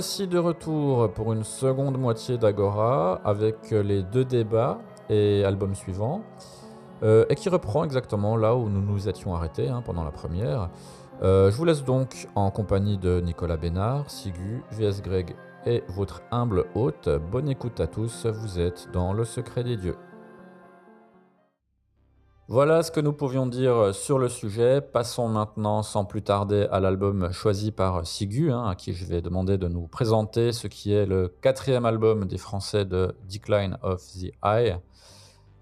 voici de retour pour une seconde moitié d'Agora avec les deux débats et albums suivants, euh, et qui reprend exactement là où nous nous étions arrêtés hein, pendant la première. Euh, je vous laisse donc en compagnie de Nicolas Bénard, Sigu, VS Greg et votre humble hôte. Bonne écoute à tous, vous êtes dans le secret des dieux. Voilà ce que nous pouvions dire sur le sujet. Passons maintenant sans plus tarder à l'album choisi par Sigu, hein, à qui je vais demander de nous présenter ce qui est le quatrième album des Français de Decline of the Eye,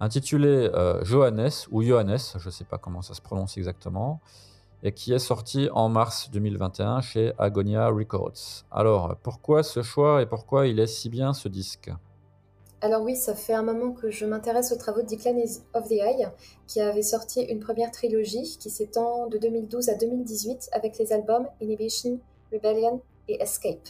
intitulé euh, Johannes ou Johannes, je ne sais pas comment ça se prononce exactement, et qui est sorti en mars 2021 chez Agonia Records. Alors, pourquoi ce choix et pourquoi il est si bien ce disque? Alors oui, ça fait un moment que je m'intéresse aux travaux de Decline of the Eye, qui avait sorti une première trilogie qui s'étend de 2012 à 2018 avec les albums Inhibition, Rebellion et Escape.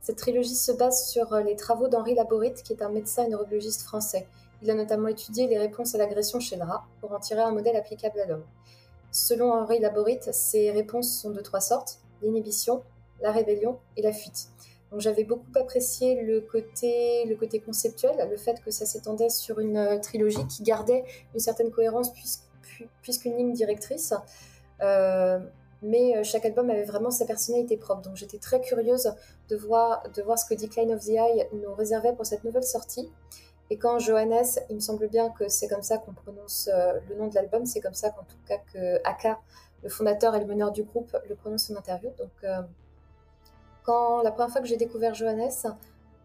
Cette trilogie se base sur les travaux d'Henri Laborit, qui est un médecin et neurologiste français. Il a notamment étudié les réponses à l'agression chez le rat pour en tirer un modèle applicable à l'homme. Selon Henri Laborit, ces réponses sont de trois sortes l'inhibition, la rébellion et la fuite. J'avais beaucoup apprécié le côté, le côté conceptuel, le fait que ça s'étendait sur une euh, trilogie qui gardait une certaine cohérence puisqu'une ligne directrice. Euh, mais euh, chaque album avait vraiment sa personnalité propre. Donc j'étais très curieuse de voir, de voir ce que Decline of the Eye nous réservait pour cette nouvelle sortie. Et quand Johannes, il me semble bien que c'est comme ça qu'on prononce le nom de l'album, c'est comme ça qu'en tout cas que Aka, le fondateur et le meneur du groupe, le prononce en interview. Donc quand la première fois que j'ai découvert Johannes,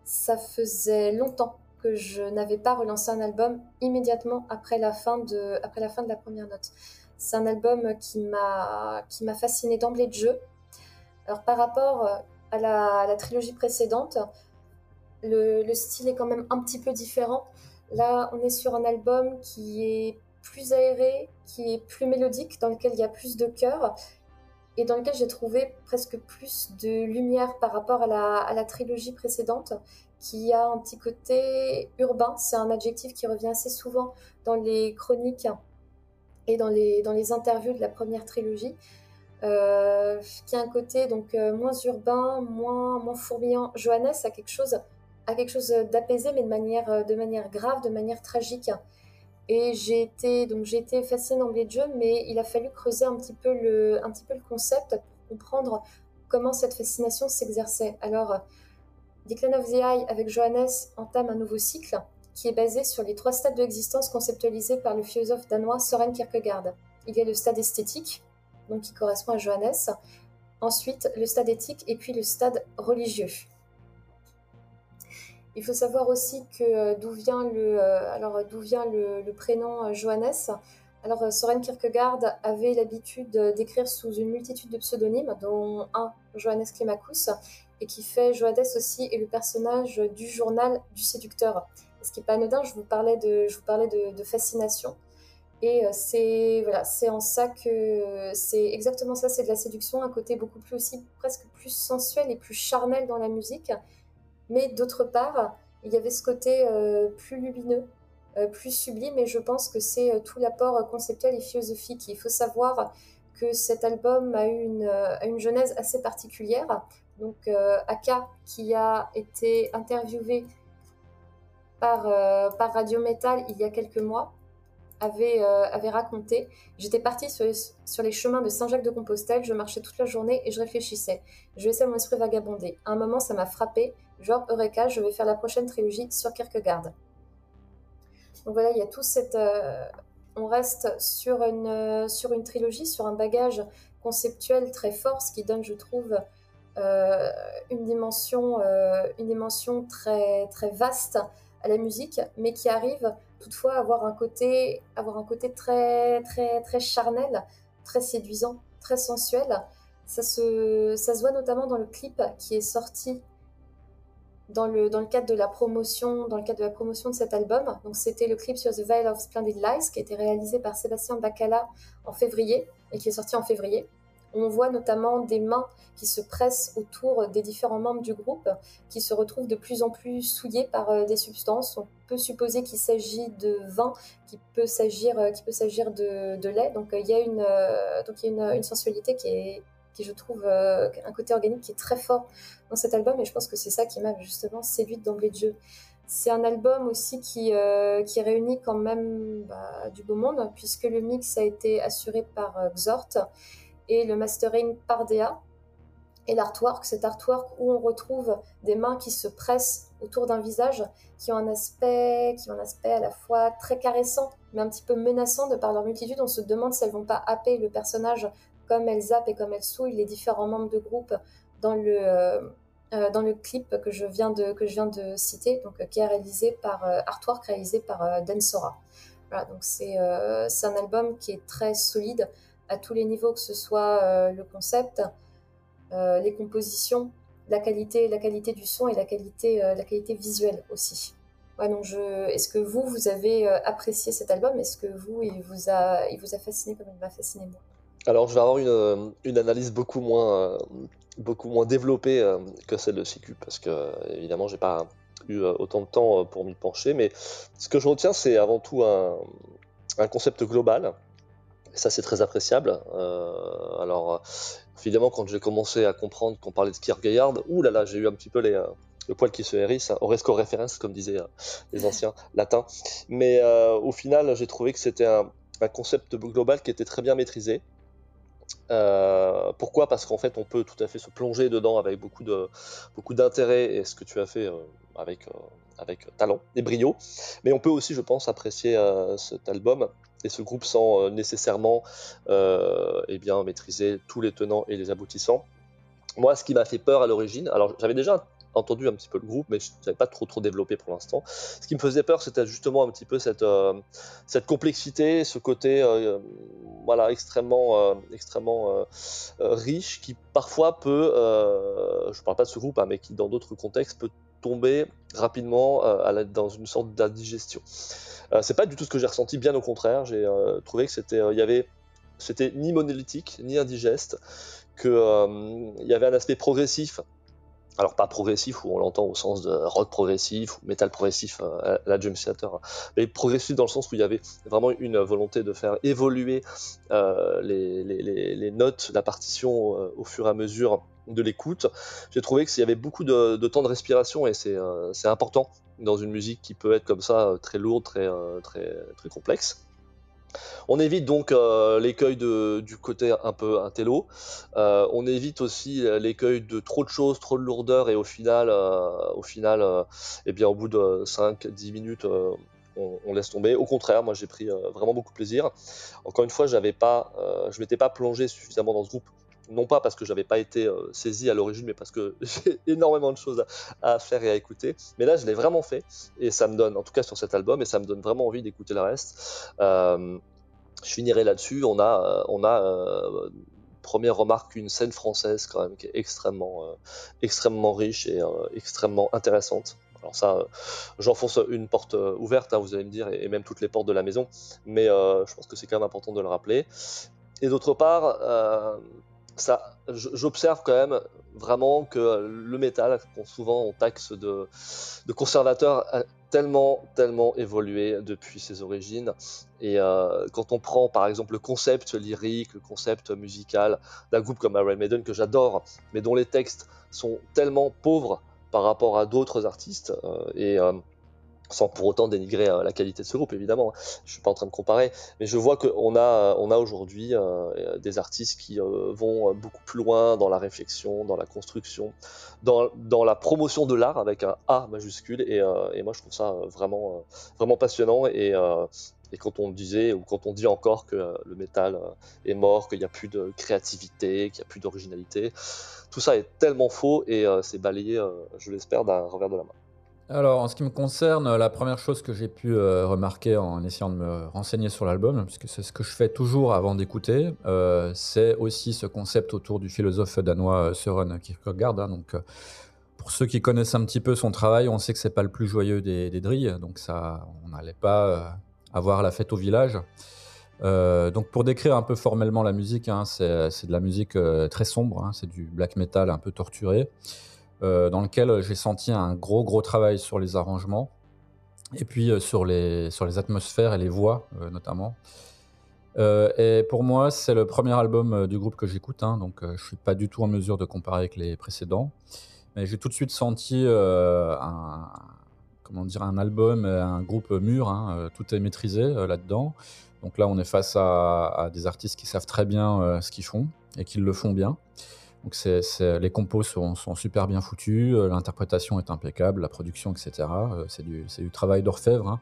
ça faisait longtemps que je n'avais pas relancé un album immédiatement après la fin de, après la, fin de la première note. C'est un album qui m'a qui fasciné d'emblée de jeu. Alors par rapport à la, à la trilogie précédente, le, le, style est quand même un petit peu différent. Là, on est sur un album qui est plus aéré, qui est plus mélodique, dans lequel il y a plus de cœur et dans lequel j'ai trouvé presque plus de lumière par rapport à la, trilogie précédente, qui a un petit côté urbain. C'est un adjectif qui revient assez souvent dans les chroniques et dans les, dans les interviews de la première trilogie. Euh, qui a un côté donc euh, moins urbain, moins, moins fourmillant. Johannes a quelque chose chose d'apaisé, mais de manière, de manière grave, de manière tragique. Et j'ai été, donc j'ai été fascinée d'emblée de jeu, mais il a fallu creuser un petit peu le, un petit peu concept pour comprendre comment cette fascination s'exerçait. Alors, Decline of the Eye avec Johannes entame un nouveau cycle qui est basé sur les trois stades de l'existence conceptualisés par le philosophe danois Søren Kierkegaard. Il y a le stade esthétique, donc qui correspond à Johannes, ensuite le stade éthique et puis le stade religieux. Il faut savoir aussi que d'où vient le, alors d'où vient le, prénom Johannes. Alors Søren Kierkegaard avait l'habitude d'écrire sous une multitude de pseudonymes, dont un Johannes Climacus, et qui fait Johannes aussi est le personnage du journal du séducteur. Ce qui est pas anodin, je vous parlais de, je vous parlais de, de fascination. Et c'est voilà, c'est en ça que c'est exactement ça, c'est de la séduction, un côté beaucoup plus aussi presque plus sensuel et plus charnel dans la musique. Mais d'autre part, il y avait ce côté euh, plus lumineux, euh, plus sublime, et je pense que c'est euh, tout l'apport conceptuel et philosophique. Il faut savoir que cet album a une, une genèse assez particulière. Donc Aka, qui a été interviewé par, par Radio Metal il y a quelques mois, avait, avait raconté J'étais partie sur, sur, les chemins de Saint-Jacques-de-Compostelle, je marchais toute la journée et je réfléchissais. Je laissais mon esprit vagabonder. À un moment, ça m'a frappé genre, Eureka, je vais faire la prochaine trilogie sur Kierkegaard. Donc voilà, il y a tout cette. Euh, on reste sur une, euh, sur une trilogie, sur un bagage conceptuel très fort, ce qui donne, je trouve, euh, une, dimension, une dimension très, très vaste à la musique, mais qui arrive toutefois à avoir un côté, avoir un côté très, très, très charnel, très séduisant, très sensuel. Ça se, ça se voit notamment dans le clip qui est sorti dans le, dans le cadre de la promotion, dans le cadre de la promotion de cet album. Donc c'était le clip sur The Veil of Splendid Lies qui a été réalisé par Sébastien Bacala en février et qui est sorti en février. On voit notamment des mains qui se pressent autour des différents membres du groupe, qui se retrouvent de plus en plus souillés par euh, des substances. On peut supposer qu'il s'agit de vin, qu'il peut s'agir, euh, qui peut s'agir de, lait. Donc euh, il y a une, donc il y a une, sensualité qui est, qui je trouve, un côté organique qui est très fort dans cet album. Et je pense que c'est ça qui m'a justement séduite d'emblée de jeu. C'est un album aussi qui, qui réunit quand même bah, du beau monde, puisque le mix a été assuré par Xort et le mastering par DA. Et l'artwork, cet artwork où on retrouve des mains qui se pressent autour d'un visage, qui ont un aspect, qui ont un aspect à la fois très caressant, mais un petit peu menaçant de par leur multitude. On se demande si elles vont pas happer le personnage comme elles zappent et comme elles souillent les différents membres de groupe dans le, euh, euh, dans le clip que je viens de, que je viens de citer, donc, qui est réalisé par artwork réalisé par Densora. Voilà, donc c'est un album qui est très solide à tous les niveaux, que ce soit euh, le concept, euh, les compositions, la qualité, la qualité du son et la qualité, euh, la qualité visuelle aussi. Ouais, je... Est-ce que vous, vous avez apprécié cet album? Est-ce que vous, il vous a, il vous a fasciné comme il m'a fasciné moi? Alors, je vais avoir une, une analyse beaucoup moins, moins développée que celle de CQ, parce que, évidemment, j'ai pas eu autant de temps pour m'y pencher, mais ce que je retiens, c'est avant tout un, concept global ça, c'est très appréciable. Euh, alors, évidemment, quand j'ai commencé à comprendre qu'on parlait de Kierkegaard, ouh là j'ai eu un petit peu les, euh, le poil qui se hérisse, hein, Oresco référence, comme disaient euh, les anciens latins. Mais au final, j'ai trouvé que c'était un, concept global qui était très bien maîtrisé. Pourquoi? Parce qu'en fait, on peut tout à fait se plonger dedans avec beaucoup de beaucoup d'intérêt et ce que tu as fait avec avec talent et brio. Mais on peut aussi, je pense, apprécier cet album et ce groupe sans euh, nécessairement euh, eh bien, maîtriser tous les tenants et les aboutissants. Moi, ce qui m'a fait peur à l'origine, alors j'avais déjà entendu un petit peu le groupe, mais je n'avais pas trop trop développé pour l'instant. Ce qui me faisait peur, c'était justement un petit peu cette, euh, complexité, ce côté voilà, extrêmement, extrêmement riche qui parfois peut, je ne parle pas de ce groupe, hein, mais qui dans d'autres contextes peut tomber rapidement dans une sorte d'indigestion. Euh, c'est pas du tout ce que j'ai ressenti, bien au contraire. J'ai euh, trouvé que c'était, euh, il y avait, c'était ni monolithique ni indigeste, qu'il y avait un aspect progressif alors pas progressif où on l'entend au sens de rock progressif ou metal progressif la James Theater, mais progressif dans le sens où il y avait vraiment une volonté de faire évoluer les, les, notes, la partition au fur et à mesure de l'écoute. J'ai trouvé qu'il y avait beaucoup de, temps de respiration et euh, c'est important dans une musique qui peut être comme ça euh, très lourde, très, euh, très, très complexe. On évite donc l'écueil du côté un peu intello. on évite aussi l'écueil de trop de choses, trop de lourdeur et au final, au final, eh bien au bout de 5-10 minutes, on, laisse tomber. Au contraire, moi j'ai pris vraiment beaucoup de plaisir. Encore une fois, je m'étais pas plongé suffisamment dans ce groupe non pas parce que j'avais pas été euh, saisi à l'origine, mais parce que j'ai énormément de choses à, faire et à écouter. Mais là, je l'ai vraiment fait, et ça me donne, en tout cas sur cet album, et ça me donne vraiment envie d'écouter le reste. Euh, je finirai là-dessus. On a, euh, on a première remarque, une scène française quand même qui est extrêmement, extrêmement riche et extrêmement intéressante. Alors ça, j'enfonce une porte ouverte, hein, vous allez me dire, et, même toutes les portes de la maison, mais je pense que c'est quand même important de le rappeler. Et d'autre part, j'observe quand même vraiment que le métal, qu'on souvent on taxe de, de, conservateur, a tellement, tellement évolué depuis ses origines. Et euh, quand on prend par exemple le concept lyrique, le concept musical d'un groupe comme Iron Maiden que j'adore, mais dont les textes sont tellement pauvres par rapport à d'autres artistes, euh, et euh, sans pour autant dénigrer euh, la qualité de ce groupe, évidemment. Je suis pas en train de comparer, mais je vois qu'on a, on a aujourd'hui euh, des artistes qui euh, vont beaucoup plus loin dans la réflexion, dans la construction, dans, la promotion de l'art avec un A majuscule, et, et, moi je trouve ça vraiment, vraiment passionnant. Et, et quand on disait ou quand on dit encore que le métal est mort, qu'il n'y a plus de créativité, qu'il n'y a plus d'originalité, tout ça est tellement faux et c'est balayé, je l'espère, d'un revers de la main. Alors, en ce qui me concerne, la première chose que j'ai pu euh, remarquer en essayant de me renseigner sur l'album, puisque c'est ce que je fais toujours avant d'écouter, euh, c'est aussi ce concept autour du philosophe danois euh, Søren Kierkegaard. Hein. donc, pour ceux qui connaissent un petit peu son travail, on sait que c'est pas le plus joyeux des, drilles, donc ça, on n'allait pas avoir la fête au village. donc pour décrire un peu formellement la musique, hein, c'est de la musique très sombre, hein, c'est du black metal un peu torturé, dans lequel j'ai senti un gros gros travail sur les arrangements et puis sur, les, sur les atmosphères et les voix notamment. Euh, et pour moi, c'est le premier album euh, du groupe que j'écoute, hein, donc euh, je suis pas du tout en mesure de comparer avec les précédents. Mais j'ai tout de suite senti un, comment dire, un album, un groupe mûr, hein, tout est maîtrisé là-dedans. Donc là, on est face à, des artistes qui savent très bien ce qu'ils font et qui le font bien. Donc les compos sont, super bien foutus, l'interprétation est impeccable, la production, etc. c'est, du, travail d'orfèvre. Hein.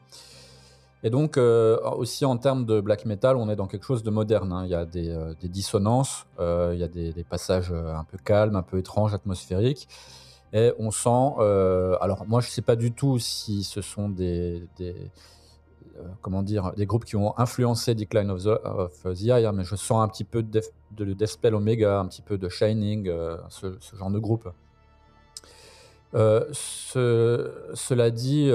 Et donc, euh, aussi en termes de black metal, on est dans quelque chose de moderne. Hein. Il y a des, euh, dissonances, euh, il y a des, passages un peu calmes, un peu étranges, atmosphériques. Et on sent. alors, moi, je ne sais pas du tout si ce sont des. Comment dire, des groupes qui ont influencé Decline of the, of the Eye, hein, mais je sens un petit peu de, de Deathspell Omega, un petit peu de Shining, ce, genre de groupe. cela dit,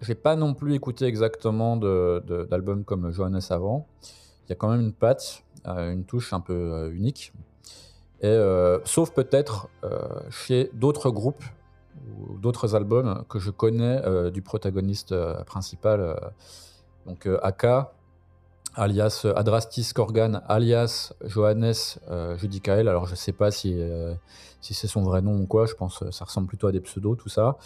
j'ai pas non plus écouté exactement d'albums comme Johannes avant. Il y a quand même une patte, euh, une touche un peu euh, unique. Et, euh, sauf peut-être chez d'autres groupes ou d'autres albums que je connais du protagoniste principal, donc Aka, alias Adrastis Korgan, alias Johannes Judicael. Alors je sais pas si, si c'est son vrai nom ou quoi, je pense que ça ressemble plutôt à des pseudos, tout ça.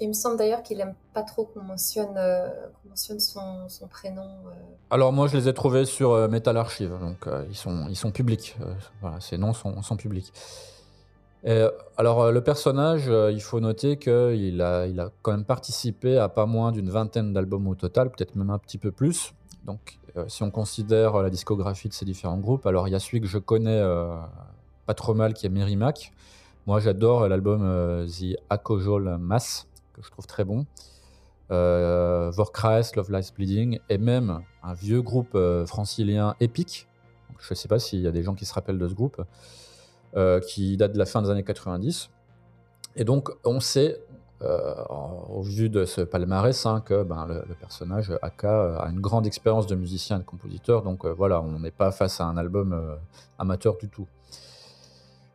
Il me, semble d'ailleurs qu'il aime pas trop qu'on mentionne, euh, mentionne son, son, prénom. Euh. Alors moi je les ai trouvés sur euh, Metal Archive, donc ils, sont, ils sont publics. voilà, ces noms sont, sont publics. Alors le personnage, il faut noter qu'il a, il a quand même participé à pas moins d'une vingtaine d'albums au total, peut-être même un petit peu plus. Donc si on considère la discographie de ces différents groupes, alors il y a celui que je connais pas trop mal qui est Merrimack. Moi, j'adore l'album euh, The Akojol Mass, que je trouve très bon. Euh, Vorkreis, Love Lies Bleeding, et même un vieux groupe euh, francilien épique. Je ne sais pas s'il y a des gens qui se rappellent de ce groupe, euh, qui date de la fin des années 90. Et donc, on sait, au vu de ce palmarès, hein, que ben, le, personnage Aka a une grande expérience de musicien et de compositeur. Donc voilà, on n'est pas face à un album amateur du tout.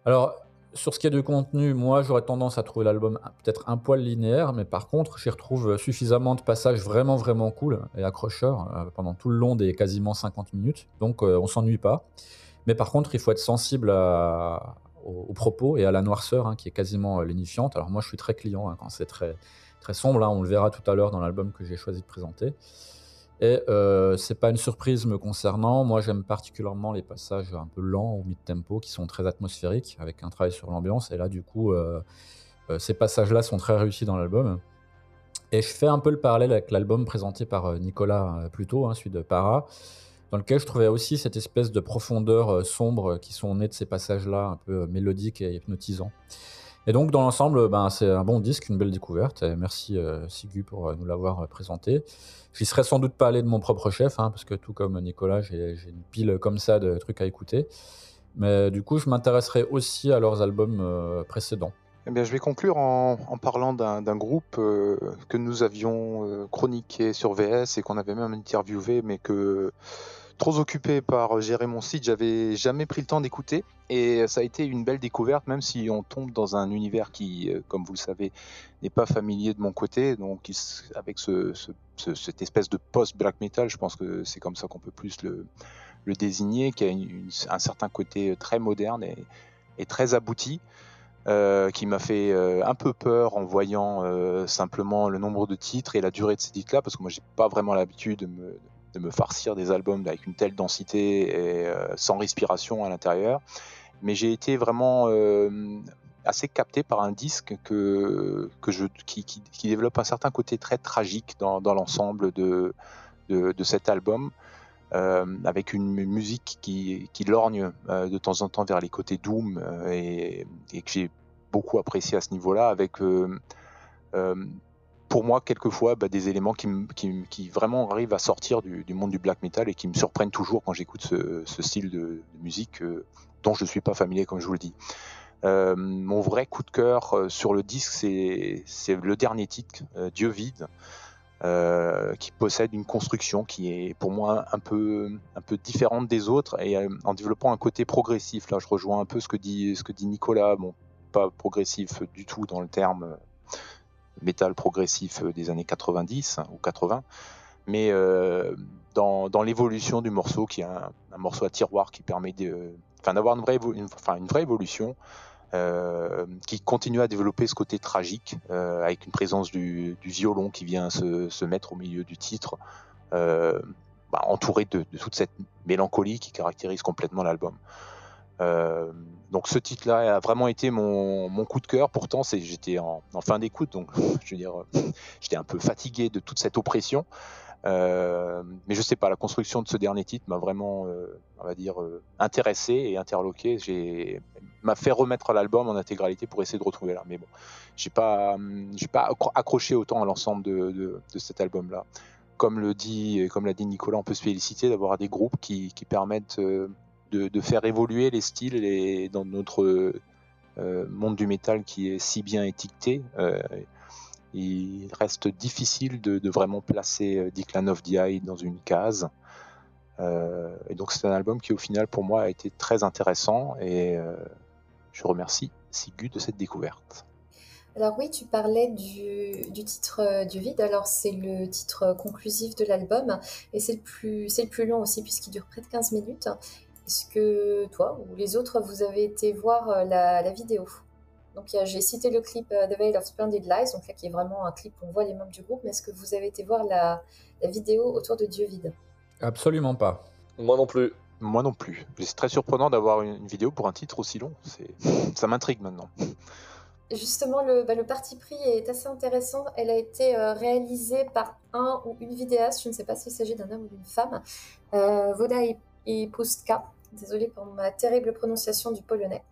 Alors, sur ce qui est de contenu, moi j'aurais tendance à trouver l'album peut-être un poil linéaire, mais par contre j'y retrouve suffisamment de passages vraiment vraiment cool et accrocheurs euh, pendant tout le long des quasiment 50 minutes, donc euh, on s'ennuie pas. Mais par contre il faut être sensible aux, propos et à la noirceur hein, qui est quasiment euh, lénifiante. Alors moi je suis très client hein, quand c'est très, très sombre, hein, on le verra tout à l'heure dans l'album que j'ai choisi de présenter. Et euh, c'est pas une surprise me concernant. Moi, j'aime particulièrement les passages un peu lents ou mid-tempo qui sont très atmosphériques, avec un travail sur l'ambiance. Et là, du coup, euh, euh, ces passages-là sont très réussis dans l'album. Et je fais un peu le parallèle avec l'album présenté par Nicolas plus tôt, hein, celui de Para, dans lequel je trouvais aussi cette espèce de profondeur sombre qui sont nées de ces passages-là, un peu mélodiques et hypnotisants. Et donc, dans l'ensemble, ben, c'est un bon disque, une belle découverte. Merci Sigu pour nous l'avoir présenté. J'y serais sans doute pas allé de mon propre chef, hein, parce que tout comme Nicolas, j'ai une pile comme ça de trucs à écouter. Mais du coup, je m'intéresserai aussi à leurs albums euh, précédents. Eh bien, je vais conclure en, parlant d'un groupe euh, que nous avions euh, chroniqué sur VS et qu'on avait même interviewé, mais que trop occupé par gérer mon site, j'avais jamais pris le temps d'écouter. Et ça a été une belle découverte, même si on tombe dans un univers qui, euh, comme vous le savez, n'est pas familier de mon côté. Donc, avec ce, cette espèce de post-black metal, je pense que c'est comme ça qu'on peut plus le, désigner, qui a un certain côté très moderne et, très abouti. Euh, qui m'a fait euh, un peu peur en voyant simplement le nombre de titres et la durée de ces titres-là, parce que moi j'ai pas vraiment l'habitude de me, de me farcir des albums avec une telle densité et euh, sans respiration à l'intérieur. Mais j'ai été vraiment euh, assez capté par un disque que, que je, qui, qui, développe un certain côté très tragique dans, dans l'ensemble de, de, cet album. Euh, avec une musique qui, qui lorgne de temps en temps vers les côtés doom et, et, que j'ai beaucoup apprécié à ce niveau-là, avec pour moi, quelquefois, bah, des éléments qui, vraiment arrivent à sortir du, monde du black metal et qui me surprennent toujours quand j'écoute ce, style de, musique euh, dont je ne suis pas familier, comme je vous le dis. mon vrai coup de cœur sur le disque, c'est le dernier titre, Dieu vide. qui possède une construction qui est pour moi un peu, un peu différente des autres et en développant un côté progressif. Là, je rejoins un peu ce que dit, ce que dit Nicolas. Bon, pas progressif du tout dans le terme métal progressif des années 90 ou 80, mais euh, dans, l'évolution du morceau, qui est un, morceau à tiroir qui permet d'avoir une, vraie, une, vraie évolution, euh, qui continue à développer ce côté tragique, euh, avec une présence du, violon qui vient se, mettre au milieu du titre, bah, entouré de, toute cette mélancolie qui caractérise complètement l'album. Euh, donc ce titre-là a vraiment été mon, coup de cœur. Pourtant, j'étais en, fin d'écoute, donc je veux dire, j'étais un peu fatigué de toute cette oppression. Euh, mais je sais pas, la construction de ce dernier titre m'a vraiment, euh, on va dire, intéressé et interloqué. J'ai m'a fait remettre l'album en intégralité pour essayer de retrouver là. Mais bon, j'ai pas, j'ai pas accroché autant à l'ensemble de, cet album-là. Comme le dit, comme l'a dit Nicolas, on peut se féliciter d'avoir des groupes qui, permettent de, faire évoluer les styles et dans notre euh, monde du métal qui est si bien étiqueté. Euh, il reste difficile de, vraiment placer euh, Declan of the Eye dans une case. Et donc c'est un album qui au final pour moi a été très intéressant et je remercie Sigu de cette découverte. Alors oui, tu parlais du, du titre du vide. Alors c'est le titre conclusif de l'album et c'est le plus c'est le plus long aussi puisqu'il dure près de 15 minutes. Est-ce que toi ou les autres vous avez été voir la, la vidéo donc j'ai cité le clip euh, The Veil of Splendid Lies, donc là qui est vraiment un clip où on voit les membres du groupe, mais est-ce que vous avez été voir la, la vidéo autour de Dieu vide? Absolument pas. Moi non plus. Moi non plus. C'est très surprenant d'avoir une vidéo pour un titre aussi long. Ça m'intrigue maintenant. Justement, le, bah, le, parti pris est assez intéressant. Elle a été euh, réalisée par un ou une vidéaste, je ne sais pas s'il s'agit d'un homme ou d'une femme, euh, Voda et Pustka. Désolée pour ma terrible prononciation du polonais.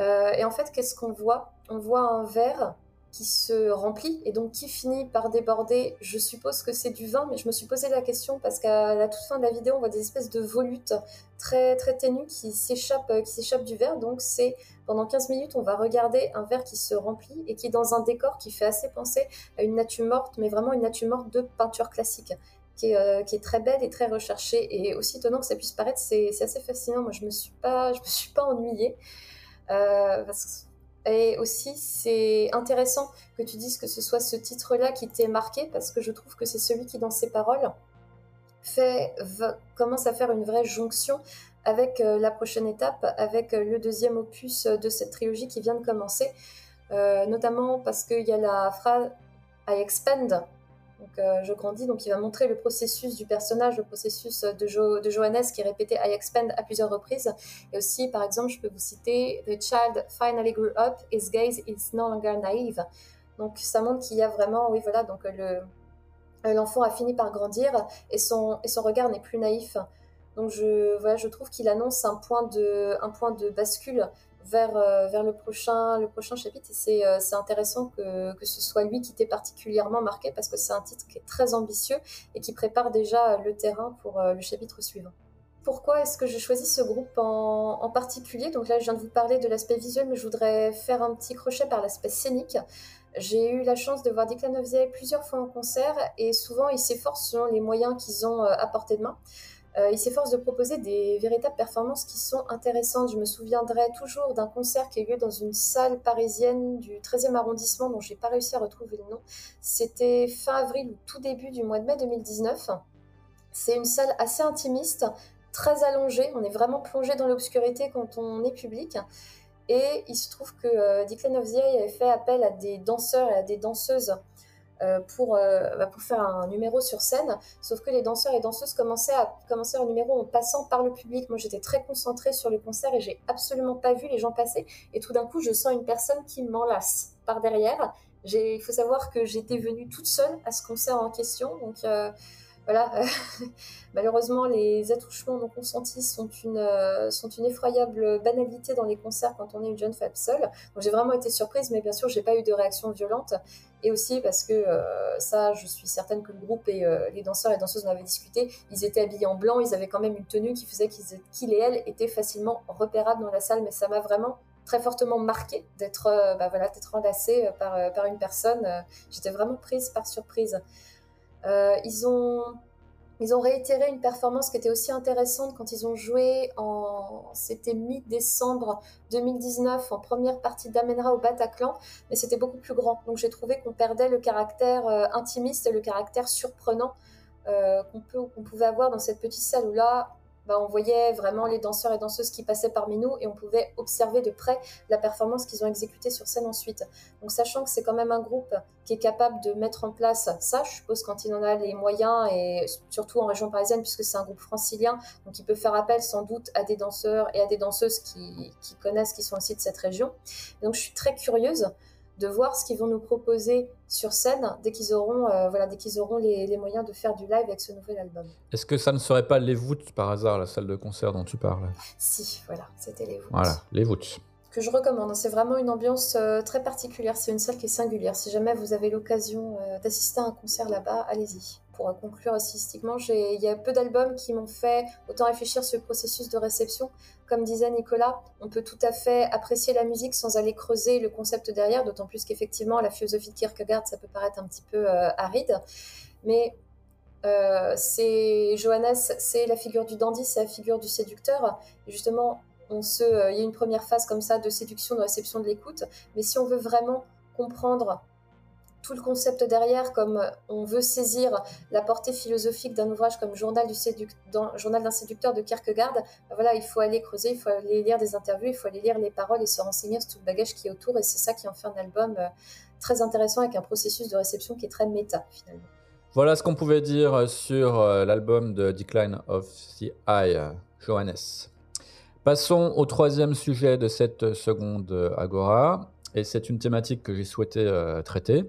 Euh, et en fait, qu'est-ce qu'on voit? On voit un verre qui se remplit et donc qui finit par déborder. Je suppose que c'est du vin, mais je me suis posé la question parce qu'à la toute fin de la vidéo, on voit des espèces de volutes très très ténues qui s'échappent qui s'échappent du verre. Donc c'est pendant 15 minutes, on va regarder un verre qui se remplit et qui est dans un décor qui fait assez penser à une nature morte, mais vraiment une nature morte de peinture classique. Qui est, euh, qui est, très belle et très recherchée et aussi étonnant que ça puisse paraître, c'est assez fascinant. Moi, je me suis pas, me suis pas ennuyée. Euh, et aussi, c'est intéressant que tu dises que ce soit ce titre-là qui t'est marqué, parce que je trouve que c'est celui qui, dans ses paroles, fait, commence à faire une vraie jonction avec euh, la prochaine étape, avec le deuxième opus de cette trilogie qui vient de commencer, notamment parce qu'il y a la phrase I expand, donc, euh, je grandis, donc il va montrer le processus du personnage, le processus de, jo de Johannes qui est répété I expand à plusieurs reprises. Et aussi, par exemple, je peux vous citer The child finally grew up, his gaze is no longer naive. Donc ça montre qu'il y a vraiment, oui voilà, donc le l'enfant a fini par grandir et son, et son regard n'est plus naïf. Donc je, voilà, je trouve qu'il annonce un point de, un point de bascule vers, euh, vers le, prochain, chapitre. Euh, c'est intéressant que, ce soit lui qui t'ait particulièrement marqué parce que c'est un titre qui est très ambitieux et qui prépare déjà le terrain pour euh, le chapitre suivant. Pourquoi est-ce que je choisis ce groupe en, particulier? Donc là, je viens de vous parler de l'aspect visuel, mais je voudrais faire un petit crochet par l'aspect scénique. J'ai eu la chance de voir Declan plusieurs fois en concert et souvent ils s'efforcent selon les moyens qu'ils ont à portée de main. Euh, il s'efforce de proposer des véritables performances qui sont intéressantes. Je me souviendrai toujours d'un concert qui a eu lieu dans une salle parisienne du 13e arrondissement dont j'ai pas réussi à retrouver le nom. C'était fin avril ou tout début du mois de mai 2019. C'est une salle assez intimiste, très allongée. On est vraiment plongé dans l'obscurité quand on est public. Et il se trouve que euh, Declan of the avait fait appel à des danseurs et à des danseuses pour, euh, bah, pour faire un numéro sur scène. Sauf que les danseurs et danseuses commençaient à commencer un numéro en passant par le public. Moi, j'étais très concentrée sur le concert et j'ai absolument pas vu les gens passer. Et tout d'un coup, je sens une personne qui m'enlace par derrière. Il faut savoir que j'étais venue toute seule à ce concert en question. Donc, euh, voilà, malheureusement, les attouchements non consentis sont une, euh, sont une effroyable banalité dans les concerts quand on est une jeune femme seule. Donc j'ai vraiment été surprise, mais bien sûr, j'ai pas eu de réaction violente. Et aussi parce que euh, ça, je suis certaine que le groupe et euh, les danseurs et danseuses en avaient discuté. Ils étaient habillés en blanc, ils avaient quand même une tenue qui faisait qu'ils et elles étaient facilement repérables dans la salle, mais ça m'a vraiment très fortement marquée d'être bah, voilà, enlacée par, par une personne. J'étais vraiment prise par surprise. ils ont ils ont réitéré une performance qui était aussi intéressante quand ils ont joué en, c'était mi-décembre 2019 en première partie d'Amenra au Bataclan, mais c'était beaucoup plus grand. Donc j'ai trouvé qu'on perdait le caractère euh, intimiste et le caractère surprenant euh, qu'on pouvait avoir dans cette petite salle là, bah, on voyait vraiment les danseurs et danseuses qui passaient parmi nous et on pouvait observer de près la performance qu'ils ont exécutée sur scène ensuite. Donc sachant que c'est quand même un groupe qui est capable de mettre en place ça, je suppose quand il en a les moyens et surtout en région parisienne puisque c'est un groupe francilien, donc il peut faire appel sans doute à des danseurs et à des danseuses qui, qui connaissent, qui sont aussi de cette région. Donc je suis très curieuse de voir ce qu'ils vont nous proposer sur scène dès qu'ils auront, euh, voilà, dès qu'ils auront les, moyens de faire du live avec ce nouvel album. Est-ce que ça ne serait pas Les Voûtes par hasard, la salle de concert dont tu parles? Si, voilà, c'était Les Voûtes. Voilà, Les Voûtes. Que je recommande. C'est vraiment une ambiance euh, très particulière. C'est une salle qui est singulière. Si jamais vous avez l'occasion euh, d'assister à un concert là-bas, allez-y pour conclure artistiquement, il y a peu d'albums qui m'ont fait autant réfléchir sur le processus de réception. Comme disait Nicolas, on peut tout à fait apprécier la musique sans aller creuser le concept derrière, d'autant plus qu'effectivement, la philosophie de Kierkegaard, ça peut paraître un petit peu euh, aride. Mais euh, c'est Johannes, c'est la figure du dandy, c'est la figure du séducteur. Et justement, euh, il y a une première phase comme ça de séduction, de réception de l'écoute. Mais si on veut vraiment comprendre tout le concept derrière, comme on veut saisir la portée philosophique d'un ouvrage comme Journal d'un séducteur de Kierkegaard, ben voilà, il faut aller creuser, il faut aller lire des interviews, il faut aller lire les paroles et se renseigner sur tout le bagage qui est autour. Et c'est ça qui en fait un album euh, très intéressant avec un processus de réception qui est très méta finalement. Voilà ce qu'on pouvait dire sur euh, l'album de Decline of the Eye, Johannes. Passons au troisième sujet de cette seconde Agora. C'est une thématique que j'ai souhaité euh, traiter.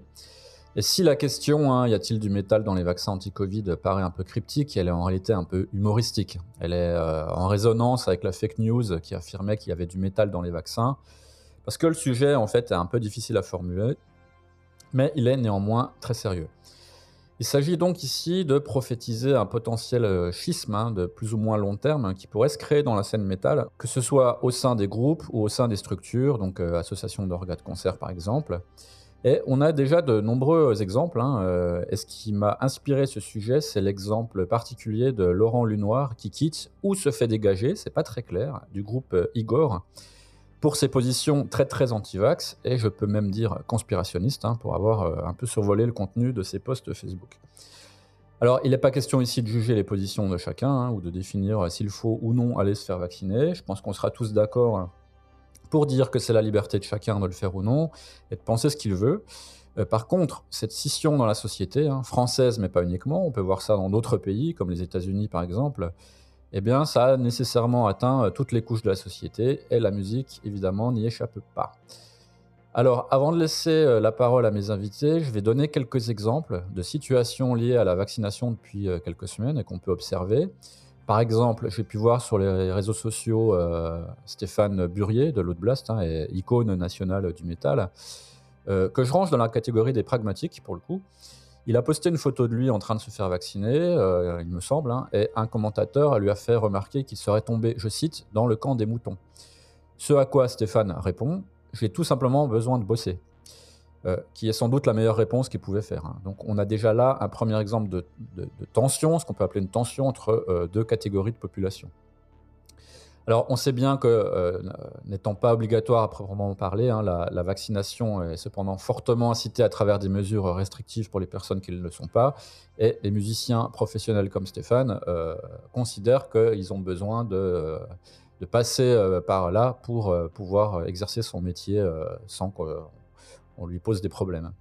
Et si la question, hein, y a-t-il du métal dans les vaccins anti-Covid, paraît un peu cryptique, elle est en réalité un peu humoristique. Elle est euh, en résonance avec la fake news qui affirmait qu'il y avait du métal dans les vaccins. Parce que le sujet, en fait, est un peu difficile à formuler, mais il est néanmoins très sérieux. Il s'agit donc ici de prophétiser un potentiel euh, schisme hein, de plus ou moins long terme hein, qui pourrait se créer dans la scène métal, que ce soit au sein des groupes ou au sein des structures, donc euh, association d'organes de concert par exemple. Et on a déjà de nombreux exemples. Hein, euh, et ce qui m'a inspiré ce sujet, c'est l'exemple particulier de Laurent Lunoir qui quitte ou se fait dégager, c'est pas très clair, du groupe Igor pour ses positions très très anti-vax et je peux même dire conspirationnistes hein, pour avoir euh, un peu survolé le contenu de ses posts Facebook. Alors, il n'est pas question ici de juger les positions de chacun hein, ou de définir euh, s'il faut ou non aller se faire vacciner. Je pense qu'on sera tous d'accord hein, pour dire que c'est la liberté de chacun de le faire ou non et de penser ce qu'il veut. Euh, par contre, cette scission dans la société, française mais pas uniquement, on peut voir ça dans d'autres pays comme les États-Unis par exemple, eh bien, ça a nécessairement atteint euh, toutes les couches de la société et la musique, évidemment, n'y échappe pas. Alors, avant de laisser euh, la parole à mes invités, je vais donner quelques exemples de situations liées à la vaccination depuis euh, quelques semaines et qu'on peut observer. Par exemple, j'ai pu voir sur les réseaux sociaux Stéphane Burier de l'Outblast, hein, icône nationale du métal, que je range dans la catégorie des pragmatiques pour le coup. Il a posté une photo de lui en train de se faire vacciner, euh, il me semble, hein, et un commentateur lui a fait remarquer qu'il serait tombé, je cite, dans le camp des moutons. Ce à quoi Stéphane répond J'ai tout simplement besoin de bosser. Euh, qui est sans doute la meilleure réponse qu'il pouvait faire. Hein. Donc on a déjà là un premier exemple de, tension, ce qu'on peut appeler une tension entre euh, deux catégories de population. Alors, on sait bien que, euh, n'étant pas obligatoire à proprement parler, hein, la, vaccination est cependant fortement incitée à travers des mesures restrictives pour les personnes qui ne le sont pas. Et les musiciens professionnels comme Stéphane euh, considèrent qu'ils ont besoin de, passer euh, par là pour pouvoir exercer son métier sans qu'on lui pose des problèmes.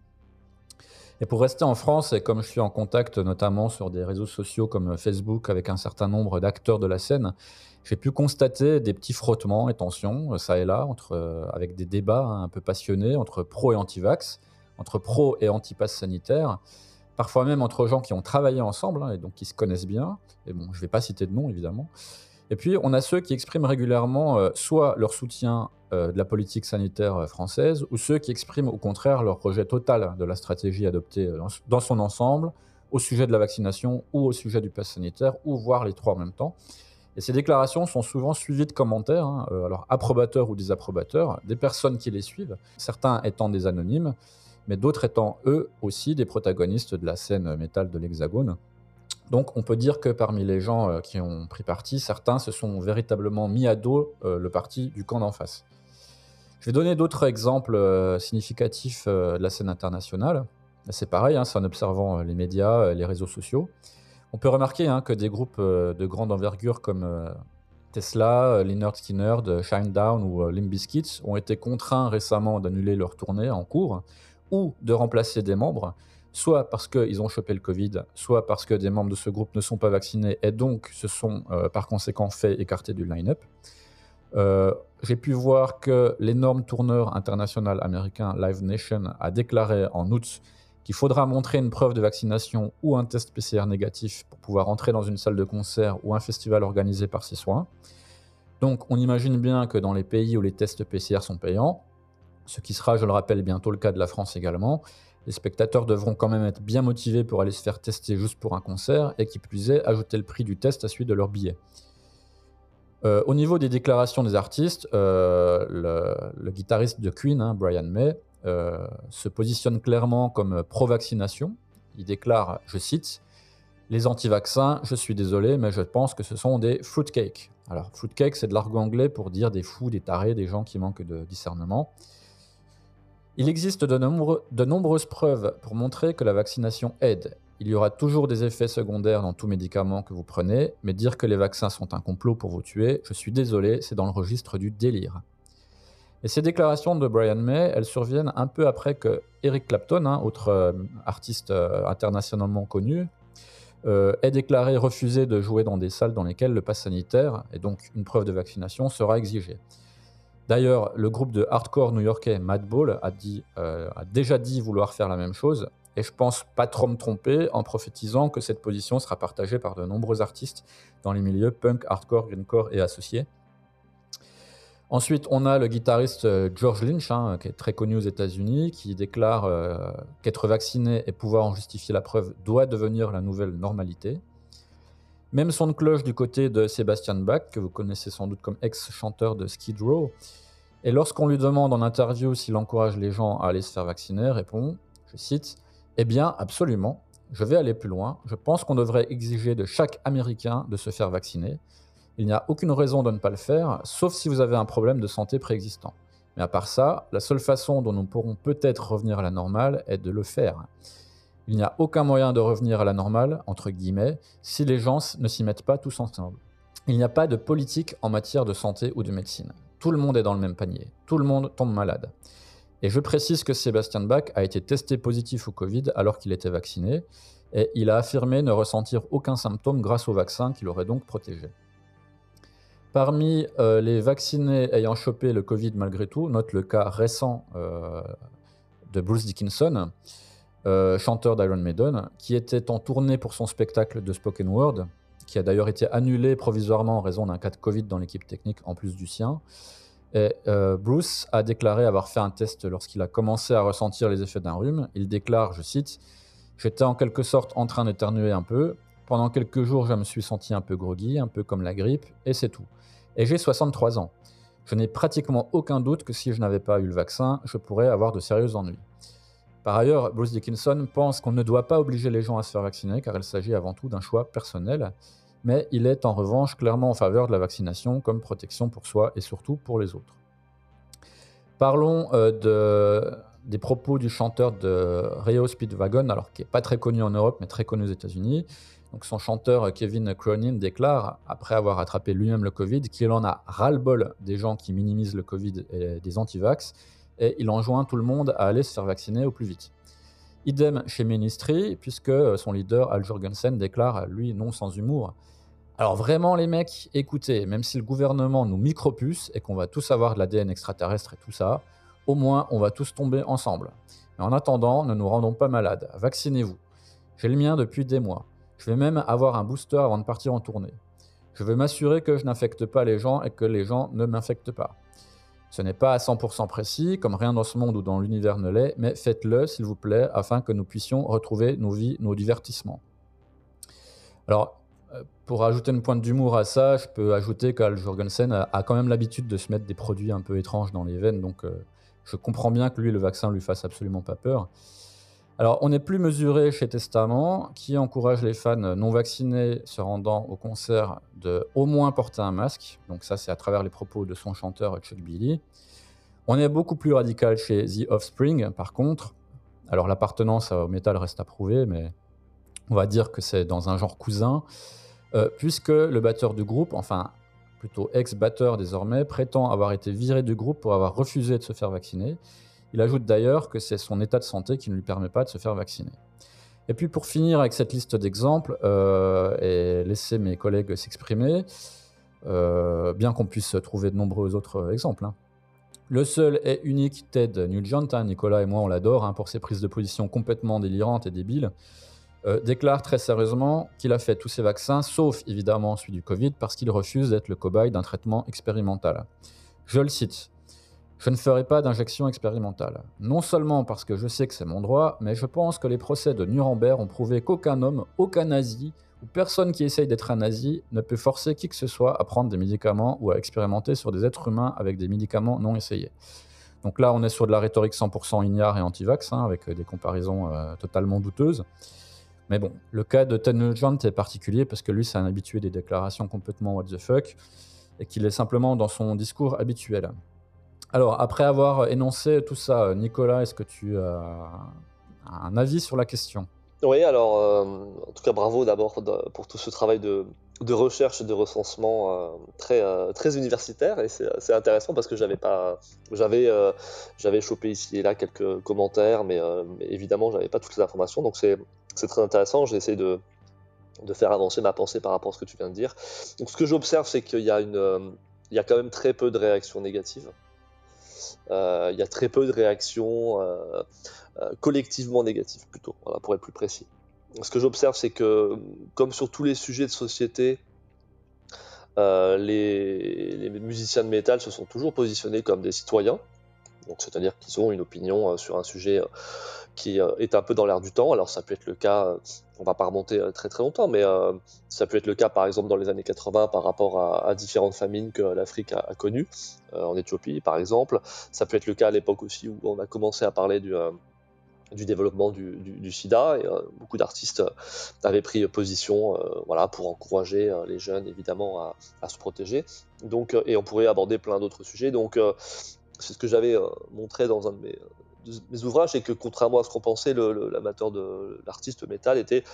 Et pour rester en France, et comme je suis en contact notamment sur des réseaux sociaux comme Facebook avec un certain nombre d'acteurs de la scène, j'ai pu constater des petits frottements et tensions, euh, ça et là, euh, avec des débats hein, un peu passionnés entre pro et anti-vax, entre pro et anti-pass sanitaire, parfois même entre gens qui ont travaillé ensemble hein, et donc qui se connaissent bien. Et bon, je ne vais pas citer de nom évidemment. Et puis, on a ceux qui expriment régulièrement euh, soit leur soutien de la politique sanitaire française, ou ceux qui expriment au contraire leur projet total de la stratégie adoptée dans son ensemble, au sujet de la vaccination ou au sujet du pass sanitaire, ou voire les trois en même temps. Et ces déclarations sont souvent suivies de commentaires, hein, euh, alors approbateurs ou désapprobateurs, des personnes qui les suivent, certains étant des anonymes, mais d'autres étant eux aussi des protagonistes de la scène métal de l'Hexagone. Donc on peut dire que parmi les gens euh, qui ont pris parti, certains se sont véritablement mis à dos euh, le parti du camp d'en face. Je vais donner d'autres exemples significatifs de la scène internationale. C'est pareil, hein, c'est en observant les médias, les réseaux sociaux. On peut remarquer hein, que des groupes de grande envergure comme Tesla, Leonard Skinner, Shinedown ou Limp Bizkit ont été contraints récemment d'annuler leur tournée en cours ou de remplacer des membres soit parce qu'ils ont chopé le Covid, soit parce que des membres de ce groupe ne sont pas vaccinés et donc se sont euh, par conséquent fait écarter du line-up. Euh, j'ai pu voir que l'énorme tourneur international américain Live Nation a déclaré en août qu'il faudra montrer une preuve de vaccination ou un test PCR négatif pour pouvoir entrer dans une salle de concert ou un festival organisé par ses soins. Donc on imagine bien que dans les pays où les tests PCR sont payants, ce qui sera, je le rappelle, bientôt le cas de la France également, les spectateurs devront quand même être bien motivés pour aller se faire tester juste pour un concert et qui plus est, ajouter le prix du test à celui de leur billet. Euh, au niveau des déclarations des artistes, euh, le, guitariste de Queen, hein, Brian May, se positionne clairement comme pro-vaccination. Il déclare, je cite, Les anti-vaccins, je suis désolé, mais je pense que ce sont des fruitcakes. Alors, fruitcake, c'est de l'argot anglais pour dire des fous, des tarés, des gens qui manquent de discernement. Il existe de, nombreuses preuves pour montrer que la vaccination aide. Il y aura toujours des effets secondaires dans tout médicament que vous prenez, mais dire que les vaccins sont un complot pour vous tuer, je suis désolé, c'est dans le registre du délire. Et ces déclarations de Brian May, elles surviennent un peu après que Eric Clapton, hein, autre euh, artiste euh, internationalement connu, euh, ait déclaré refuser de jouer dans des salles dans lesquelles le pass sanitaire, et donc une preuve de vaccination, sera exigé. D'ailleurs, le groupe de hardcore new-yorkais Madball a, a déjà dit vouloir faire la même chose, et je pense pas trop me tromper en prophétisant que cette position sera partagée par de nombreux artistes dans les milieux punk, hardcore, greencore et associés. Ensuite, on a le guitariste euh, George Lynch, hein, qui est très connu aux États-Unis, qui déclare euh, qu'être vacciné et pouvoir en justifier la preuve doit devenir la nouvelle normalité. Même son de cloche du côté de Sebastian Bach, que vous connaissez sans doute comme ex-chanteur de Skid Row. Et lorsqu'on lui demande en interview s'il encourage les gens à aller se faire vacciner, répond, je cite, Eh bien, absolument. Je vais aller plus loin. Je pense qu'on devrait exiger de chaque Américain de se faire vacciner. Il n'y a aucune raison de ne pas le faire, sauf si vous avez un problème de santé préexistant. Mais à part ça, la seule façon dont nous pourrons peut-être revenir à la normale est de le faire. Il n'y a aucun moyen de revenir à la normale, entre guillemets, si les gens ne s'y mettent pas tous ensemble. Il n'y a pas de politique en matière de santé ou de médecine. Tout le monde est dans le même panier. Tout le monde tombe malade. Et je précise que Sébastien Bach a été testé positif au Covid alors qu'il était vacciné, et il a affirmé ne ressentir aucun symptôme grâce au vaccin qui l'aurait donc protégé. Parmi euh, les vaccinés ayant chopé le Covid malgré tout, note le cas récent euh, de Bruce Dickinson, euh, chanteur d'Iron Maiden, qui était en tournée pour son spectacle de Spoken Word, qui a d'ailleurs été annulé provisoirement en raison d'un cas de Covid dans l'équipe technique en plus du sien. Bruce a déclaré avoir fait un test lorsqu'il a commencé à ressentir les effets d'un rhume. Il déclare, je cite, J'étais en quelque sorte en train d'éternuer un peu. Pendant quelques jours, je me suis senti un peu groggy, un peu comme la grippe, et c'est tout. Et j'ai 63 ans. Je n'ai pratiquement aucun doute que si je n'avais pas eu le vaccin, je pourrais avoir de sérieux ennuis. Par ailleurs, Bruce Dickinson pense qu'on ne doit pas obliger les gens à se faire vacciner car il s'agit avant tout d'un choix personnel, mais il est en revanche clairement en faveur de la vaccination comme protection pour soi et surtout pour les autres. Parlons euh, de, des propos du chanteur de Rio Speedwagon, alors qui n'est pas très connu en Europe mais très connu aux États-Unis. Donc son chanteur Kevin Cronin déclare, après avoir attrapé lui-même le Covid, qu'il en a ras-le-bol des gens qui minimisent le Covid et des antivax et il enjoint tout le monde à aller se faire vacciner au plus vite. Idem chez Ministry, puisque son leader Al Jorgensen déclare, lui, non sans humour. Alors vraiment les mecs, écoutez, même si le gouvernement nous micropuce et qu'on va tous avoir de l'ADN extraterrestre et tout ça, au moins on va tous tomber ensemble. Mais en attendant, ne nous rendons pas malades, vaccinez-vous. J'ai le mien depuis des mois. Je vais même avoir un booster avant de partir en tournée. Je veux m'assurer que je n'infecte pas les gens et que les gens ne m'infectent pas. Ce n'est pas à 100% précis, comme rien dans ce monde ou dans l'univers ne l'est, mais faites-le, s'il vous plaît, afin que nous puissions retrouver nos vies, nos divertissements. Alors, pour ajouter une pointe d'humour à ça, je peux ajouter qu'Al Jorgensen a, quand même l'habitude de se mettre des produits un peu étranges dans les veines, donc je comprends bien que lui, le vaccin lui fasse absolument pas peur. Alors, on n'est plus mesuré chez Testament, qui encourage les fans non vaccinés se rendant au concert de au moins porter un masque. Donc ça, c'est à travers les propos de son chanteur Chuck Billy. On est beaucoup plus radical chez The Offspring, par contre. Alors l'appartenance au métal reste à prouver, mais on va dire que c'est dans un genre cousin, euh, puisque le batteur du groupe, enfin plutôt ex-batteur désormais, prétend avoir été viré du groupe pour avoir refusé de se faire vacciner. Il ajoute d'ailleurs que c'est son état de santé qui ne lui permet pas de se faire vacciner. Et puis pour finir avec cette liste d'exemples euh, et laisser mes collègues s'exprimer, euh, bien qu'on puisse trouver de nombreux autres exemples. Hein. Le seul et unique Ted Nugent, hein, Nicolas et moi on l'adore hein, pour ses prises de position complètement délirantes et débiles, euh, déclare très sérieusement qu'il a fait tous ses vaccins, sauf évidemment celui du Covid, parce qu'il refuse d'être le cobaye d'un traitement expérimental. Je le cite. Je ne ferai pas d'injection expérimentale. Non seulement parce que je sais que c'est mon droit, mais je pense que les procès de Nuremberg ont prouvé qu'aucun homme, aucun nazi, ou personne qui essaye d'être un nazi ne peut forcer qui que ce soit à prendre des médicaments ou à expérimenter sur des êtres humains avec des médicaments non essayés. Donc là, on est sur de la rhétorique 100% ignare et anti-vax, hein, avec des comparaisons euh, totalement douteuses. Mais bon, le cas de Ted Nugent est particulier parce que lui, c'est un habitué des déclarations complètement what the fuck et qu'il est simplement dans son discours habituel. Alors, après avoir énoncé tout ça, Nicolas, est-ce que tu as un avis sur la question? Oui, alors, euh, en tout cas, bravo d'abord pour tout ce travail de, recherche et de recensement euh, très, euh, très universitaire. Et c'est intéressant parce que j'avais pas. Chopé ici et là quelques commentaires, mais, mais évidemment, j'avais pas toutes les informations. Donc, c'est très intéressant. J'ai essayé de, faire avancer ma pensée par rapport à ce que tu viens de dire. Donc, ce que j'observe, c'est qu'il y a quand même très peu de réactions négatives. Euh, il y a très peu de réactions euh, euh, collectivement négatives, plutôt, pour être plus précis. Ce que j'observe, c'est que, comme sur tous les sujets de société, les, musiciens de métal se sont toujours positionnés comme des citoyens, c'est-à-dire qu'ils ont une opinion sur un sujet qui est un peu dans l'air du temps. Alors ça peut être le cas on va pas remonter euh, très très longtemps, mais euh, ça peut être le cas par exemple dans les années 80 par rapport à, différentes famines que l'Afrique a, connues, euh, en Éthiopie par exemple. Ça peut être le cas à l'époque aussi où on a commencé à parler du, développement du, sida beaucoup d'artistes avaient pris position voilà, pour encourager les jeunes évidemment à, à, se protéger. Donc, et on pourrait aborder plein d'autres sujets. Donc c'est ce que j'avais montré dans un de mes mes ouvrages, c'est que contrairement à ce qu'on pensait, l'amateur de l'artiste métal était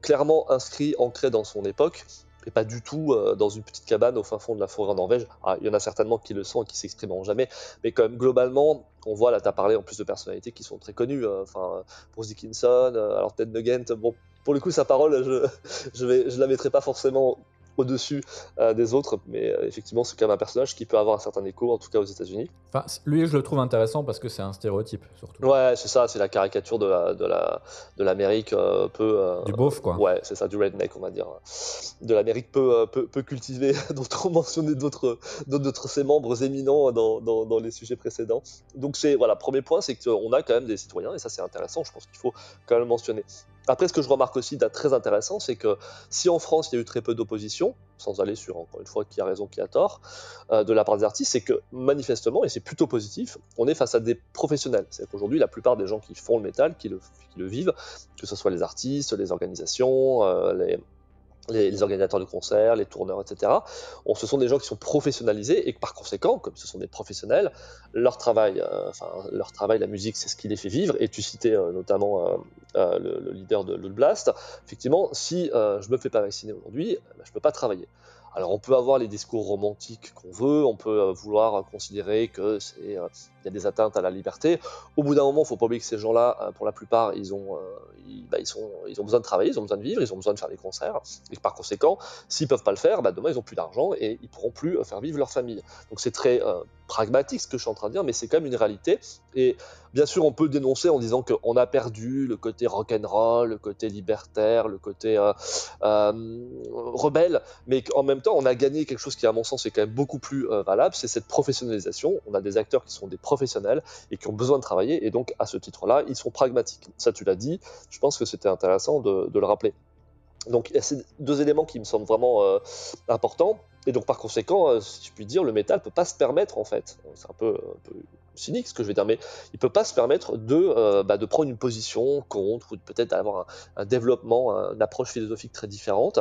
clairement inscrit, ancré dans son époque, et pas du tout euh, dans une petite cabane au fin fond de la forêt en Norvège. Il y en a certainement qui le sont et qui s'exprimeront jamais, mais quand même globalement, on voit là, tu as parlé en plus de personnalités qui sont très connues, euh, enfin Bruce Dickinson, euh, alors Ted Nugent, bon, pour le coup, sa parole, je, je, vais, je la mettrai pas forcément au-dessus euh, des autres, mais euh, effectivement, c'est quand même un personnage qui peut avoir un certain écho, en tout cas aux États-Unis. Enfin, lui, je le trouve intéressant parce que c'est un stéréotype, surtout. Ouais, c'est ça, c'est la caricature de la de la de l'Amérique euh, peu du beauf, quoi. Ouais, c'est ça, du redneck, on va dire, de l'Amérique peu, peu, peu cultivée, dont on mentionnait d'autres d'autres ses membres éminents dans, dans, dans, les sujets précédents. Donc c'est voilà, premier point, c'est qu'on a quand même des citoyens et ça c'est intéressant. Je pense qu'il faut quand même mentionner. Après, ce que je remarque aussi d'être très intéressant, c'est que si en France il y a eu très peu d'opposition, sans aller sur encore une fois qui a raison, qui a tort, euh, de la part des artistes, c'est que manifestement, et c'est plutôt positif, on est face à des professionnels. C'est qu'aujourd'hui, la plupart des gens qui font le métal, qui le, vivent, que ce soit les artistes, les organisations, euh, les, les, organisateurs de concerts, les tourneurs, etc. Ce sont des gens qui sont professionnalisés et par conséquent, comme ce sont des professionnels, leur travail, euh, enfin leur travail, la musique, c'est ce qui les fait vivre. Et tu citais euh, notamment euh, le, leader de Loot Blast. Effectivement, si je me fais pas vacciner aujourd'hui, ben, je peux pas travailler. Alors on peut avoir les discours romantiques qu'on veut, on peut vouloir considérer que c'est il y a des atteintes à la liberté. Au bout d'un moment, il faut pas oublier que ces gens-là, euh, pour la plupart, ils ont bah, ils, sont, ils ont besoin de travailler, ils ont besoin de vivre, ils ont besoin de faire des concerts. Et par conséquent, s'ils peuvent pas le faire, bah, demain ils ont plus d'argent et ils pourront plus faire vivre leur famille. Donc c'est très pragmatique ce que je suis en train de dire, mais c'est quand même une réalité. Et bien sûr, on peut dénoncer en disant qu'on a perdu le côté rock'n'roll, le côté libertaire, le côté rebelle, mais qu'en même temps, on a gagné quelque chose qui, à mon sens, est quand même beaucoup plus euh, valable, c'est cette professionnalisation. On a des acteurs qui sont des professionnels et qui ont besoin de travailler, et donc à ce titre-là, ils sont pragmatiques. Ça, tu l'as dit, je pense que c'était intéressant de, le rappeler. Donc il y a ces deux éléments qui me semblent vraiment euh, importants. Et donc par conséquent, euh, si je puis dire, le métal peut pas se permettre en fait, c'est un peu, un peu cynique ce que je vais dire, mais il peut pas se permettre de, euh, bah, de prendre une position contre ou peut-être d'avoir un, développement, une approche philosophique très différente.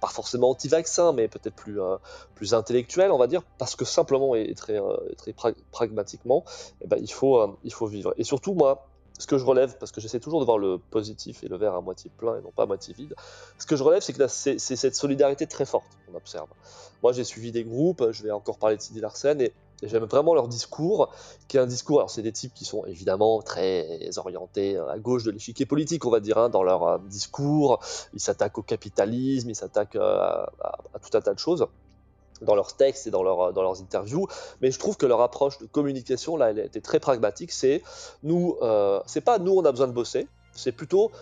Pas forcément anti-vaccin, mais peut-être plus, euh, plus intellectuel, on va dire, parce que simplement et, très, euh, très pra pragmatiquement, eh ben, il, faut, euh, il faut vivre. Et surtout, moi, ce que je relève, parce que j'essaie toujours de voir le positif et le verre à moitié plein et non pas à moitié vide, ce que je relève, c'est que c'est cette solidarité très forte qu'on observe. Moi, j'ai suivi des groupes, je vais encore parler de Sidi Larsen, et j'aime vraiment leur discours, qui est un discours, alors c'est des types qui sont évidemment très orientés à gauche de l'échiquier politique, on va dire, hein, dans leur euh, discours, ils s'attaquent au capitalisme, ils s'attaquent euh, à, tout un tas de choses dans leurs textes et dans, dans leurs interviews, mais je trouve que leur approche de communication, là, elle était très pragmatique. C'est nous, euh, c'est pas nous, on a besoin de bosser, c'est plutôt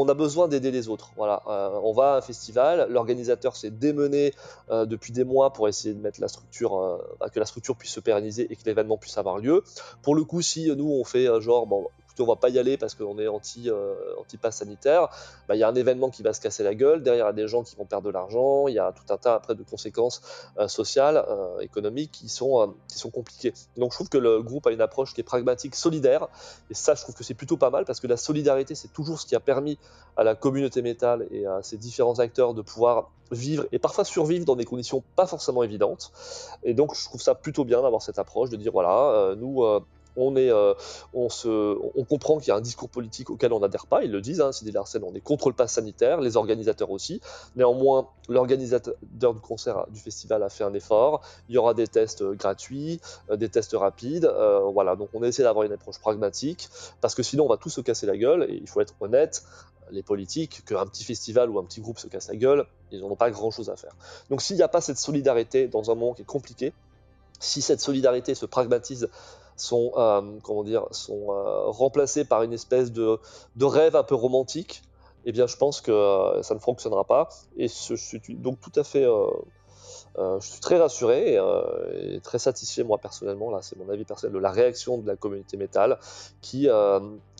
on a besoin d'aider les autres. Voilà, euh, on va à un festival, l'organisateur s'est démené euh, depuis des mois pour essayer de mettre la structure, euh, que la structure puisse se pérenniser et que l'événement puisse avoir lieu. Pour le coup, si nous on fait genre on va pas y aller parce qu'on est euh, anti pass sanitaire, bah, il y a un événement qui va se casser la gueule, derrière il y a des gens qui vont perdre de l'argent, il y a tout un tas après de conséquences euh, sociales, euh, économiques qui sont, qui sont compliquées. Donc je trouve que le groupe a une approche qui est pragmatique, solidaire, et ça je trouve que c'est plutôt pas mal parce que la solidarité c'est toujours ce qui a permis à la communauté métal et à ces différents acteurs de pouvoir vivre et parfois survivre dans des conditions pas forcément évidentes. Et donc je trouve ça plutôt bien d'avoir cette approche de dire voilà, nous euh, on, comprend qu'il y a un discours politique auquel on n'adhère pas, ils le disent, hein, Sidi Larsen, on est contre le pass sanitaire, les organisateurs aussi. Néanmoins, l'organisateur du concert du festival a fait un effort, il y aura des tests euh, gratuits, euh, des tests rapides, voilà, donc on essaie d'avoir une approche pragmatique, parce que sinon on va tous se casser la gueule, et il faut être honnête, les politiques, qu'un petit festival ou un petit groupe se casse la gueule, ils n'en ont pas grand-chose à faire. Donc s'il n'y a pas cette solidarité dans un moment qui est compliqué, si cette solidarité se pragmatise sont, euh, comment dire, sont euh, remplacés par une espèce de, de, rêve un peu romantique, eh bien, je pense que euh, ça ne fonctionnera pas. Et je suis donc tout à fait. Je suis très rassuré et, très satisfait, moi personnellement, là c'est mon avis personnel, de la réaction de la communauté métal qui,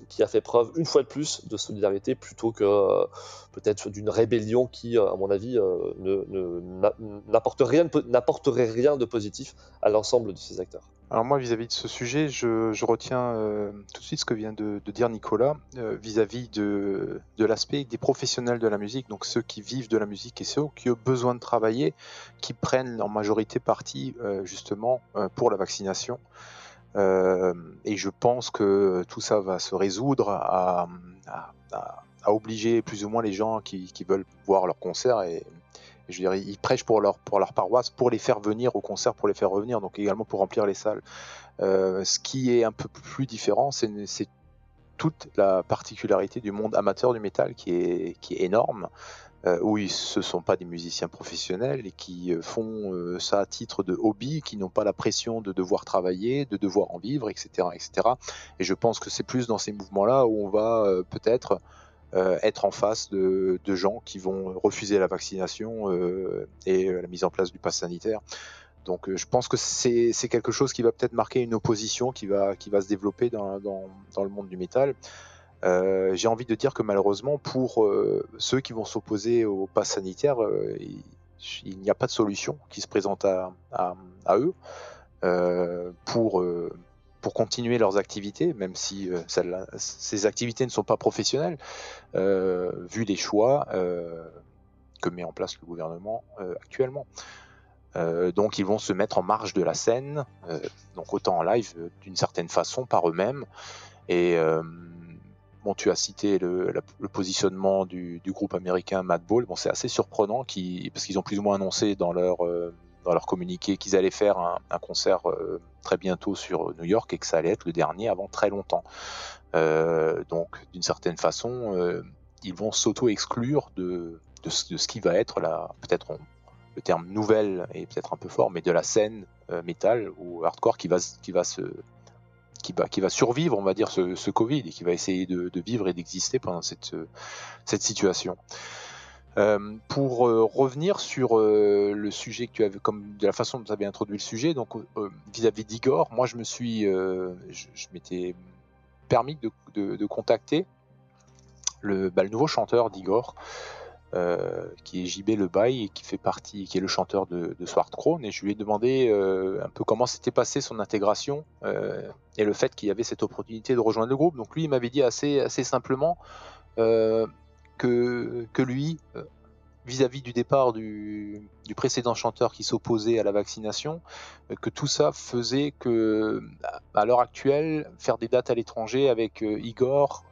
qui a fait preuve une fois de plus de solidarité plutôt que peut-être d'une rébellion qui, à mon avis, n'apporterait rien, rien de positif à l'ensemble de ces acteurs. Alors moi, vis-à-vis -vis de ce sujet, je, retiens euh, tout de suite ce que vient de, dire Nicolas vis-à-vis -vis de, de l'aspect des professionnels de la musique, donc ceux qui vivent de la musique et ceux qui ont besoin de travailler, qui prennent en majorité parti euh, justement euh, pour la vaccination. Et je pense que tout ça va se résoudre à, obliger plus ou moins les gens qui, qui veulent voir leur concert et je veux dire, ils prêchent pour leur, pour leur paroisse, pour les faire venir au concert, pour les faire revenir, donc également pour remplir les salles. Euh, ce qui est un peu plus différent, c'est toute la particularité du monde amateur du métal qui est, qui est énorme, euh, ils, ce ne sont pas des musiciens professionnels et qui euh, font euh, ça à titre de hobby, qui n'ont pas la pression de devoir travailler, de devoir en vivre, etc. etc. Et je pense que c'est plus dans ces mouvements-là où on va peut-être être en face de, gens qui vont refuser la vaccination et la mise en place du pass sanitaire. Donc je pense que c'est quelque chose qui va peut-être marquer une opposition qui va, qui va se développer dans, dans, dans le monde du métal. Euh, J'ai envie de dire que malheureusement, pour euh, ceux qui vont s'opposer au pass sanitaire, euh, il, n'y a pas de solution qui se présente à, eux pour continuer leurs activités, même si ces activités ne sont pas professionnelles, vu les choix que met en place le gouvernement actuellement. donc ils vont se mettre en marge de la scène, donc autant en live d'une certaine façon par eux-mêmes. Et bon, tu as cité le, positionnement du, groupe américain Madball. Bon, c'est assez surprenant parce qu'ils ont plus ou moins annoncé dans leur dans leur communiqué qu'ils allaient faire un, concert euh, très bientôt sur New York et que ça allait être le dernier avant très longtemps. Euh, donc, d'une certaine façon, euh, ils vont s'auto-exclure de, de, ce qui va être peut-être le terme nouvelle est peut-être un peu fort, mais de la scène euh, métal ou hardcore qui va, qui va se qui va, survivre, on va dire, ce, Covid et qui va essayer de, vivre et d'exister pendant cette, cette situation. Euh, pour euh, revenir sur euh, le sujet que tu avais, comme de la façon dont tu avais introduit le sujet, donc euh, vis-à-vis d'Igor, moi je me suis, euh, je, m'étais permis de, contacter le, bah, le nouveau chanteur d'Igor, qui est JB Le Bail qui fait partie, qui est le chanteur de, de. Et je lui ai demandé un peu comment s'était passé son intégration et le fait qu'il y avait cette opportunité de rejoindre le groupe. Donc lui, il m'avait dit assez, simplement que, lui, vis-à-vis du départ du, précédent chanteur qui s'opposait à la vaccination, euh, que tout ça faisait que, à l'heure actuelle, faire des dates à l'étranger avec euh, Igor,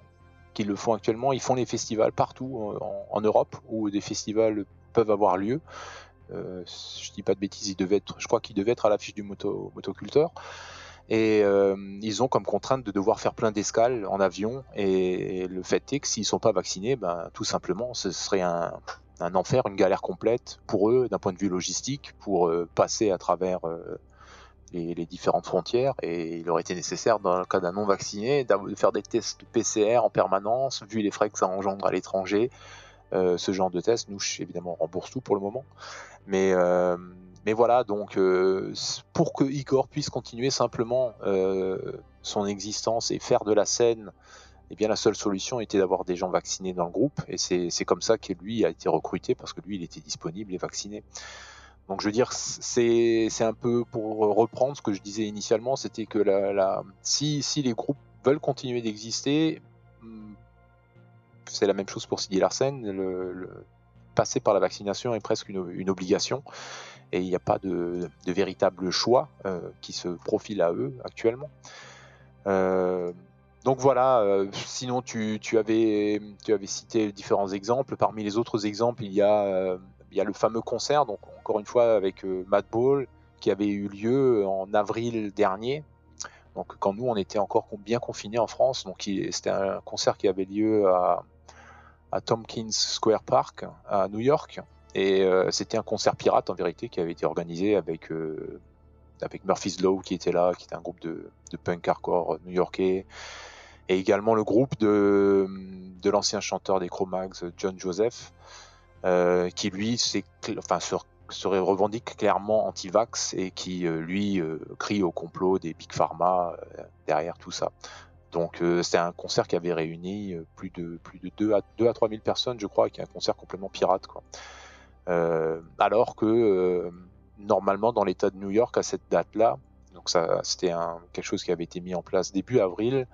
qui le font actuellement, ils font les festivals partout en, Europe où des festivals peuvent avoir lieu. Euh, je dis pas de bêtises, il devait être, je crois qu'il devait être à l'affiche du moto, motoculteur. Et ils ont comme contrainte de devoir faire plein d'escales en avion. Et le fait est que s'ils sont pas vaccinés, ben, tout simplement, ce serait un, un enfer, une galère complète pour eux d'un point de vue logistique, pour euh, passer à travers euh, les, différentes frontières. Et il aurait été nécessaire, dans le cas d'un non vacciné, de faire des tests PCR en permanence, vu les frais que ça engendre à l'étranger. Euh, ce genre de tests, nous, évidemment, on rembourse tout pour le moment. Mais, mais voilà, donc, pour que Igor puisse continuer simplement son existence et faire de la scène eh bien la seule solution était d'avoir des gens vaccinés dans le groupe, et c'est comme ça que lui a été recruté, parce que lui, il était disponible et vacciné. Donc je veux dire, c'est un peu pour reprendre ce que je disais initialement, c'était que si, les groupes veulent continuer d'exister, hmm, c'est la même chose pour Sidi Larsen, passer par la vaccination est presque une, obligation, et il n'y a pas de, véritable choix euh, qui se profile à eux actuellement. Euh, donc voilà, euh, sinon tu, avais, cité différents exemples. Parmi les autres exemples, il y a, il y a le fameux concert, donc encore une fois avec euh, Madball, qui avait eu lieu en avril dernier. Donc quand nous on était encore bien confinés en France, donc c'était un concert qui avait lieu à, Tompkins Square Park à New York. Et c'était un concert pirate en vérité qui avait été organisé avec avec Murphy's Law qui était là, qui était un groupe de, punk hardcore new-yorkais, et également le groupe de, l'ancien chanteur des Cro-Mags, John Joseph, euh, qui lui enfin, se, revendique clairement anti-vax et qui euh, lui euh, crie au complot des big pharma derrière tout ça. Donc c'était un concert qui avait réuni plus de plus de 2 à 2 à 3 000 personnes, je crois, qui est un concert complètement pirate, quoi. alors que normalement dans l'État de New York à cette date-là, donc ça c'était quelque chose qui avait été mis en place début avril.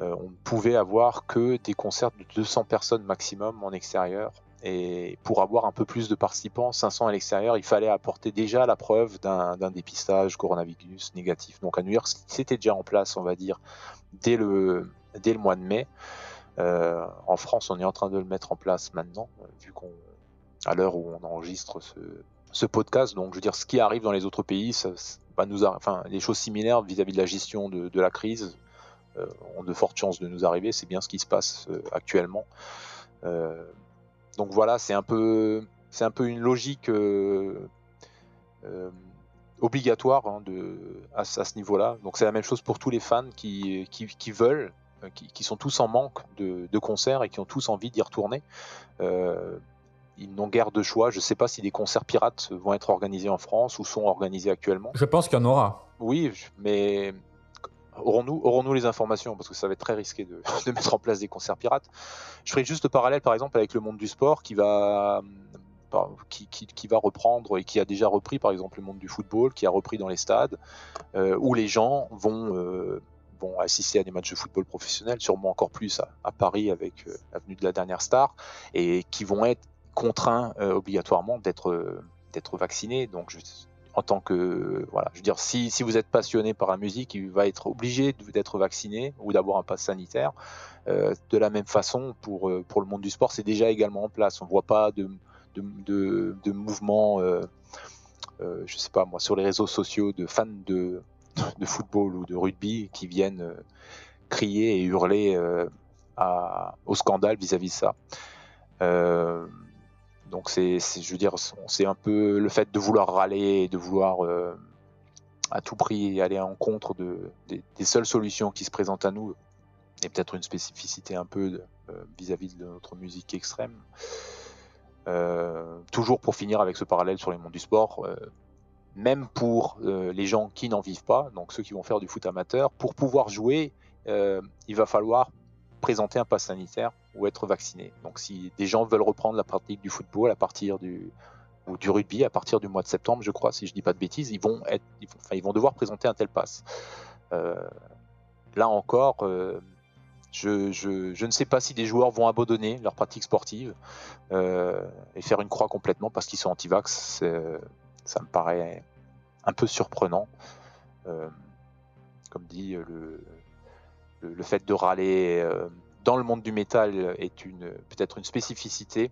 Euh, on ne pouvait avoir que des concerts de 200 personnes maximum en extérieur. Et pour avoir un peu plus de participants, 500 à l'extérieur, il fallait apporter déjà la preuve d'un dépistage coronavirus négatif. Donc à New York, c'était déjà en place, on va dire, dès le, mois de mai. Euh, en France, on est en train de le mettre en place maintenant, vu qu'on, à l'heure où on enregistre ce, podcast. Donc, je veux dire, ce qui arrive dans les autres pays, des choses similaires vis-à-vis de la gestion de la crise euh, ont de fortes chances de nous arriver. C'est bien ce qui se passe euh, actuellement. Euh, donc voilà, c'est un peu, c'est un peu une logique obligatoire hein, de, à, ce niveau-là. Donc c'est la même chose pour tous les fans qui, qui, veulent, qui, sont tous en manque de, de, concerts et qui ont tous envie d'y retourner. ils n'ont guère de choix. Je ne sais pas si des concerts pirates vont être organisés en France ou sont organisés actuellement. Je pense qu'il y en aura. Oui, mais Aurons-nous aurons les informations Parce que ça va être très risqué de, mettre en place des concerts pirates. Je ferai juste le parallèle, par exemple, avec le monde du sport qui va, euh, qui, va reprendre et qui a déjà repris, par exemple, le monde du football, qui a repris dans les stades, euh, où les gens vont, euh, assister à des matchs de football professionnels, sûrement encore plus à, Paris avec l'avenue de la dernière star, et qui vont être contraints obligatoirement d'être d'être vaccinés. Donc, je, en tant que voilà, je veux dire, si, vous êtes passionné par la musique, il va être obligé d'être vacciné ou d'avoir un pass sanitaire. Euh, de la même façon, pour, euh, pour le monde du sport, c'est déjà également en place. On ne voit pas de, de, de, mouvements, euh, je sais pas moi, sur les réseaux sociaux de fans de, de football ou de rugby qui viennent crier et hurler au scandale vis-à-vis -vis de ça. Donc c'est, je veux dire, c'est un peu le fait de vouloir râler et de vouloir euh, à tout prix aller en contre de, des, seules solutions qui se présentent à nous, et peut-être une spécificité un peu euh, vis-à-vis de, notre musique extrême. Euh, toujours pour finir avec ce parallèle sur les mondes du sport, même pour les gens qui n'en vivent pas, donc ceux qui vont faire du foot amateur, pour pouvoir jouer, il va falloir présenter un pass sanitaire ou être vaccinés. Donc si des gens veulent reprendre la pratique du football à partir du ou du rugby à partir du mois de septembre, je crois, si je dis pas de bêtises, ils vont être, enfin, ils vont devoir présenter un tel pass. Euh, là encore, euh, je, je, je, ne sais pas si des joueurs vont abandonner leur pratique sportive euh, et faire une croix complètement parce qu'ils sont anti-vax. Ça me paraît un peu surprenant. Euh, comme dit, le, le, fait de râler le monde du métal est peut-être une spécificité.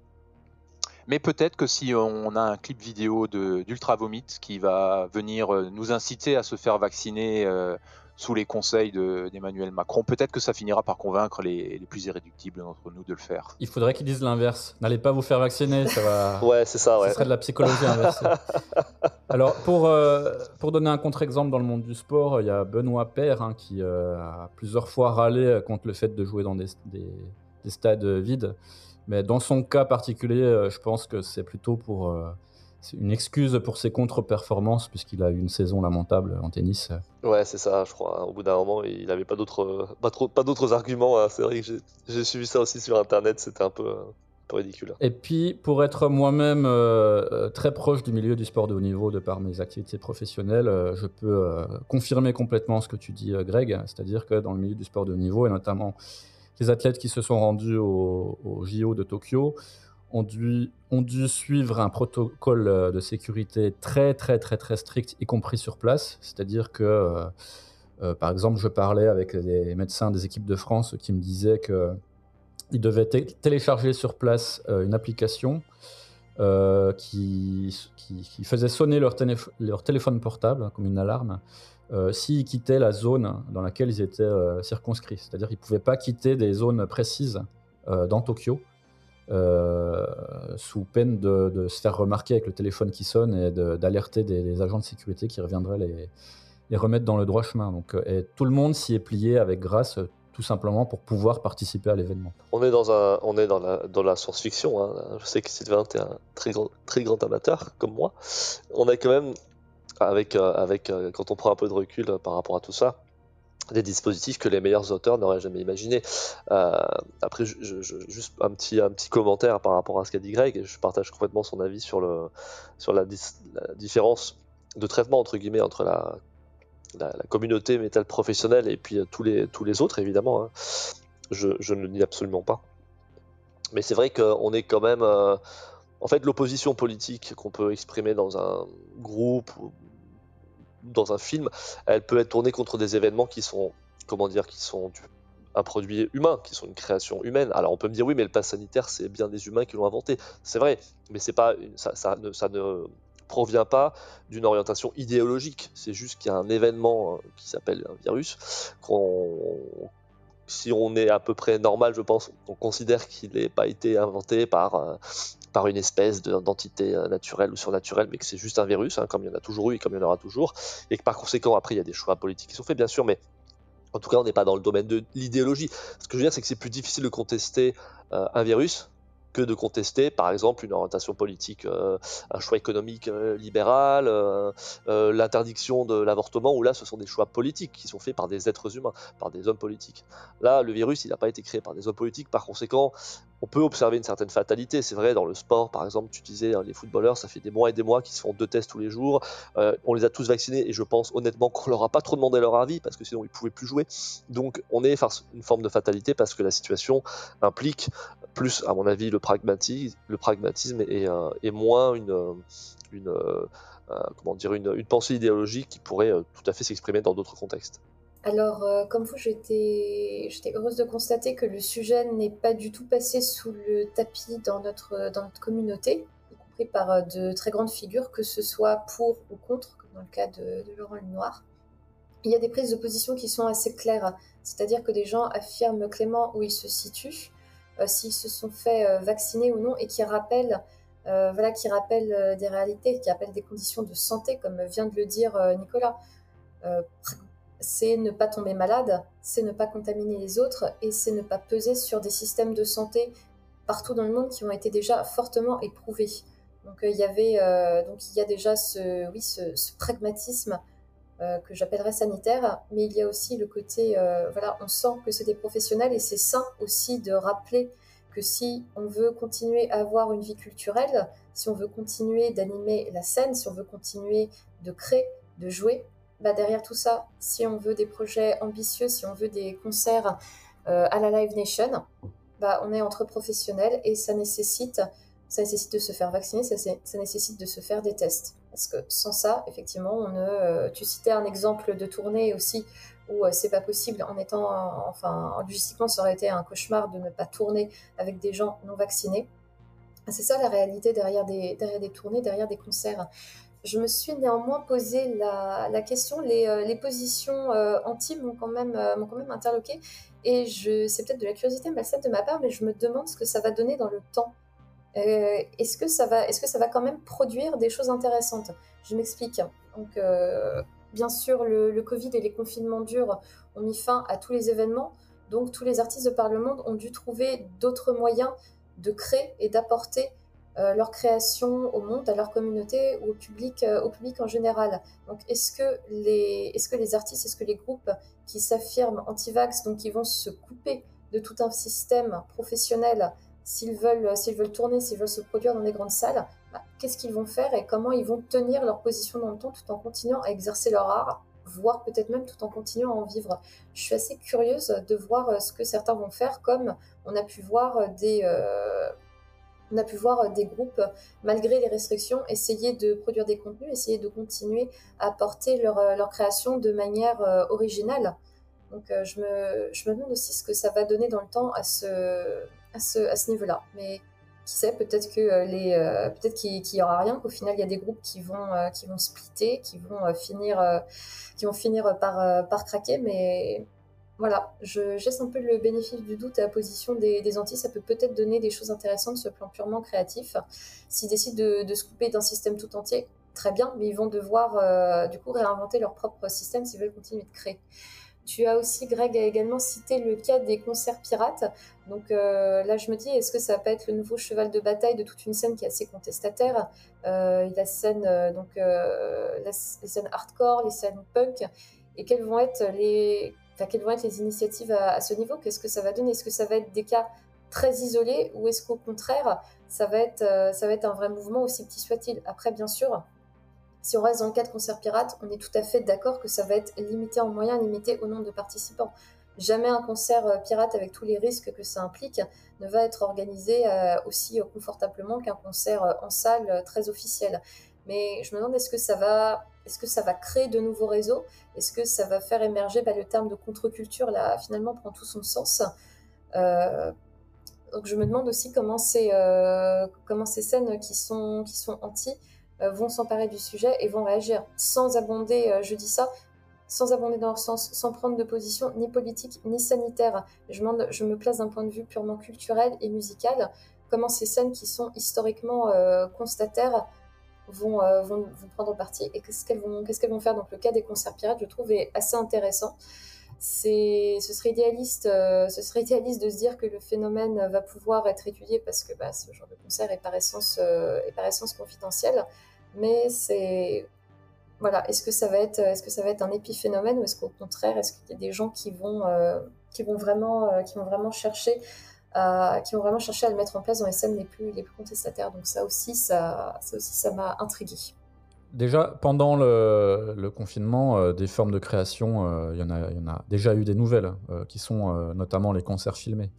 Mais peut-être que si on a un clip vidéo d'Ultra Vomit qui va venir euh, nous inciter à se faire vacciner euh, sous les conseils d'Emmanuel Macron, peut-être que ça finira par convaincre les, les plus irréductibles d'entre nous de le faire. Il faudrait qu'ils disent l'inverse. N'allez pas vous faire vacciner, ça va. ouais, c'est ça, ouais. Ce serait de la psychologie inversée. Alors, pour, euh, pour donner un contre-exemple dans le monde du sport, il y a Benoît Père hein, qui euh, a plusieurs fois râlé contre le fait de jouer dans des, des, des stades vides. Mais dans son cas particulier, euh, je pense que c'est plutôt pour euh, une excuse pour ses contre-performances, puisqu'il a eu une saison lamentable en tennis. Ouais, c'est ça, je crois. Au bout d'un moment, il n'avait pas d'autres, pas, pas d'autres arguments. Hein. C'est vrai que j'ai suivi ça aussi sur Internet, c'était un peu, peu ridicule. Et puis, pour être moi-même euh, très proche du milieu du sport de haut niveau de par mes activités professionnelles, euh, je peux euh, confirmer complètement ce que tu dis, Greg. C'est-à-dire que dans le milieu du sport de haut niveau, et notamment les athlètes qui se sont rendus au, au JO de Tokyo ont dû, suivre un protocole de sécurité très très très très strict, y compris sur place. C'est-à-dire que, euh, euh, par exemple, je parlais avec les médecins des équipes de France qui me disaient qu'ils devaient télécharger sur place euh, une application qui, faisait sonner leur, téléphone portable comme une alarme euh, s'ils quittaient la zone dans laquelle ils étaient euh, circonscrits. C'est-à-dire qu'ils ne pouvaient pas quitter des zones précises euh, dans Tokyo, sous peine de, se faire remarquer avec le téléphone qui sonne et d'alerter des, agents de sécurité qui reviendraient les, remettre dans le droit chemin. Donc, et tout le monde s'y est plié avec grâce, tout simplement pour pouvoir participer à l'événement. On est dans, un, on est dans la, dans la science-fiction. Hein. Je sais que Sylvain, tu es un très grand, amateur, comme moi. On a quand même avec, euh, avec euh, quand on prend un peu de recul euh, par rapport à tout ça, des dispositifs que les meilleurs auteurs n'auraient jamais imaginé. Euh, après, juste un petit, commentaire par rapport à ce qu'a dit Greg, je partage complètement son avis sur, la, différence de traitement entre guillemets entre la, communauté métal professionnelle et puis tous les, tous les autres, évidemment. Hein. Je, ne le nie absolument pas. Mais c'est vrai qu'on est quand même. Euh, en fait, l'opposition politique qu'on peut exprimer dans un groupe ou dans un film, elle peut être tournée contre des événements qui sont, comment dire, qui sont un produit humain, qui sont une création humaine. Alors on peut me dire oui, mais le pass sanitaire, c'est bien des humains qui l'ont inventé. C'est vrai, mais c'est pas, ça, ne, ça ne provient pas d'une orientation idéologique. C'est juste qu'il y a un événement euh, qui s'appelle un virus qu'on si on est à peu près normal, je pense, on considère qu'il n'ait pas été inventé par, euh, une espèce d'entité euh, naturelle ou surnaturelle, mais que c'est juste un virus, hein, comme il y en a toujours eu et comme il y en aura toujours, et que par conséquent, après, il y a des choix politiques qui sont faits, bien sûr, mais en tout cas, on n'est pas dans le domaine de l'idéologie. Ce que je veux dire, c'est que c'est plus difficile de contester euh, un virus que de contester, par exemple, une orientation politique, euh, un choix économique euh, libéral, euh, l'interdiction de l'avortement, où là, ce sont des choix politiques qui sont faits par des êtres humains, par des hommes politiques. Là, le virus, il n'a pas été créé par des hommes politiques, par conséquent, on peut observer une certaine fatalité. C'est vrai, dans le sport, par exemple, tu disais, hein, les footballeurs, ça fait des mois et des mois qu'ils se font deux tests tous les jours. Euh, on les a tous vaccinés et je pense honnêtement qu'on leur a pas trop demandé leur avis parce que sinon ils pouvaient plus jouer. Donc on est face à une forme de fatalité parce que la situation implique plus, à mon avis, le pragmatisme, et, euh, moins euh, une, pensée idéologique qui pourrait tout à fait s'exprimer dans d'autres contextes. Alors, euh, comme vous, j'étais heureuse de constater que le sujet n'est pas du tout passé sous le tapis dans notre, dans notre communauté, y compris par euh, de très grandes figures, que ce soit pour ou contre, comme dans le cas de, de Laurent Lenoir. Il y a des prises de position qui sont assez claires, c'est-à-dire que des gens affirment clairement où ils se situent, euh, s'ils se sont fait euh, vacciner ou non, et qui rappellent, euh, voilà, qui rappellent des réalités, qui rappellent des conditions de santé, comme vient de le dire Nicolas c'est ne pas tomber malade, c'est ne pas contaminer les autres et c'est ne pas peser sur des systèmes de santé partout dans le monde qui ont été déjà fortement éprouvés. Donc euh, il y avait euh, donc il y a déjà ce oui ce, pragmatisme euh, que j'appellerais sanitaire, mais il y a aussi le côté voilà on sent que c'est des professionnels et c'est sain aussi de rappeler que si on veut continuer à avoir une vie culturelle, si on veut continuer d'animer la scène, si on veut continuer de créer, de jouer, bah derrière tout ça, si on veut des projets ambitieux, si on veut des concerts euh, à la Live Nation, bah on est entre professionnels et ça nécessite, ça nécessite de se faire vacciner, ça, nécessite de se faire des tests. Parce que sans ça, effectivement, euh, tu citais un exemple de tournée aussi où euh, c'est pas possible en étant, enfin, logistiquement, ça aurait été un cauchemar de ne pas tourner avec des gens non vaccinés. C'est ça la réalité derrière des, derrière des tournées, derrière des concerts. Je me suis néanmoins posé la, question, les, euh, positions euh, anti m'ont quand, même, m'ont quand même interloqué, et je, c'est peut-être de la curiosité malsaine de ma part, mais je me demande ce que ça va donner dans le temps. est-ce que ça va, est-ce que ça va quand même produire des choses intéressantes? Je m'explique. Donc, Bien sûr, le, Covid et les confinements durs ont mis fin à tous les événements, donc tous les artistes de par le monde ont dû trouver d'autres moyens de créer et d'apporter euh, leur création au monde, à leur communauté ou au public, euh, au public en général. Donc, est-ce que les, artistes, est-ce que les groupes qui s'affirment anti-vax, donc qui vont se couper de tout un système professionnel s'ils veulent, veulent tourner, s'ils veulent se produire dans des grandes salles, bah, qu'est-ce qu'ils vont faire et comment ils vont tenir leur position dans le temps tout en continuant à exercer leur art, voire peut-être même tout en continuant à en vivre? Je suis assez curieuse de voir euh, ce que certains vont faire, comme on a pu voir des, euh, on a pu voir des groupes, malgré les restrictions, essayer de produire des contenus, essayer de continuer à porter leur, euh, création de manière originale. Donc je, me, je me demande aussi ce que ça va donner dans le temps à ce, à ce, à ce niveau-là. Mais qui sait, peut-être euh, euh, peut-être qu'il n'y aura rien, qu'au final il y a des groupes qui vont, euh, qui vont splitter, qui vont finir, qui vont finir par, par craquer, mais voilà, je laisse un peu le bénéfice du doute à la position des, antis. Ça peut peut-être donner des choses intéressantes sur le plan purement créatif. S'ils décident de, se couper d'un système tout entier, très bien, mais ils vont devoir du coup réinventer leur propre système s'ils veulent continuer de créer. Tu as aussi, Greg a également cité le cas des concerts pirates. Donc euh, là, je me dis, est-ce que ça va pas être le nouveau cheval de bataille de toute une scène qui est assez contestataire? Euh, La scène, euh, donc les scènes hardcore, les scènes punk, et quelles vont être les, quelles vont être les initiatives à, ce niveau? Qu'est-ce que ça va donner? Est-ce que ça va être des cas très isolés ou est-ce qu'au contraire, ça va être, ça va être un vrai mouvement aussi petit soit-il? Après, bien sûr, si on reste dans le cas de concert pirate, on est tout à fait d'accord que ça va être limité en moyens, limité au nombre de participants. Jamais un concert euh, pirate avec tous les risques que ça implique ne va être organisé euh, aussi confortablement qu'un concert euh, en salle très officiel. Mais je me demande est-ce que ça va, est-ce que ça va créer de nouveaux réseaux? Est-ce que ça va faire émerger bah, le terme de contre-culture là finalement prend tout son sens? donc je me demande aussi comment ces, ces scènes qui sont, qui anti euh, vont s'emparer du sujet et vont réagir sans abonder, euh, je dis ça, sans abonder dans leur sens, sans prendre de position ni politique ni sanitaire. Je, je me place d'un point de vue purement culturel et musical, comment ces scènes qui sont historiquement euh, vont, vont, prendre parti et qu'est-ce qu'elles vont, qu'est-ce vont faire? Donc le cas des concerts pirates, je trouve, est assez intéressant. C'est, ce serait idéaliste, ce serait idéaliste de se dire que le phénomène va pouvoir être étudié parce que bah, ce genre de concert est par essence, est par essence confidentiel mais c'est voilà, est-ce que ça va être, est-ce que ça va être un épiphénomène ou est-ce qu'au contraire, est-ce qu'il y a des gens qui vont, euh, qui vont vraiment, euh, qui vont vraiment chercher, à, qui vont vraiment chercher à le mettre en place dans les scènes les plus, les plus contestataires. Donc ça aussi, ça, ça aussi, ça m'a intrigué. Déjà, pendant le, confinement, euh, des formes de création, il y, en a, y en a déjà eu des nouvelles, qui sont notamment les concerts filmés.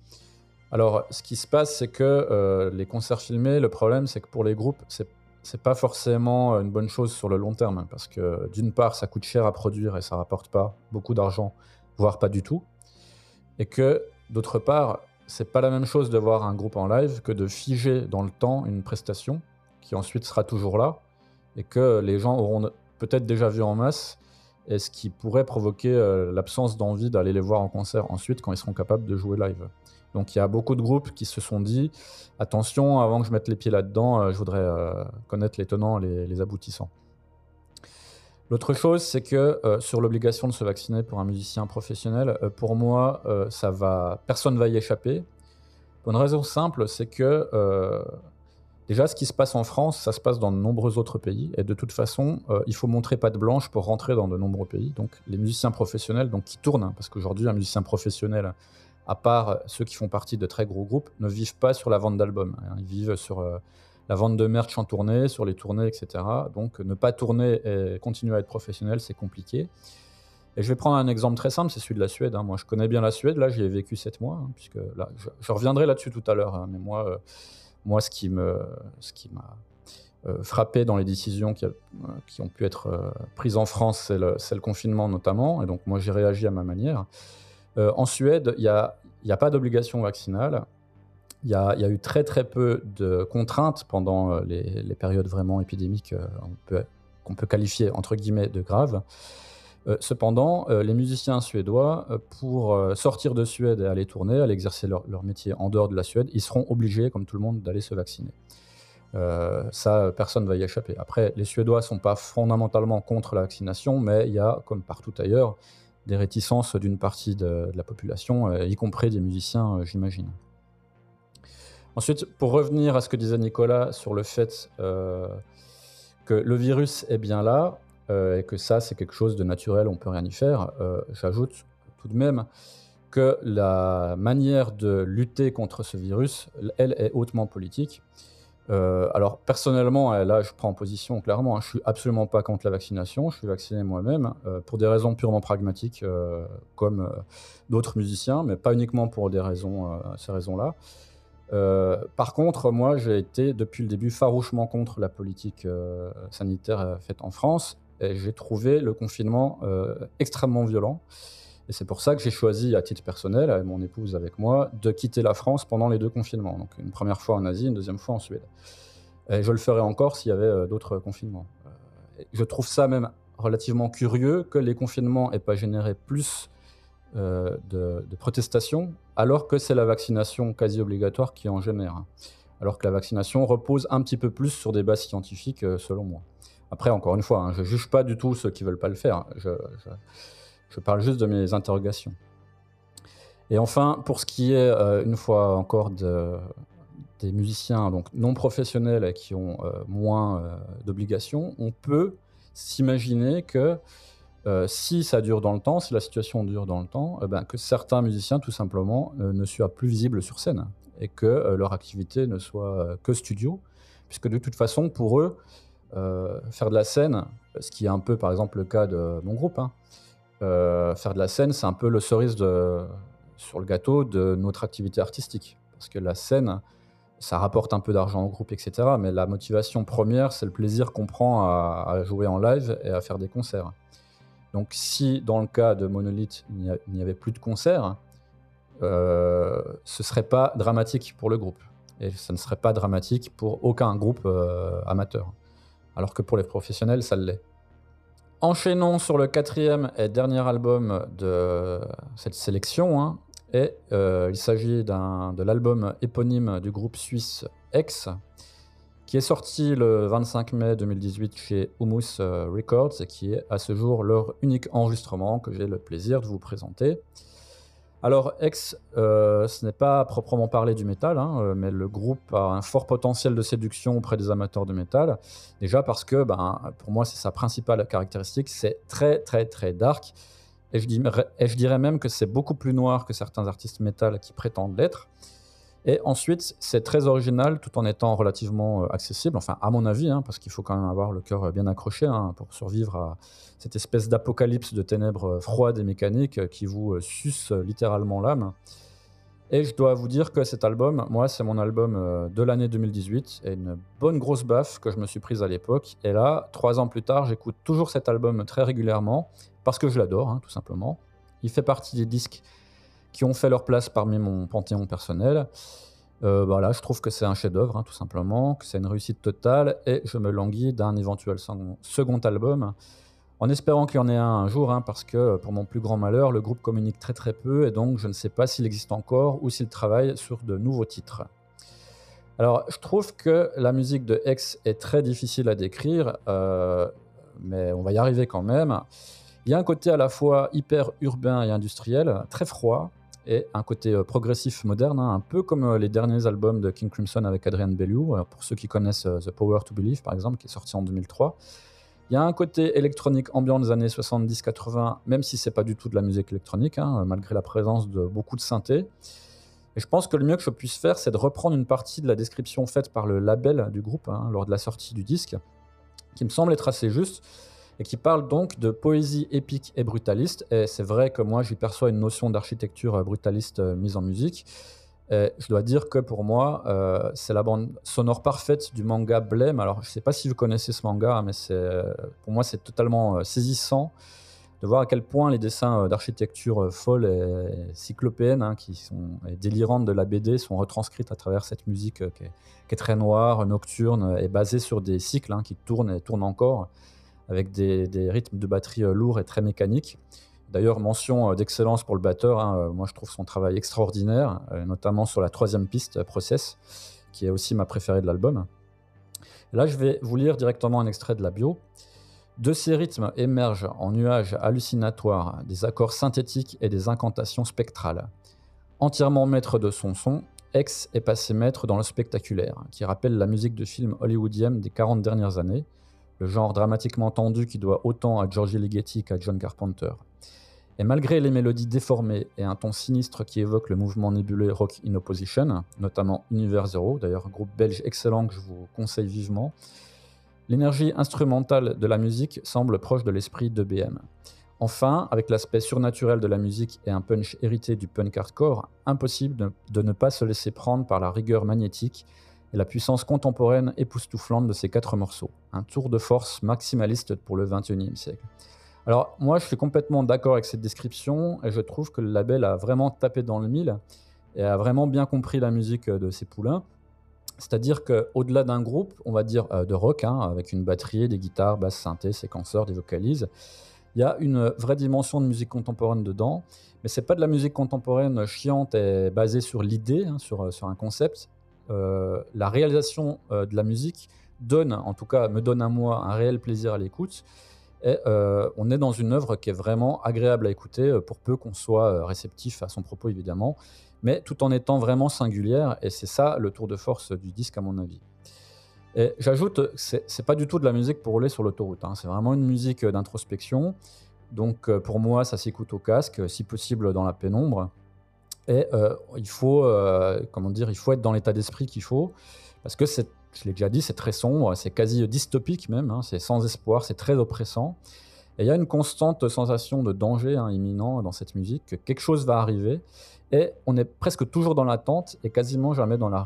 Alors, ce qui se passe, c'est que les concerts filmés, le problème, c'est que pour les groupes, c'est c'est pas forcément euh, une bonne chose sur le long terme, hein, parce que d'une part, ça coûte cher à produire et ça rapporte pas beaucoup d'argent, voire pas du tout, et que d'autre part, c'est pas la même chose de voir un groupe en live que de figer dans le temps une prestation qui ensuite sera toujours là et que les gens auront peut-être déjà vu en masse et ce qui pourrait provoquer euh, l'absence d'envie d'aller les voir en concert ensuite quand ils seront capables de jouer live. Donc il y a beaucoup de groupes qui se sont dit attention, avant que je mette les pieds là-dedans, euh, je voudrais euh, connaître les tenants, les, les aboutissants. L'autre chose, c'est que euh, sur l'obligation de se vacciner pour un musicien professionnel, pour moi, ça va, personne va y échapper. Pour une raison simple, c'est que déjà, ce qui se passe en France, ça se passe dans de nombreux autres pays, et de toute façon, il faut montrer patte blanche pour rentrer dans de nombreux pays. Donc, les musiciens professionnels, donc qui tournent, hein, parce qu'aujourd'hui, un musicien professionnel à part ceux qui font partie de très gros groupes, ne vivent pas sur la vente d'albums. Hein. Ils vivent sur la vente de merch en tournée, sur les tournées, etc. Donc ne pas tourner et continuer à être professionnel, c'est compliqué. Et je vais prendre un exemple très simple, c'est celui de la Suède. Hein. Moi, je connais bien la Suède. Là, j'y ai vécu sept mois, hein, puisque là, je, reviendrai là-dessus tout à l'heure. Hein. mais moi, euh, moi, ce qui me, ce qui m'a euh, frappé dans les décisions qui, euh, qui ont pu être prises en France, c'est le, le, confinement notamment. Et donc, moi, j'ai réagi à ma manière. en Suède, il n'y a, y a pas d'obligation vaccinale. Il y, a, eu très très peu de contraintes pendant les, les périodes vraiment épidémiques qu'on peut, qu'on peut qualifier entre guillemets de graves. Euh, cependant, euh, les musiciens suédois, euh, pour sortir de Suède et aller tourner, aller exercer leur, métier en dehors de la Suède, ils seront obligés, comme tout le monde, d'aller se vacciner. ça, personne ne va y échapper. Après, les Suédois ne sont pas fondamentalement contre la vaccination, mais il y a, comme partout ailleurs, des réticences d'une partie de, la population, y compris des musiciens, j'imagine. Ensuite, pour revenir à ce que disait Nicolas sur le fait que le virus est bien là, euh, et que ça, c'est quelque chose de naturel, on peut rien y faire. Euh, j'ajoute tout de même que la manière de lutter contre ce virus, elle est hautement politique. Euh, alors personnellement, là je prends position clairement, hein, je suis absolument pas contre la vaccination, je suis vacciné moi-même pour des raisons purement pragmatiques comme d'autres musiciens, mais pas uniquement pour des raisons, ces raisons-là. Par contre, moi j'ai été depuis le début farouchement contre la politique sanitaire faite en France j'ai trouvé le confinement euh, extrêmement violent. Et c'est pour ça que j'ai choisi, à titre personnel, avec mon épouse avec moi, de quitter la France pendant les deux confinements. Donc une première fois en Asie, une deuxième fois en Suède. Et je le ferai encore s'il y avait euh, d'autres confinements. Euh, je trouve ça même relativement curieux que les confinements n'aient pas généré plus de, protestations, alors que c'est la vaccination quasi obligatoire qui en génère. Alors que la vaccination repose un petit peu plus sur des bases scientifiques, selon moi. Après, encore une fois, hein, je ne juge pas du tout ceux qui ne veulent pas le faire. Je, parle juste de mes interrogations. Et enfin, pour ce qui est, euh, une fois encore, des musiciens donc non professionnels qui ont euh, moins euh, d'obligations, on peut s'imaginer que si ça dure dans le temps, si la situation dure dans le temps, ben, que certains musiciens, tout simplement, ne soient plus visibles sur scène et que leur activité ne soit que studio, puisque de toute façon, pour eux, euh, faire de la scène, ce qui est un peu par exemple le cas de mon groupe, hein, euh, faire de la scène, c'est un peu le cerise sur le gâteau de notre activité artistique. Parce que la scène, ça rapporte un peu d'argent au groupe, etc. Mais la motivation première, c'est le plaisir qu'on prend à, jouer en live et à faire des concerts. Donc si dans le cas de Monolith, il n'y avait plus de concerts, euh, ce serait pas dramatique pour le groupe. Et ça ne serait pas dramatique pour aucun groupe euh, amateur alors que pour les professionnels, ça l'est. Enchaînons sur le quatrième et dernier album de cette sélection. Hein, et euh, il s'agit de l'album éponyme du groupe suisse X, qui est sorti le 25 mai 2018 chez Humus euh, Records et qui est à ce jour leur unique enregistrement que j'ai le plaisir de vous présenter. Alors, X, euh, ce n'est pas proprement parler du métal, hein, euh, mais le groupe a un fort potentiel de séduction auprès des amateurs de métal. Déjà parce que, ben, pour moi, c'est sa principale caractéristique, c'est très, très, très dark. Et je, et je dirais même que c'est beaucoup plus noir que certains artistes métal qui prétendent l'être. Et ensuite, c'est très original tout en étant relativement euh, accessible, enfin à mon avis, hein, parce qu'il faut quand même avoir le cœur bien accroché hein, pour survivre à cette espèce d'apocalypse de ténèbres euh, froides et mécaniques euh, qui vous suce littéralement l'âme. Et je dois vous dire que cet album, moi, c'est mon album de l'année 2018 et une bonne grosse baffe que je me suis prise à l'époque. Et là, trois ans plus tard, j'écoute toujours cet album très régulièrement parce que je l'adore, hein, tout simplement. Il fait partie des disques qui ont fait leur place parmi mon panthéon personnel. Euh, voilà, je trouve que c'est un chef-d'œuvre, hein, tout simplement, que c'est une réussite totale, et je me languis d'un éventuel second album, en espérant qu'il y en ait un un jour, hein, parce que pour mon plus grand malheur, le groupe communique très très peu, et donc je ne sais pas s'il existe encore ou s'il travaille sur de nouveaux titres. Alors, je trouve que la musique de X est très difficile à décrire, euh, mais on va y arriver quand même. Il y a un côté à la fois hyper urbain et industriel, très froid, et un côté euh, progressif moderne, hein, un peu comme euh, les derniers albums de King Crimson avec Adrian Bellew, euh, pour ceux qui connaissent The Power to Believe par exemple, qui est sorti en 2003. Il y a un côté électronique ambiant des années 70-80, même si c'est pas du tout de la musique électronique, hein, malgré la présence de beaucoup de synthé. Et je pense que le mieux que je puisse faire, c'est de reprendre une partie de la description faite par le label du groupe hein, lors de la sortie du disque, qui me semble être assez juste, et qui parle donc de poésie épique et brutaliste. Et c'est vrai que moi, j'y perçois une notion d'architecture brutaliste euh, mise en musique. Et je dois dire que pour moi, euh, c'est la bande sonore parfaite du manga Blame. Alors, je ne sais pas si vous connaissez ce manga, mais pour moi, c'est totalement euh, saisissant de voir à quel point les dessins euh, d'architecture folle et cyclopéenne, hein, qui sont délirantes de la BD, sont retranscrits à travers cette musique qui est, très noire, nocturne, et basée sur des cycles hein, qui tournent et tournent encore, avec des, rythmes de batterie lourds et très mécaniques. D'ailleurs, mention euh, d'excellence pour le batteur. Hein, euh, moi, je trouve son travail extraordinaire, euh, notamment sur la troisième piste, Process, qui est aussi ma préférée de l'album. Là, je vais vous lire directement un extrait de la bio. De ces rythmes émergent en nuages hallucinatoires des accords synthétiques et des incantations spectrales. Entièrement maître de son son, X est passé maître dans le spectaculaire, qui rappelle la musique de films hollywoodiennes des 40 dernières années, le genre dramatiquement tendu qui doit autant à Georgie Ligeti qu'à John Carpenter. Et malgré les mélodies déformées et un ton sinistre qui évoque le mouvement nébuleux Rock in Opposition, notamment Univers Zero, d'ailleurs un groupe belge excellent que je vous conseille vivement, l'énergie instrumentale de la musique semble proche de l'esprit de BM. Enfin, avec l'aspect surnaturel de la musique et un punch hérité du punk hardcore, impossible de, ne pas se laisser prendre par la rigueur magnétique et la puissance contemporaine époustouflante de ces quatre morceaux. Un tour de force maximaliste pour le XXIe siècle. Alors moi, je suis complètement d'accord avec cette description et je trouve que le label a vraiment tapé dans le mille et a vraiment bien compris la musique de ses poulains. C'est-à-dire qu'au-delà d'un groupe, on va dire euh, de rock, hein, avec une batterie, des guitares, basses, synthé, séquenceurs, des vocalises, il y a une vraie dimension de musique contemporaine dedans. Mais c'est pas de la musique contemporaine chiante et basée sur l'idée, hein, euh, sur un concept. La réalisation de la musique donne, en tout cas me donne à moi, un réel plaisir à l'écoute. Et euh, on est dans une œuvre qui est vraiment agréable à écouter, euh, pour peu qu'on soit euh, réceptif à son propos évidemment, mais tout en étant vraiment singulière, et c'est ça le tour de force du disque à mon avis. Et j'ajoute, c'est pas du tout de la musique pour rouler sur l'autoroute, hein. c'est vraiment une musique d'introspection, donc pour moi ça s'écoute au casque, si possible dans la pénombre, et il faut, comment dire, il faut être dans l'état d'esprit qu'il faut, parce que c'est je l'ai déjà dit, c'est très sombre, c'est quasi dystopique même, hein, c'est sans espoir, c'est très oppressant. Et il y a une constante sensation de danger hein, imminent dans cette musique, que quelque chose va arriver, et on est presque toujours dans l'attente et quasiment jamais dans la,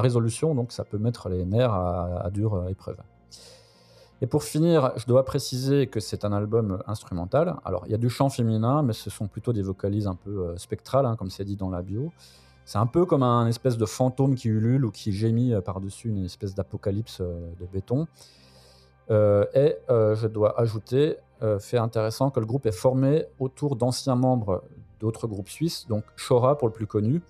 résolution, donc ça peut mettre les nerfs à, dure euh, épreuve. Et pour finir, je dois préciser que c'est un album instrumental. Alors, il y a du chant féminin, mais ce sont plutôt des vocalises un peu euh, spectrales, hein, comme c'est dit dans la bio. C'est un peu comme un espèce de fantôme qui ulule ou qui gémit euh, par-dessus une espèce d'apocalypse euh, de béton. Et je dois ajouter, fait intéressant, que le groupe est formé autour d'anciens membres d'autres groupes suisses, donc Shora pour le plus connu.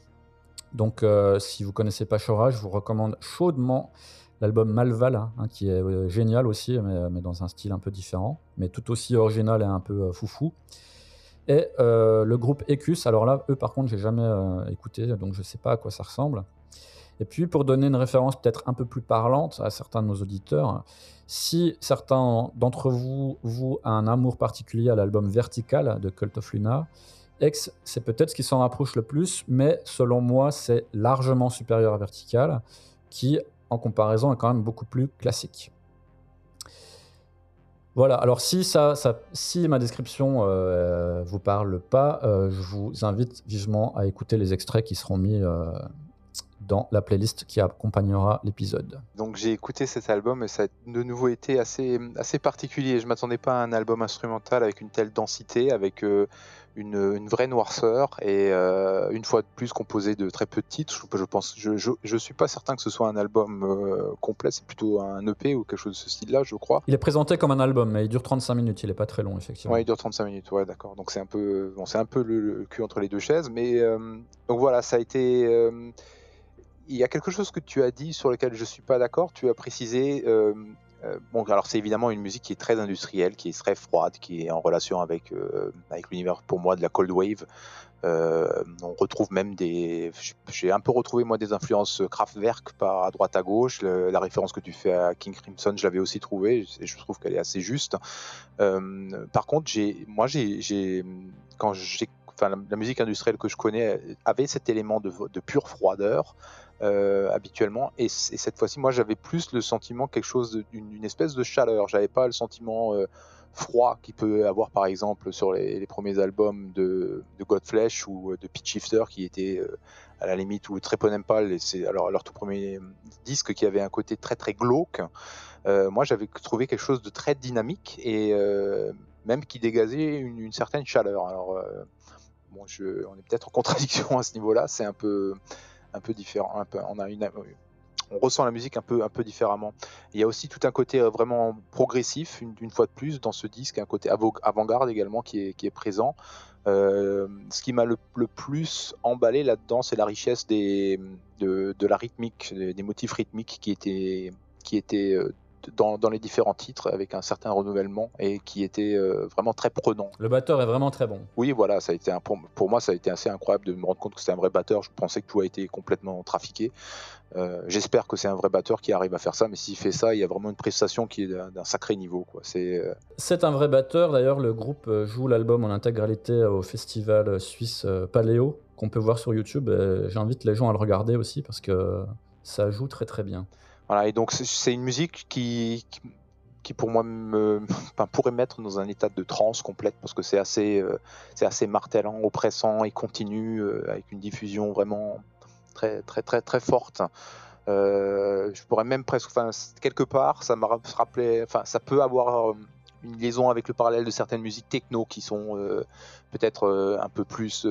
Donc si vous connaissez pas Shora, je vous recommande chaudement l'album Malval, hein, qui est génial aussi, mais, mais, dans un style un peu différent, mais tout aussi original et un peu foufou. Et euh, le groupe Ecus, alors là, eux par contre, j'ai jamais euh, écouté, donc je ne sais pas à quoi ça ressemble. Et puis, pour donner une référence peut-être un peu plus parlante à certains de nos auditeurs, si certains d'entre vous vouent un amour particulier à l'album Vertical de Cult of Luna, X, c'est peut-être ce qui s'en rapproche le plus, mais selon moi, c'est largement supérieur à Vertical, qui, en comparaison, est quand même beaucoup plus classique. Voilà, alors si, ça, si ma description euh, vous parle pas, euh, je vous invite vivement à écouter les extraits qui seront mis euh, dans la playlist qui accompagnera l'épisode. Donc j'ai écouté cet album et ça a de nouveau été assez, assez particulier. Je ne m'attendais pas à un album instrumental avec une telle densité, avec euh, une, vraie noirceur et euh, une fois de plus composé de très peu de titres. Je, pense, je, je, suis pas certain que ce soit un album euh, complet, c'est plutôt un EP ou quelque chose de ce style-là, je crois. Il est présenté comme un album, mais il dure 35 minutes, il est pas très long effectivement. Ouais, il dure 35 minutes, ouais, d'accord. Donc c'est un peu, bon, c'est un peu le, cul entre les deux chaises, mais donc voilà, ça a été. Il y a quelque chose que tu as dit sur lequel je suis pas d'accord. Tu as précisé bon, alors c'est évidemment une musique qui est très industrielle, qui est très froide, qui est en relation avec, avec l'univers pour moi de la cold wave. on retrouve même des, j'ai un peu retrouvé moi des influences Kraftwerk par à droite à gauche. la référence que tu fais à King Crimson, je l'avais aussi trouvée et je trouve qu'elle est assez juste. par contre, j'ai, moi j'ai, quand j'ai Enfin, la, musique industrielle que je connais avait cet élément de, pure froideur, euh, habituellement. Et, cette fois-ci, moi, j'avais plus le sentiment quelque chose d'une espèce de chaleur. J'avais pas le sentiment euh, froid qu'il peut avoir, par exemple, sur les, premiers albums de, de, Godflesh ou de Pitch Shifter, qui était euh, à la limite ou Treponempal. C'est alors leur tout premier disque qui avait un côté très très glauque. moi, j'avais trouvé quelque chose de très dynamique et même qui dégageait une, une certaine chaleur. Alors on est peut-être en contradiction à ce niveau-là. C'est un peu différent. On ressent la musique un peu, différemment. Il y a aussi tout un côté euh, vraiment progressif, une, fois de plus, dans ce disque, un côté avant-garde également qui est, présent. Euh, ce qui m'a le, plus emballé là-dedans, c'est la richesse des, de, de la rythmique, des, des, motifs rythmiques qui étaient, qui étaient dans, les différents titres avec un certain renouvellement et qui était euh, vraiment très prenant. Le batteur est vraiment très bon. Oui, voilà, ça a été un, pour, moi, ça a été assez incroyable de me rendre compte que c'est un vrai batteur. Je pensais que tout a été complètement trafiqué. Euh, j'espère que c'est un vrai batteur qui arrive à faire ça, mais s'il fait ça, il y a vraiment une prestation qui est d'un sacré niveau. Euh, c'est un vrai batteur. D'ailleurs, le groupe joue l'album en intégralité au festival suisse Paléo qu'on peut voir sur YouTube. J'invite les gens à le regarder aussi parce que ça joue très très bien. Et donc c'est une musique qui, qui, pour moi me, pourrait mettre dans un état de transe complète parce que c'est assez, euh, assez martelant, oppressant et continu euh, avec une diffusion vraiment très très très très forte. Euh, je pourrais même presque, enfin quelque part, ça rappelé, enfin ça peut avoir une liaison avec le parallèle de certaines musiques techno qui sont peut-être un peu plus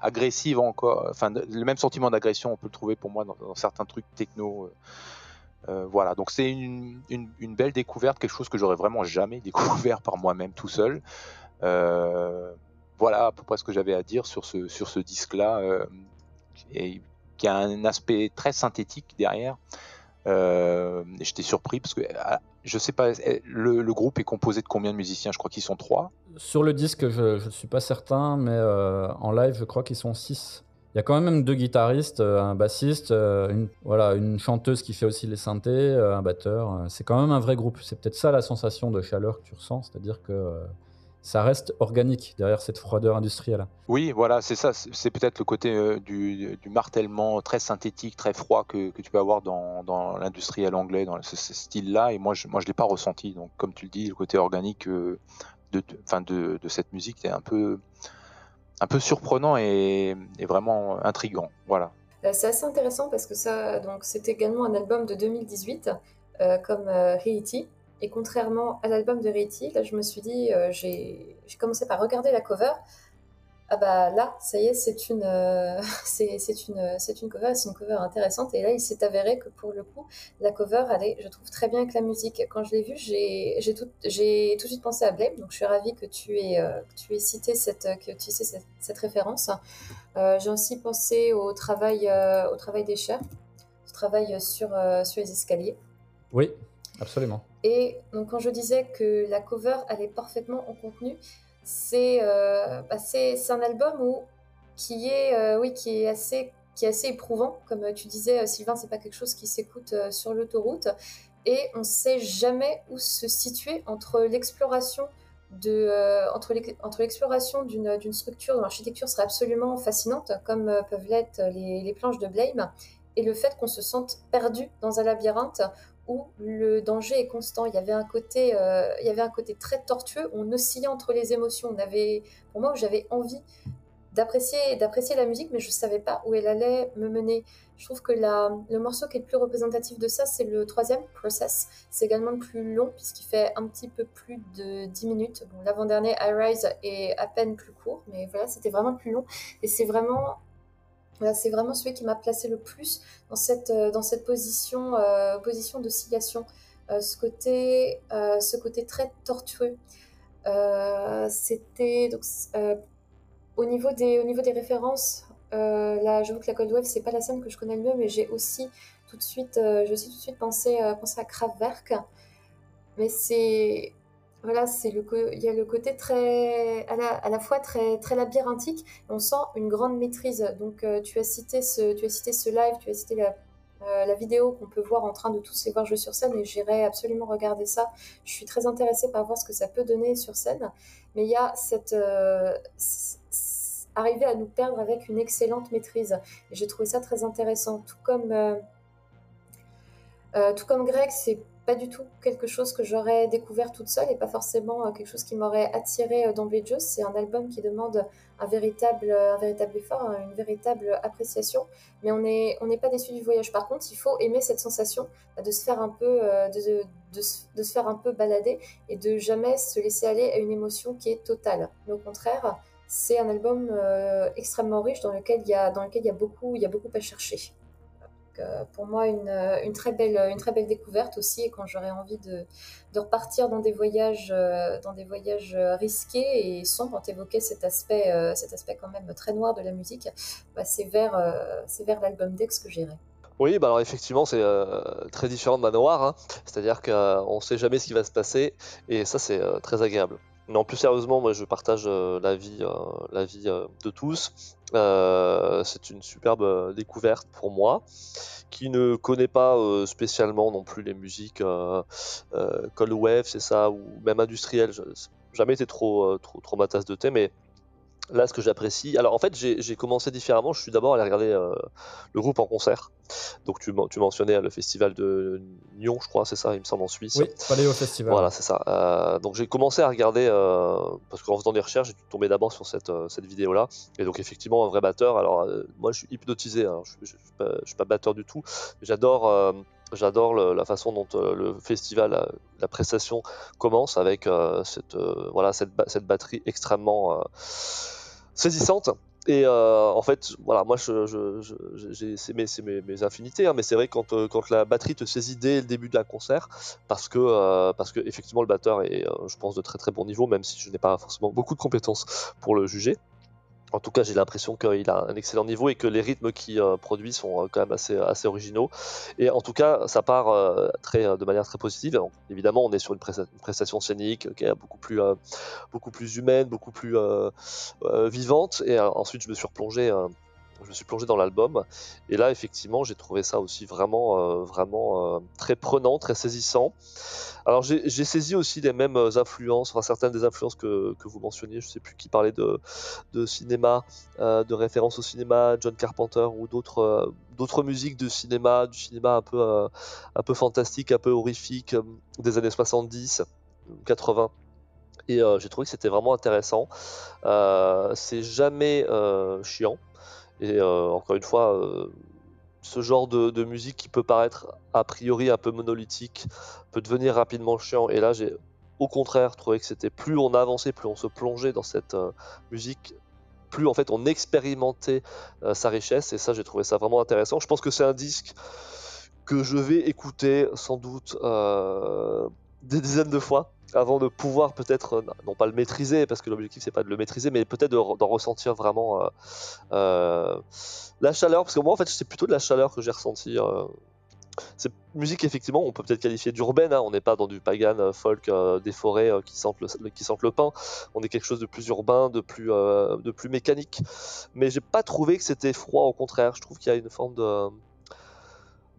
agressives encore. Enfin, le même sentiment d'agression, on peut le trouver pour moi dans certains trucs techno. Euh, voilà, donc c'est une, belle découverte, quelque chose que j'aurais vraiment jamais découvert par moi-même tout seul. Euh, voilà à peu près ce que j'avais à dire sur ce, sur ce disque-là, euh, et qui a un aspect très synthétique derrière. J'étais surpris parce que ah, je sais pas, eh, le, groupe est composé de combien de musiciens? Je crois qu'ils sont trois. Sur le disque, je ne suis pas certain, mais en live, je crois qu'ils sont six. Il y a quand même deux guitaristes, euh, un bassiste, euh, une, voilà, une chanteuse qui fait aussi les synthés, euh, un batteur. C'est quand même un vrai groupe. C'est peut-être ça la sensation de chaleur que tu ressens, c'est-à-dire que ça reste organique derrière cette froideur industrielle. Oui, voilà, c'est ça. C'est peut-être le côté du, martèlement très synthétique, très froid que, tu peux avoir dans, dans l'industriel anglais, dans ce, style-là. Et moi, je ne moi, je l'ai pas ressenti. Donc, comme tu le dis, le côté organique de, de, de, de cette musique est un peu un peu surprenant et, vraiment intrigant. Voilà. Euh, c'est assez intéressant parce que ça, donc, c'est également un album de 2018, euh, comme euh, Et contrairement à l'album de Reiti, là, je me suis dit, euh, j'ai commencé par regarder la cover ah bah là, ça y est, c'est une, euh, c'est une, c'est une cover, c'est une cover intéressante. Et là, il s'est avéré que pour le coup, la cover allait, je trouve très bien avec la musique. Quand je l'ai vue, j'ai, j'ai tout, j'ai tout de suite pensé à Blame. Donc, je suis ravie que tu aies, euh, que tu aies cité cette, que tu aies cette, cette référence. Euh, j'ai aussi pensé au travail, au travail des chers, au travail sur, sur les escaliers. Oui, absolument. Et donc, quand je disais que la cover allait parfaitement en contenu, euh, bah, c'est un album qui, est, euh, oui, qui, est assez, qui est assez éprouvant. Comme tu disais, euh, Sylvain, c'est pas quelque chose qui s'écoute sur l'autoroute. Et on ne sait jamais où se situer entre l'exploration de, l'exploration d'une structure dont l'architecture serait absolument fascinante, comme peuvent l'être les, les, planches de Blame, et le fait qu'on se sente perdu dans un labyrinthe où le danger est constant. Il y avait un côté, euh, il y avait un côté très tortueux. On oscillait entre les émotions. On avait, pour moi, j'avais envie d'apprécier, d'apprécier la musique, mais je ne savais pas où elle allait me mener. Je trouve que le morceau qui est le plus représentatif de ça, c'est le troisième, Process. C'est également le plus long, puisqu'il fait un petit peu plus de 10 minutes. L'avant-dernier, I Rise, est à peine plus court, mais voilà, c'était vraiment le plus long. Et c'est vraiment c'est vraiment celui qui m'a placé le plus dans cette, euh, dans cette position, euh, position d'oscillation. Euh, ce, côté, ce côté très tortueux. C'était donc au niveau des, au niveau des références. là, j'avoue que la Cold Wave c'est pas la scène que je connais le mieux, mais j'ai aussi tout de suite, tout de suite pensé, pensé à Kraftwerk. mais c'est voilà, c'est le il y a le côté très à la, fois très très labyrinthique. On sent une grande maîtrise. Donc tu as cité ce tu as cité ce live, tu as cité la la vidéo qu'on peut voir en train de tous les voir jouer sur scène et j'irai absolument regarder ça. Je suis très intéressée par voir ce que ça peut donner sur scène. Mais il y a cette arriver à nous perdre avec une excellente maîtrise. Et j'ai trouvé ça très intéressant. Tout comme, euh, euh, tout comme Greg, c'est pas du tout quelque chose que j'aurais découvert toute seule et pas forcément euh, quelque chose qui m'aurait attiré d'emblée de. C'est un album qui demande un véritable, un véritable effort, hein, une véritable appréciation, mais on n'est on n'est pas déçu du voyage. Par contre, il faut aimer cette sensation de se faire un peu, de, se faire un peu balader et de jamais se laisser aller à une émotion qui est totale. Mais au contraire, c'est un album euh, extrêmement riche dans lequel il y a, dans lequel il y a, beaucoup, il y a beaucoup à chercher. Euh, pour moi, une, une, très belle, découverte aussi. Et quand j'aurais envie de, repartir dans des voyages, euh, dans des voyages risqués et sombres, quand évoquais cet aspect, cet aspect quand même très noir de la musique, bah, c'est vers, l'album Dex que j'irai. Oui, bah alors effectivement, c'est très différent de Manoir. Hein. C'est-à-dire qu'on ne sait jamais ce qui va se passer. Et ça, c'est très agréable. Non, plus sérieusement, moi je partage euh, l'avis la vie euh, euh, de tous. C'est une superbe découverte pour moi, qui ne connaît pas spécialement non plus les musiques cold wave, c'est ça, ou même industrielles. Jamais été trop, trop, trop ma tasse de thé, mais Là, ce que j'apprécie. Alors, en fait, j'ai commencé différemment. Je suis d'abord allé regarder euh, le groupe en concert. Donc, tu, tu, mentionnais euh, le festival de Nyon, je crois, c'est ça, il me semble, en Suisse. Oui, aller au festival. Voilà, c'est ça. Euh, donc, j'ai commencé à regarder, parce qu'en faisant des recherches, j'ai tombé d'abord sur cette, cette vidéo-là. Et donc, effectivement, un vrai batteur. Alors, moi, je suis hypnotisé. Hein. Je ne suis, suis, pas batteur du tout. J'adore. J'adore la façon dont le festival, la, prestation commence avec cette, voilà, cette, cette, batterie extrêmement saisissante. Et euh, en fait, voilà, moi, je, je, c'est mes, mes, infinités, hein, mais c'est vrai quand, euh, quand la batterie te saisit dès le début de la concert, parce que, euh, parce que effectivement, le batteur est, je pense, de très très bon niveau, même si je n'ai pas forcément beaucoup de compétences pour le juger. En tout cas, j'ai l'impression qu'il a un excellent niveau et que les rythmes qu'il euh, produit sont euh, quand même assez, originaux. Et en tout cas, ça part euh, de manière très positive. évidemment, on est sur une, prestation scénique qui est beaucoup beaucoup plus humaine, beaucoup plus vivante. Et ensuite, je me suis replongé je me suis plongé dans l'album. Et là effectivement j'ai trouvé ça aussi vraiment euh, vraiment euh, très prenant très saisissant. Alors j'ai saisi aussi les mêmes euh, influences enfin certaines des influences que, que vous mentionniez. Je sais plus qui parlait de, cinéma de références au cinéma John Carpenter ou d'autres d'autres musiques de cinéma du cinéma un peu un peu fantastique un peu horrifique des années 70 80 et j'ai trouvé que c'était vraiment intéressant. C'est jamais chiant et euh, encore une fois, euh, ce genre de, musique qui peut paraître a priori un peu monolithique peut devenir rapidement chiant. Et là, j'ai au contraire trouvé que c'était plus on avançait, plus on se plongeait dans cette euh, musique, plus en fait on expérimentait sa richesse. Et ça, j'ai trouvé ça vraiment intéressant. Je pense que c'est un disque que je vais écouter sans doute des dizaines de fois avant de pouvoir peut-être, euh, non pas le maîtriser, parce que l'objectif c'est pas de le maîtriser, mais peut-être d'en ressentir vraiment euh, euh, la chaleur, parce que moi en fait c'est plutôt de la chaleur que j'ai ressenti. cette musique effectivement on peut peut-être qualifier d'urbaine, hein. on n'est pas dans du pagan folk des forêts qui, sentent le, qui sentent le pain, on est quelque chose de plus urbain, de plus, de plus mécanique, mais j'ai pas trouvé que c'était froid, au contraire, je trouve qu'il y a une forme de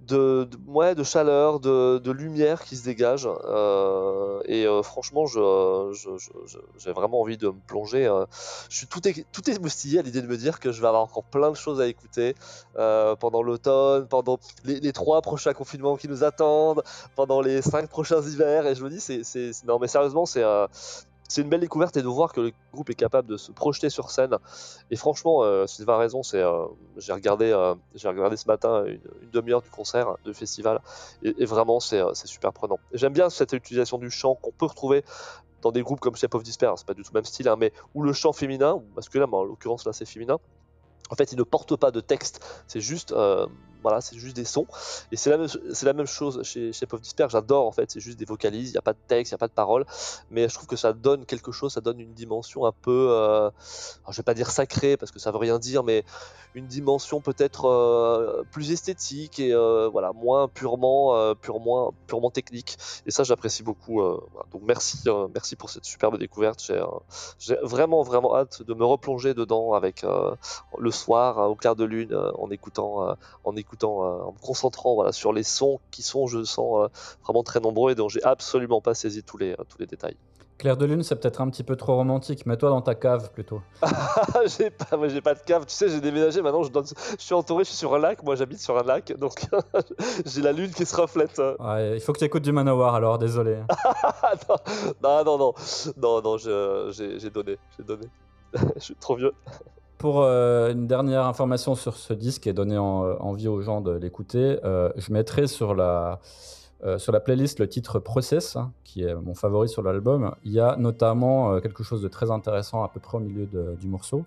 de, de, de chaleur, de, lumière qui se dégage. Euh, et euh, franchement, j'ai vraiment envie de me plonger. Euh. je suis tout, est, tout émoustillé à l'idée de me dire que je vais avoir encore plein de choses à écouter pendant l'automne, pendant les, trois prochains confinements qui nous attendent, pendant les cinq prochains hivers. Et je me dis, c'est, non mais sérieusement, c'est c'est une belle découverte et de voir que le groupe est capable de se projeter sur scène. Et franchement, euh, Sylvain a raison, euh, j'ai, regardé, euh, regardé ce matin une, demi-heure du concert, de festival, et, vraiment c'est, c'est super prenant. j'aime bien cette utilisation du chant qu'on peut retrouver dans des groupes comme Shape of Despair, c'est pas du tout le même style, hein, mais où le chant féminin, ou masculin, mais en l'occurrence là c'est féminin, en fait il ne porte pas de texte, c'est juste voilà, c'est juste des sons. Et c'est la, même- la même chose chez Shape of. J'adore en fait, c'est juste des vocalises, il n'y a pas de texte, il n'y a pas de paroles. Mais je trouve que ça donne quelque chose, ça donne une dimension un peu, euh, alors, je vais pas dire sacrée parce que ça veut rien dire, mais une dimension peut-être euh, plus esthétique et euh, voilà, moins purement, euh, purement, purement technique. Et ça, j'apprécie beaucoup. Donc merci, merci pour cette superbe découverte. J'ai, vraiment, vraiment hâte de me replonger dedans avec le soir, hein, au clair de lune, en écoutant, euh, en me concentrant voilà, sur les sons qui sont, je sens, euh, vraiment très nombreux et dont j'ai absolument pas saisi tous les, euh, tous les détails. Clair de lune, c'est peut-être un petit peu trop romantique. Mets-toi dans ta cave plutôt. j'ai pas, moi, j'ai pas de cave. Tu sais, j'ai déménagé. Maintenant, je, donne- je suis entouré. Je suis sur un lac. Moi, j'habite sur un lac, donc j'ai la lune qui se reflète. Ouais, il faut que tu écoutes du Manowar alors, désolé. non, non, non, non, non, j'ai donné, j'ai donné. je suis trop vieux. Pour euh, une dernière information sur ce disque et donner euh, envie aux gens de l'écouter, euh, je mettrai sur la, sur la playlist le titre Process, hein, qui est mon favori sur l'album. Il y a notamment quelque chose de très intéressant à peu près au milieu du morceau.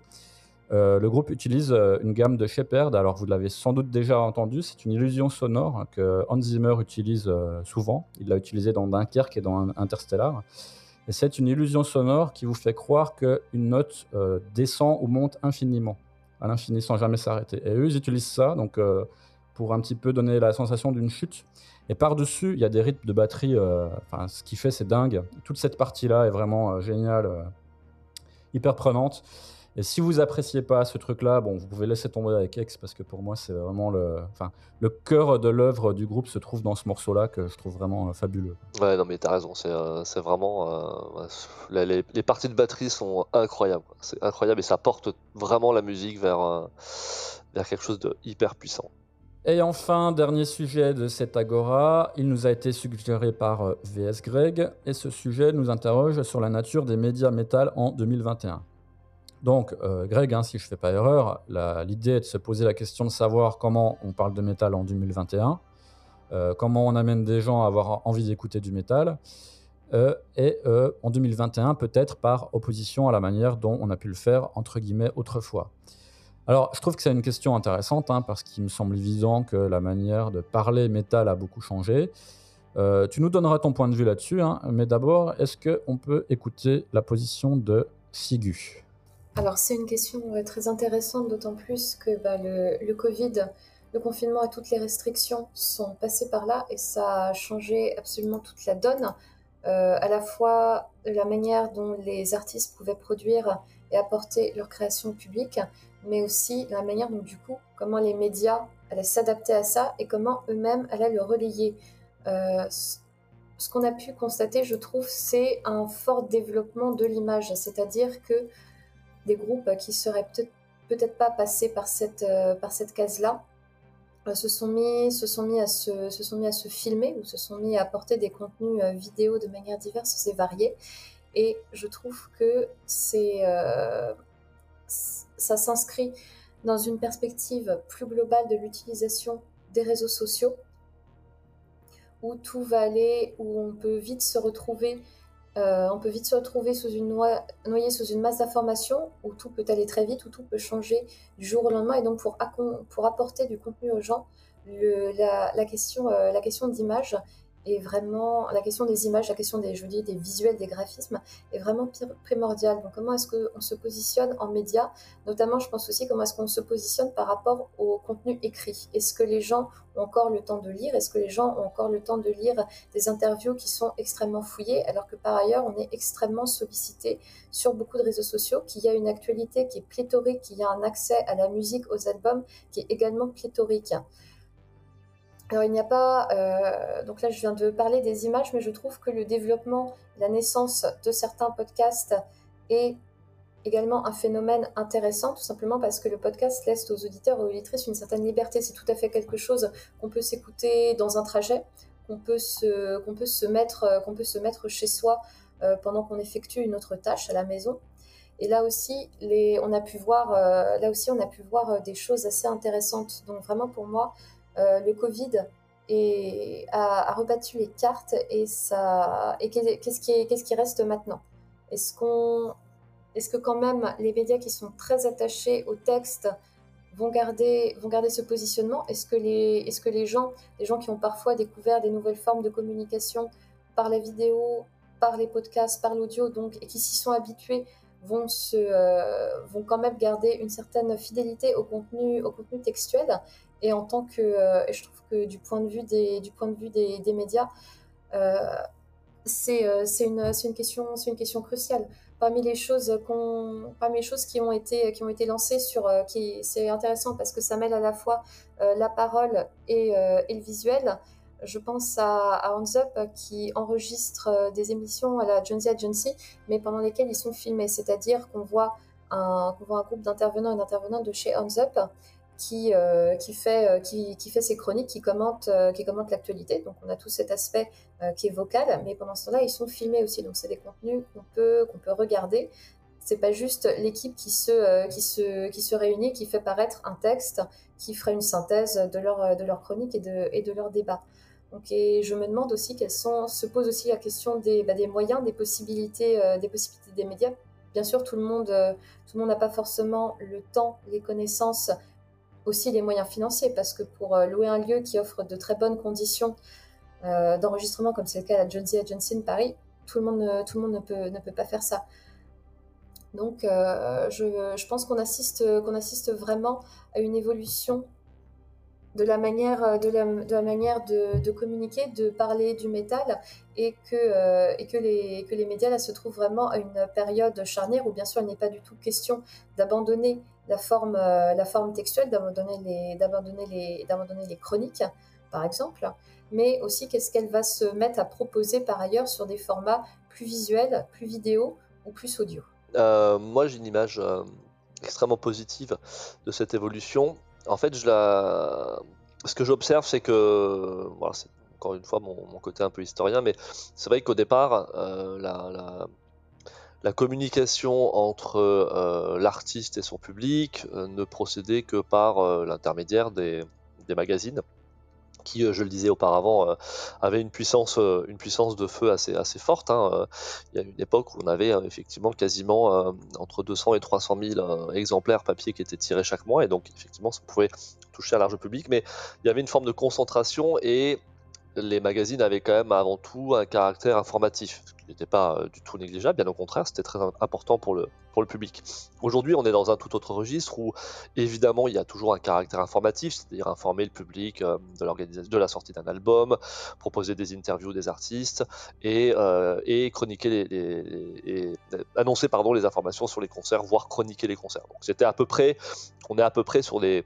Le groupe utilise une gamme de Shepard, alors vous l'avez sans doute déjà entendu, c'est une illusion sonore que Hans Zimmer utilise souvent. Il l'a utilisé dans Dunkerque et dans Interstellar. Et c'est une illusion sonore qui vous fait croire qu'une note euh, descend ou monte infiniment, à l'infini sans jamais s'arrêter. Et eux, ils utilisent ça donc, euh, pour un petit peu donner la sensation d'une chute. Et par-dessus, il y a des rythmes de batterie. euh, Enfin, ce qui fait, c'est dingue. Toute cette partie-là est vraiment géniale, hyper prenante. Et si vous appréciez pas ce truc-là, bon, vous pouvez laisser tomber avec X parce que pour moi, c'est vraiment le, enfin, le cœur de l'œuvre du groupe se trouve dans ce morceau-là que je trouve vraiment euh, fabuleux. Ouais, non, mais t'as raison. C'est euh, c'est vraiment. euh, la- les, les parties de batterie sont incroyables. C'est incroyable et ça porte vraiment la musique vers, euh, vers quelque chose de hyper puissant. Et enfin, dernier sujet de cette agora, il nous a été suggéré par VS Greg, et ce sujet nous interroge sur la nature des médias métal en 2021. Donc, euh, Greg, hein, si je ne fais pas erreur, l'idée est de se poser la question de savoir comment on parle de métal en 2021, euh, comment on amène des gens à avoir envie d'écouter du métal, euh, et en 2021 peut-être par opposition à la manière dont on a pu le faire, entre guillemets, autrefois. Alors, je trouve que c'est une question intéressante, hein, parce qu'il me semble évident que la manière de parler métal a beaucoup changé. Tu nous donneras ton point de vue là-dessus, hein, mais d'abord, est-ce qu'on peut écouter la position de Sigu? Alors c'est une question très intéressante, d'autant plus que bah, le, le Covid, le confinement et toutes les restrictions sont passées par là et ça a changé absolument toute la donne, euh, à la fois la manière dont les artistes pouvaient produire et apporter leur création au public, mais aussi la manière dont du coup, comment les médias allaient s'adapter à ça et comment eux-mêmes allaient le relayer. Euh, ce qu'on a pu constater, je trouve, c'est un fort développement de l'image, c'est-à-dire que des groupes qui seraient peut-être pas passés par cette, euh, cette case-là euh, se, sont mis, se, à se, se sont mis à se filmer ou se sont mis à apporter des contenus euh, vidéo de manière diverse et variée. Et je trouve que c'est, ça s'inscrit dans une perspective plus globale de l'utilisation des réseaux sociaux où tout va aller, où on peut vite se retrouver, euh, on peut vite se retrouver sous une noi- noyé sous une masse d'informations, où tout peut aller très vite, où tout peut changer du jour au lendemain. Et donc pour, pour apporter du contenu aux gens, la question, euh, la question d'image est vraiment, la question des images, la question des, je dis, des visuels, des graphismes est vraiment primordiale. Donc comment est-ce qu'on se positionne en médias? Notamment, je pense aussi comment est-ce qu'on se positionne par rapport au contenu écrit. Est-ce que les gens ont encore le temps de lire? Est-ce que les gens ont encore le temps de lire des interviews qui sont extrêmement fouillées, alors que par ailleurs, on est extrêmement sollicité sur beaucoup de réseaux sociaux, qu'il y a une actualité qui est pléthorique, qu'il y a un accès à la musique, aux albums qui est également pléthorique? Alors il n'y a pas, euh, donc là je viens de parler des images, mais je trouve que le développement, la naissance de certains podcasts est également un phénomène intéressant, tout simplement parce que le podcast laisse aux auditeurs et aux auditrices une certaine liberté. C'est tout à fait quelque chose qu'on peut s'écouter dans un trajet, qu'on peut se, qu'on peut se mettre, euh, qu'on peut se mettre chez soi euh, pendant qu'on effectue une autre tâche à la maison. Et là aussi, les, on a pu voir, là aussi, on a pu voir des choses assez intéressantes. Donc vraiment pour moi, le Covid est- a, a rebattu les cartes et et qu'est-ce qui, est- reste maintenant? Est-ce qu'on est-ce que quand même les médias qui sont très attachés au texte vont garder, vont garder ce positionnement? Est-ce que, les, est que les gens, les gens qui ont parfois découvert des nouvelles formes de communication par la vidéo, par les podcasts, par l'audio, et qui s'y sont habitués, vont, se, euh, vont quand même garder une certaine fidélité au contenu, au contenu textuel? Et en tant que, euh, je trouve que du point de vue des, du point de vue des, médias, euh, c'est une, une, question, une question cruciale parmi les choses qu'on, parmi les choses qui ont été qui ont été lancées sur euh, qui c'est intéressant parce que ça mêle à la fois euh, la parole et, euh, le visuel. Je pense à, à Hands Up qui enregistre des émissions à la Jonesy Agency, mais pendant lesquelles ils sont filmés, c'est-à-dire qu'on voit un, voit un groupe d'intervenants et d'intervenants de chez Hands Up qui, euh, qui, fait, euh, ses chroniques, qui commente, euh, qui commente l'actualité. Donc on a tout cet aspect qui est vocal, mais pendant ce temps-là, ils sont filmés aussi. Donc c'est des contenus qu'on peut, qu'on peut regarder. C'est pas juste l'équipe qui se, qui, se, qui réunit, qui fait paraître un texte, qui ferait une synthèse de leur, de chronique et de, et de leur débat. Donc, et je me demande aussi quelles sont, se pose aussi la question des, bah, moyens, des possibilités, des possibilités des médias. Bien sûr, tout le monde, tout le monde n'a pas forcément le temps, les connaissances aussi les moyens financiers, parce que pour euh, louer un lieu qui offre de très bonnes conditions euh, d'enregistrement, comme c'est le cas à la Jonesy Agency de Paris, tout le monde, ne, tout le monde ne, peut, ne peut pas faire ça. Donc euh, je, je, pense qu'on assiste, qu'on assiste vraiment à une évolution de la manière, de la, manière de, communiquer, de parler du métal, et que, et que, les, que les médias se trouvent vraiment à une période charnière où bien sûr il n'est pas du tout question d'abandonner la forme, euh, la forme textuelle, d'abandonner les, d'abandonner les, d'abandonner les chroniques, par exemple, mais aussi qu'est-ce qu'elle va se mettre à proposer par ailleurs sur des formats plus visuels, plus vidéo ou plus audio. Euh, moi, j'ai une image euh, extrêmement positive de cette évolution. En fait, je la... ce que j'observe, c'est que, voilà, c'est encore une fois mon, côté un peu historien, mais c'est vrai qu'au départ, la la communication entre euh, l'artiste et son public euh, ne procédait que par euh, l'intermédiaire des, magazines qui, je le disais auparavant, avaient une puissance, de feu assez, assez forte. Hein. Il y a une époque où on avait effectivement quasiment entre 200 et 300 000 exemplaires papier qui étaient tirés chaque mois, et donc effectivement ça pouvait toucher un large public, mais il y avait une forme de concentration et les magazines avaient quand même avant tout un caractère informatif, ce qui n'était pas euh, du tout négligeable, bien au contraire, c'était très important pour le, public. Aujourd'hui, on est dans un tout autre registre où, évidemment, il y a toujours un caractère informatif, c'est-à-dire informer le public euh, de, de la sortie d'un album, proposer des interviews des artistes et, euh, chroniquer les, les, annoncer pardon, les informations sur les concerts, voire chroniquer les concerts. Donc c'était à peu près, on est à peu près sur les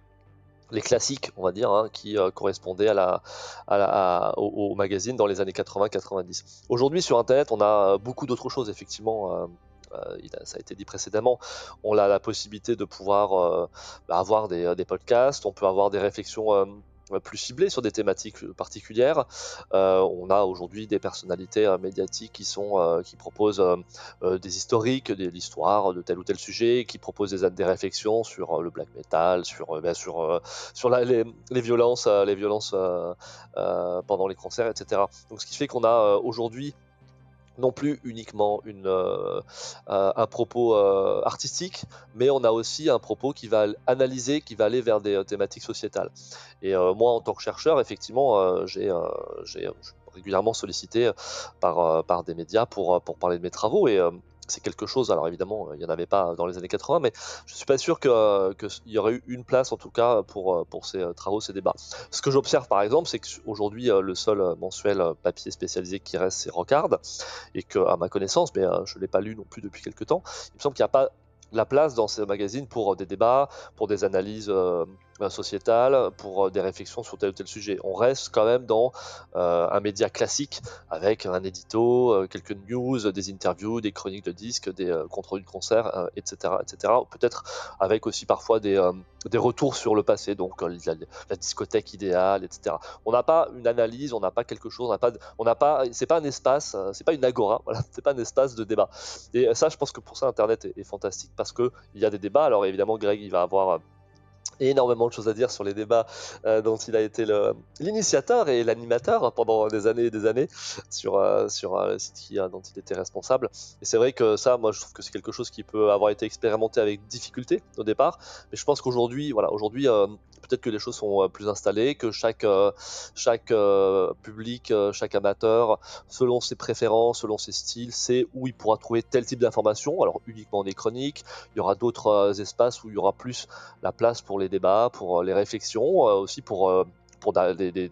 les classiques, on va dire, hein, qui euh, correspondaient à la, à au, magazine dans les années 80-90. Aujourd'hui, sur Internet, on a beaucoup d'autres choses, effectivement. Euh, euh, ça a été dit précédemment, on a la possibilité de pouvoir bah, avoir des, des, podcasts, on peut avoir des réflexions euh, plus ciblé sur des thématiques euh, particulières. Euh, on a aujourd'hui des personnalités médiatiques qui sont qui proposent des historiques de l'histoire de tel ou tel sujet, qui proposent des, réflexions sur le black metal, sur bien sur sur les, les, violences les violences pendant les concerts, etc. Donc ce qui fait qu'on a aujourd'hui non plus uniquement une, euh, euh, un propos euh, artistique, mais on a aussi un propos qui va analyser, qui va aller vers des thématiques sociétales. Et moi, en tant que chercheur, effectivement, j'ai régulièrement sollicité par, par des médias pour, pour parler de mes travaux. C'est quelque chose, alors évidemment, il n'y en avait pas dans les années 80, mais je ne suis pas sûr qu'il y aurait eu une place, en tout cas, pour, pour ces travaux, ces débats. Ce que j'observe, par exemple, c'est qu'aujourd'hui, le seul mensuel papier spécialisé qui reste, c'est Rockard, et qu'à ma connaissance, mais je ne l'ai pas lu non plus depuis quelques temps, il me semble qu'il n'y a pas la place dans ces magazines pour des débats, pour des analyses euh, sociétale, pour euh, des réflexions sur tel ou tel sujet. On reste quand même dans euh, un média classique avec un édito, quelques news, des interviews, des chroniques de disques, des comptes de concert, etc., etc. Peut-être avec aussi parfois des, des retours sur le passé, donc la, discothèque idéale, etc. On n'a pas une analyse, on n'a pas quelque chose, on n'a pas, on n'a pas, c'est pas un espace, c'est pas une agora, voilà, c'est pas un espace de débat. Et ça, je pense que pour ça, Internet est, est fantastique parce que il y a des débats. Alors évidemment, Greg, il va avoir énormément de choses à dire sur les débats euh, dont il a été l'initiateur et l'animateur pendant des années et des années sur, euh, sur un site qui, dont il était responsable. Et c'est vrai que ça, moi, je trouve que c'est quelque chose qui peut avoir été expérimenté avec difficulté au départ, mais je pense qu'aujourd'hui, voilà, aujourd'hui, euh, peut-être que les choses sont plus installées, que chaque, chaque public, chaque amateur, selon ses préférences, selon ses styles, sait où il pourra trouver tel type d'information. Alors uniquement des chroniques, il y aura d'autres espaces où il y aura plus la place pour les débats, pour euh, les réflexions, euh, aussi pour euh, des,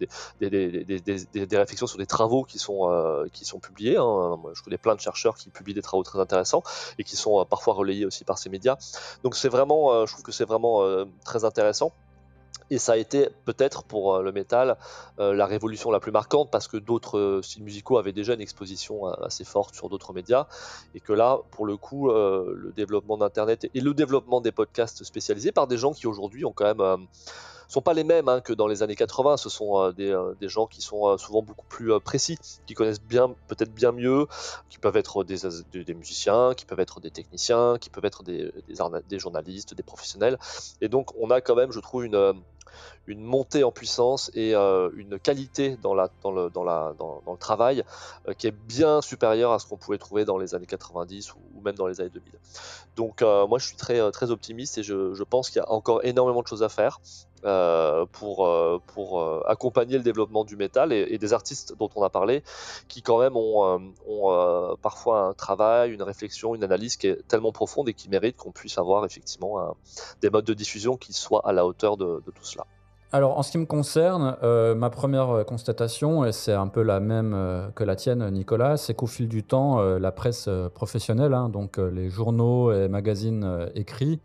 réflexions sur des travaux qui sont, qui sont publiés. Hein. je connais plein de chercheurs qui publient des travaux très intéressants et qui sont parfois relayés aussi par ces médias. Donc c'est vraiment, je trouve que c'est vraiment très intéressant. Et ça a été peut-être pour le métal la révolution la plus marquante parce que d'autres styles musicaux avaient déjà une exposition assez forte sur d'autres médias. Et que là, pour le coup, le développement d'Internet et le développement des podcasts spécialisés par des gens qui aujourd'hui ont quand même sont pas les mêmes hein, que dans les années 80. Ce sont euh, euh, des, gens qui sont euh, souvent beaucoup plus précis, qui connaissent peut-être bien mieux, qui peuvent être des, musiciens, qui peuvent être des techniciens, qui peuvent être des, journalistes, des professionnels. Et donc, on a quand même, je trouve, une montée en puissance et une qualité dans, le, travail qui est bien supérieure à ce qu'on pouvait trouver dans les années 90 ou, même dans les années 2000. Donc moi je suis très, optimiste et je pense qu'il y a encore énormément de choses à faire. Euh, pour, euh, euh, accompagner le développement du métal et, des artistes dont on a parlé qui quand même ont, ont parfois un travail, une réflexion, une analyse qui est tellement profonde et qui mérite qu'on puisse avoir effectivement des modes de diffusion qui soient à la hauteur de, tout cela. Alors, en ce qui me concerne, ma première constatation, et c'est un peu la même que la tienne, Nicolas, c'est qu'au fil du temps, la presse professionnelle, hein, donc les journaux et magazines écrits,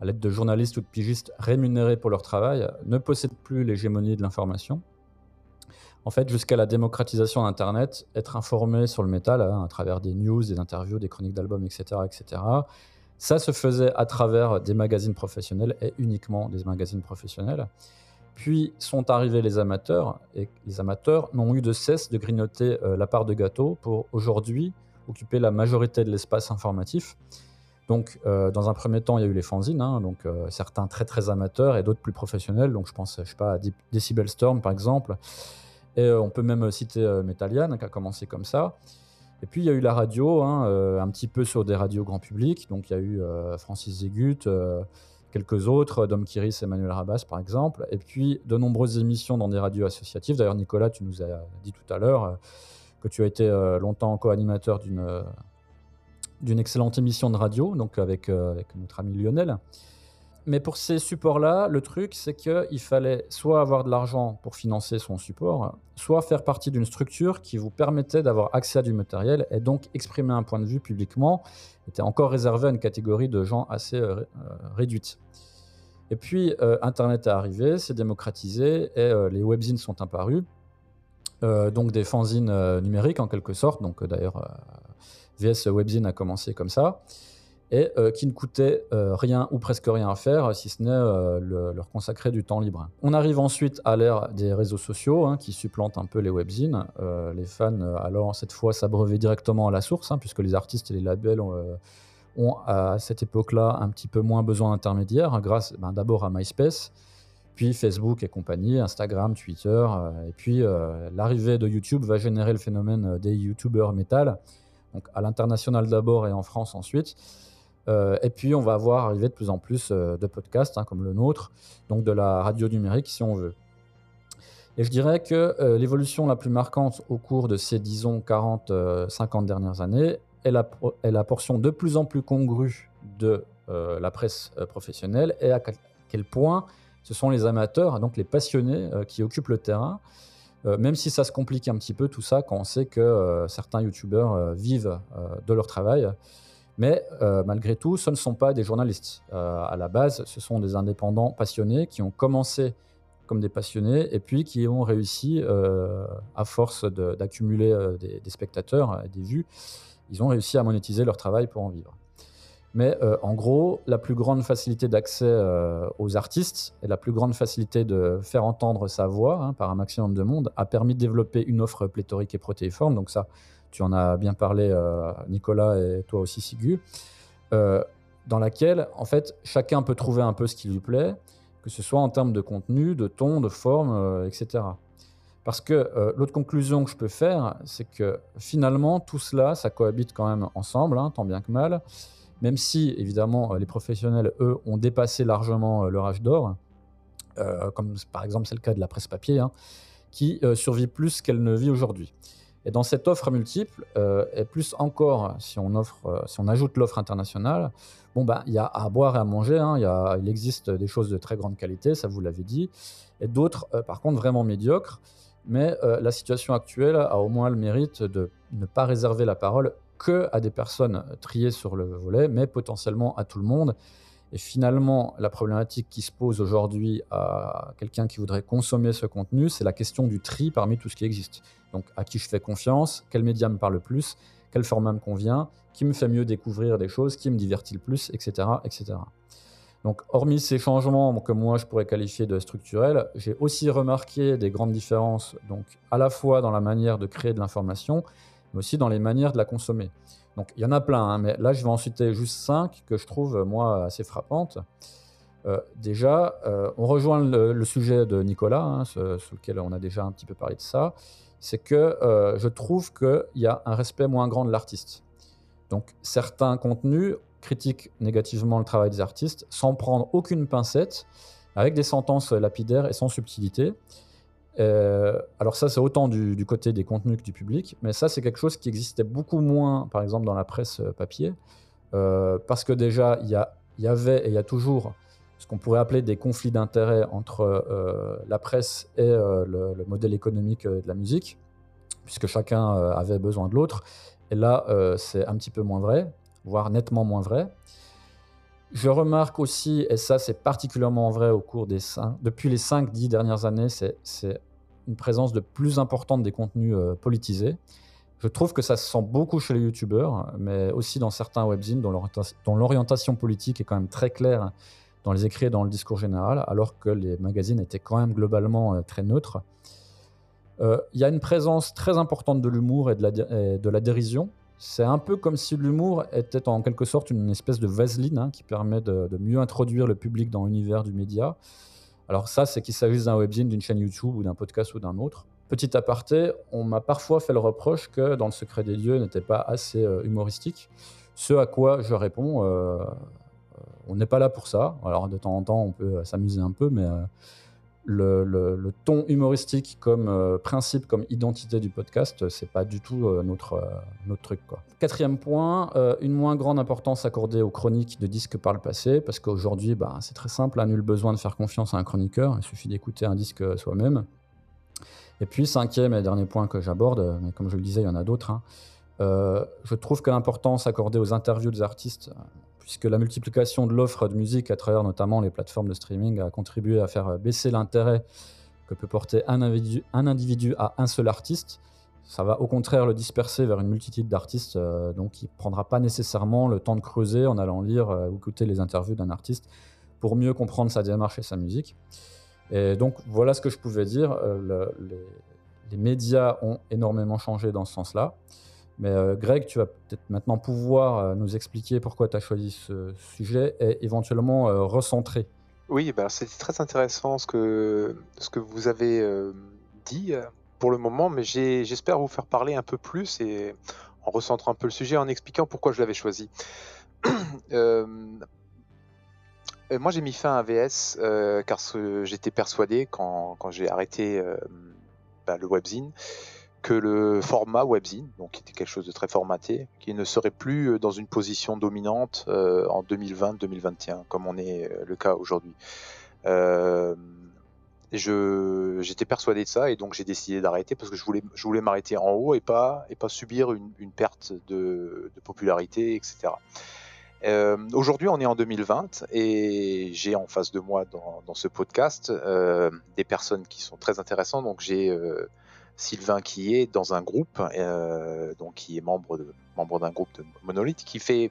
à l'aide de journalistes ou de pigistes rémunérés pour leur travail, ne possèdent plus l'hégémonie de l'information. En fait, jusqu'à la démocratisation d'Internet, être informé sur le métal hein, à travers des news, des interviews, des chroniques d'albums, etc., etc., ça se faisait à travers des magazines professionnels et uniquement des magazines professionnels. Puis sont arrivés les amateurs, et les amateurs n'ont eu de cesse de grignoter euh, la part de gâteau pour aujourd'hui occuper la majorité de l'espace informatif. Donc, euh, dans un premier temps, il y a eu les fanzines, hein, donc euh, certains très très amateurs et d'autres plus professionnels. Donc, je pense, je sais pas, à Decibel Storm par exemple. Et euh, on peut même citer Metallian qui a commencé comme ça. Et puis, il y a eu la radio, hein, un petit peu sur des radios grand public. Donc, il y a eu Francis Zegut, quelques autres, Dom Kiris, Emmanuel Rabas par exemple. Et puis, de nombreuses émissions dans des radios associatives. D'ailleurs, Nicolas, tu nous as dit tout à l'heure que tu as été longtemps co-animateur d'une d'une excellente émission de radio, donc avec, euh, avec notre ami Lionel. Mais pour ces supports-là, le truc, c'est qu'il fallait soit avoir de l'argent pour financer son support, soit faire partie d'une structure qui vous permettait d'avoir accès à du matériel et donc exprimer un point de vue publiquement était encore réservé à une catégorie de gens assez euh, euh, réduite. Et puis, Internet est arrivé, s'est démocratisé et les webzines sont apparus. donc des fanzines numériques en quelque sorte, donc d'ailleurs VS Webzine a commencé comme ça, et euh, qui ne coûtait euh, rien ou presque rien à faire, si ce n'est euh, leur consacrer du temps libre. On arrive ensuite à l'ère des réseaux sociaux, hein, qui supplantent un peu les webzines. les fans, alors cette fois, s'abreuvaient directement à la source, hein, puisque les artistes et les labels ont, à cette époque-là un petit peu moins besoin d'intermédiaires, grâce ben, d'abord à MySpace, puis Facebook et compagnie, Instagram, Twitter, et puis l'arrivée de YouTube va générer le phénomène des YouTubers métal, donc à l'international d'abord et en France ensuite. Euh, et puis on va voir arriver de plus en plus euh, de podcasts hein, comme le nôtre, donc de la radio numérique si on veut. Et je dirais que euh, l'évolution la plus marquante au cours de ces, disons, 40, 50 dernières années est la, est la, portion de plus en plus congrue de la presse professionnelle et à quel point ce sont les amateurs, donc les passionnés, qui occupent le terrain euh, même si ça se complique un petit peu tout ça quand on sait que euh, certains youtubeurs euh, vivent de leur travail. Mais malgré tout, ce ne sont pas des journalistes. à la base, ce sont des indépendants passionnés qui ont commencé comme des passionnés et puis qui ont réussi, à force d'accumuler des, des, spectateurs et des vues, ils ont réussi à monétiser leur travail pour en vivre. Mais euh, en gros, la plus grande facilité d'accès euh, aux artistes et la plus grande facilité de faire entendre sa voix hein, par un maximum de monde a permis de développer une offre pléthorique et protéiforme. Donc ça, tu en as bien parlé, euh, Nicolas, et toi aussi, Sigu, dans laquelle, en fait, chacun peut trouver un peu ce qui lui plaît, que ce soit en termes de contenu, de ton, de forme, etc. Parce que l'autre conclusion que je peux faire, c'est que finalement, tout cela, ça cohabite quand même ensemble, hein, tant bien que mal, même si, évidemment, les professionnels, eux, ont dépassé largement leur âge d'or, comme par exemple c'est le cas de la presse papier, hein, qui survit plus qu'elle ne vit aujourd'hui. Et dans cette offre multiple, euh, et plus encore si on, offre, euh, si on ajoute l'offre internationale, bon bah, il y a à boire et à manger, hein, il existe des choses de très grande qualité, ça vous l'avez dit, et d'autres euh, par contre vraiment médiocres, mais la situation actuelle a au moins le mérite de ne pas réserver la parole que à des personnes triées sur le volet, mais potentiellement à tout le monde. Et finalement, la problématique qui se pose aujourd'hui à quelqu'un qui voudrait consommer ce contenu, c'est la question du tri parmi tout ce qui existe. Donc, à qui je fais confiance, quel média me parle le plus, quel format me convient, qui me fait mieux découvrir des choses, qui me divertit le plus, etc. etc. Donc, hormis ces changements que moi je pourrais qualifier de structurels, j'ai aussi remarqué des grandes différences, donc à la fois dans la manière de créer de l'information, mais aussi dans les manières de la consommer. Donc il y en a plein, hein, mais là je vais en citer juste cinq que je trouve moi assez frappantes. Euh, déjà, euh, on rejoint le, sujet de Nicolas, hein, sur lequel on a déjà un petit peu parlé de ça, c'est que euh, je trouve qu'il y a un respect moins grand de l'artiste. Donc certains contenus critiquent négativement le travail des artistes sans prendre aucune pincette, avec des sentences lapidaires et sans subtilité. Euh, alors ça, c'est autant du, côté des contenus que du public, mais ça, c'est quelque chose qui existait beaucoup moins, par exemple, dans la presse euh, papier, euh, parce que déjà, il y, avait et il y a toujours ce qu'on pourrait appeler des conflits d'intérêts entre la presse et le, modèle économique de la musique, puisque chacun avait besoin de l'autre. Et là, c'est un petit peu moins vrai, voire nettement moins vrai. Je remarque aussi, et ça c'est particulièrement vrai au cours des depuis les 5-10 dernières années, c'est une présence de plus importante des contenus euh, politisés. Je trouve que ça se sent beaucoup chez les youtubeurs, mais aussi dans certains webzines dont l'orientation politique est quand même très claire dans les écrits et dans le discours général, alors que les magazines étaient quand même globalement euh, très neutres. Euh, il y a une présence très importante de l'humour et, de la dérision, c'est un peu comme si l'humour était en quelque sorte une espèce de vaseline hein, qui permet de, mieux introduire le public dans l'univers du média. Alors ça, c'est qu'il s'agisse d'un webzine, d'une chaîne YouTube ou d'un podcast ou d'un autre. Petit aparté, on m'a parfois fait le reproche que Dans le secret des dieux n'était pas assez euh, humoristique. Ce à quoi je réponds, euh, euh, on n'est pas là pour ça. Alors de temps en temps, on peut s'amuser un peu, mais le, ton humoristique comme euh, principe, comme identité du podcast, c'est pas du tout euh, notre, euh, notre truc. Quatrième point, une moins grande importance accordée aux chroniques de disques par le passé, parce qu'aujourd'hui, bah, c'est très simple, nul besoin de faire confiance à un chroniqueur, il suffit d'écouter un disque soi-même. Et puis, cinquième et dernier point que j'aborde, mais comme je le disais, il y en a d'autres, hein, je trouve que l'importance accordée aux interviews des artistes, puisque la multiplication de l'offre de musique à travers notamment les plateformes de streaming a contribué à faire baisser l'intérêt que peut porter un individu, à un seul artiste. Ça va au contraire le disperser vers une multitude d'artistes, euh, donc il ne prendra pas nécessairement le temps de creuser en allant lire euh, ou écouter les interviews d'un artiste pour mieux comprendre sa démarche et sa musique. Et donc voilà ce que je pouvais dire. Euh, les, médias ont énormément changé dans ce sens-là. Mais euh, Greg, tu vas peut-être maintenant pouvoir euh, nous expliquer pourquoi tu as choisi ce sujet et éventuellement euh, recentrer. Oui, ben c'était très intéressant ce que, ce que vous avez dit pour le moment, mais j'espère vous faire parler un peu plus et en recentrant un peu le sujet, en expliquant pourquoi je l'avais choisi. moi, j'ai mis fin à VS car j'étais persuadé quand, quand j'ai arrêté bah, le webzine que le format webzine, donc qui était quelque chose de très formaté, qui ne serait plus euh, dans une position dominante euh, en 2020-2021, comme on est euh, le cas aujourd'hui. j'étais persuadé de ça et donc j'ai décidé d'arrêter parce que je voulais, m'arrêter en haut et pas, et pas subir une, perte de, popularité, etc. Aujourd'hui, on est en 2020 et j'ai en face de moi dans, ce podcast des personnes qui sont très intéressantes. Donc j'ai Sylvain qui est dans un groupe, euh, donc qui est membre d'un groupe de Monolith, qui fait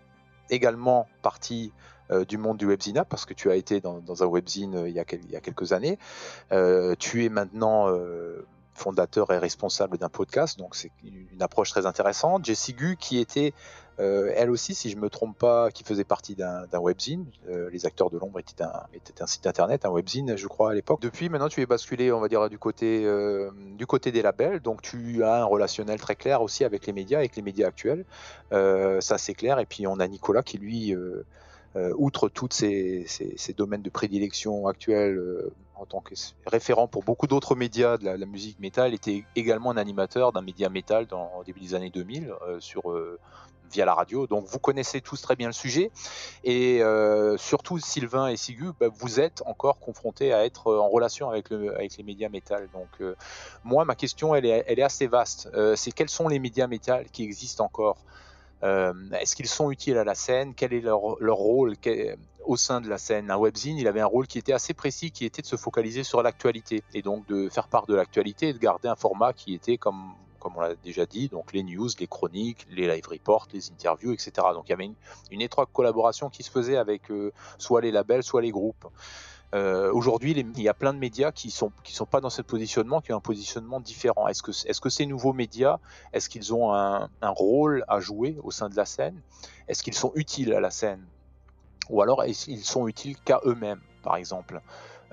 également partie euh, du monde du webzina parce que tu as été dans, un webzine euh, il, y a il, y a quelques années. tu es maintenant fondateur et responsable d'un podcast, donc c'est une approche très intéressante. J'ai Sigu qui était elle aussi, si je me trompe pas, qui faisait partie d'un webzine. les acteurs de l'ombre étaient un, un site internet, un webzine, je crois à l'époque. Depuis, maintenant, tu es basculé, on va dire, du côté du côté des labels. Donc, tu as un relationnel très clair aussi avec les médias, avec les médias actuels. ça, c'est clair. Et puis, on a Nicolas qui lui euh, outre tous ces, domaines de prédilection actuels euh, en tant que référent pour beaucoup d'autres médias de la, musique métal, était également un animateur d'un média métal dans, au début des années 2000 euh, sur via la radio. Donc vous connaissez tous très bien le sujet. Et surtout Sylvain et Sigu, bah, vous êtes encore confrontés à être en relation avec, le, avec les médias métal. Donc moi, ma question, elle est, assez vaste. c'est quels sont les médias métal qui existent encore? Euh, est-ce qu'ils sont utiles à la scène? Quel est leur, rôle au sein de la scène? Un webzine, il avait un rôle qui était assez précis, qui était de se focaliser sur l'actualité et donc de faire part de l'actualité et de garder un format qui était comme comme on l'a déjà dit, donc les news, les chroniques, les live reports, les interviews, etc. Donc il y avait une, étroite collaboration qui se faisait avec euh, soit les labels, soit les groupes. Euh, aujourd'hui, il y a plein de médias qui sont qui sont pas dans ce positionnement, qui ont un positionnement différent. Est-ce que est-ce que ces nouveaux médias, est-ce qu'ils ont un, rôle à jouer au sein de la scène? Est-ce qu'ils sont utiles à la scène? Ou alors qu'ils sont utiles qu'à eux-mêmes, par exemple?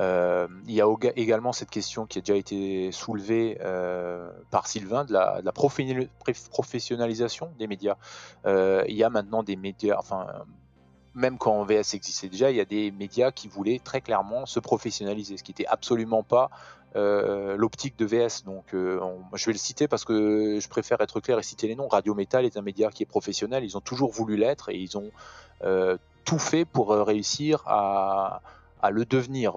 Euh, il y a également cette question qui a déjà été soulevée euh, par Sylvain de la, professionnalisation des médias. il y a maintenant des médias, enfin même quand VS existait déjà, il y a des médias qui voulaient très clairement se professionnaliser, ce qui n'était absolument pas euh, l'optique de VS. Donc, euh, je vais le citer parce que je préfère être clair et citer les noms. Radio Metal est un média qui est professionnel. Ils ont toujours voulu l'être et ils ont euh, tout fait pour réussir à, à le devenir.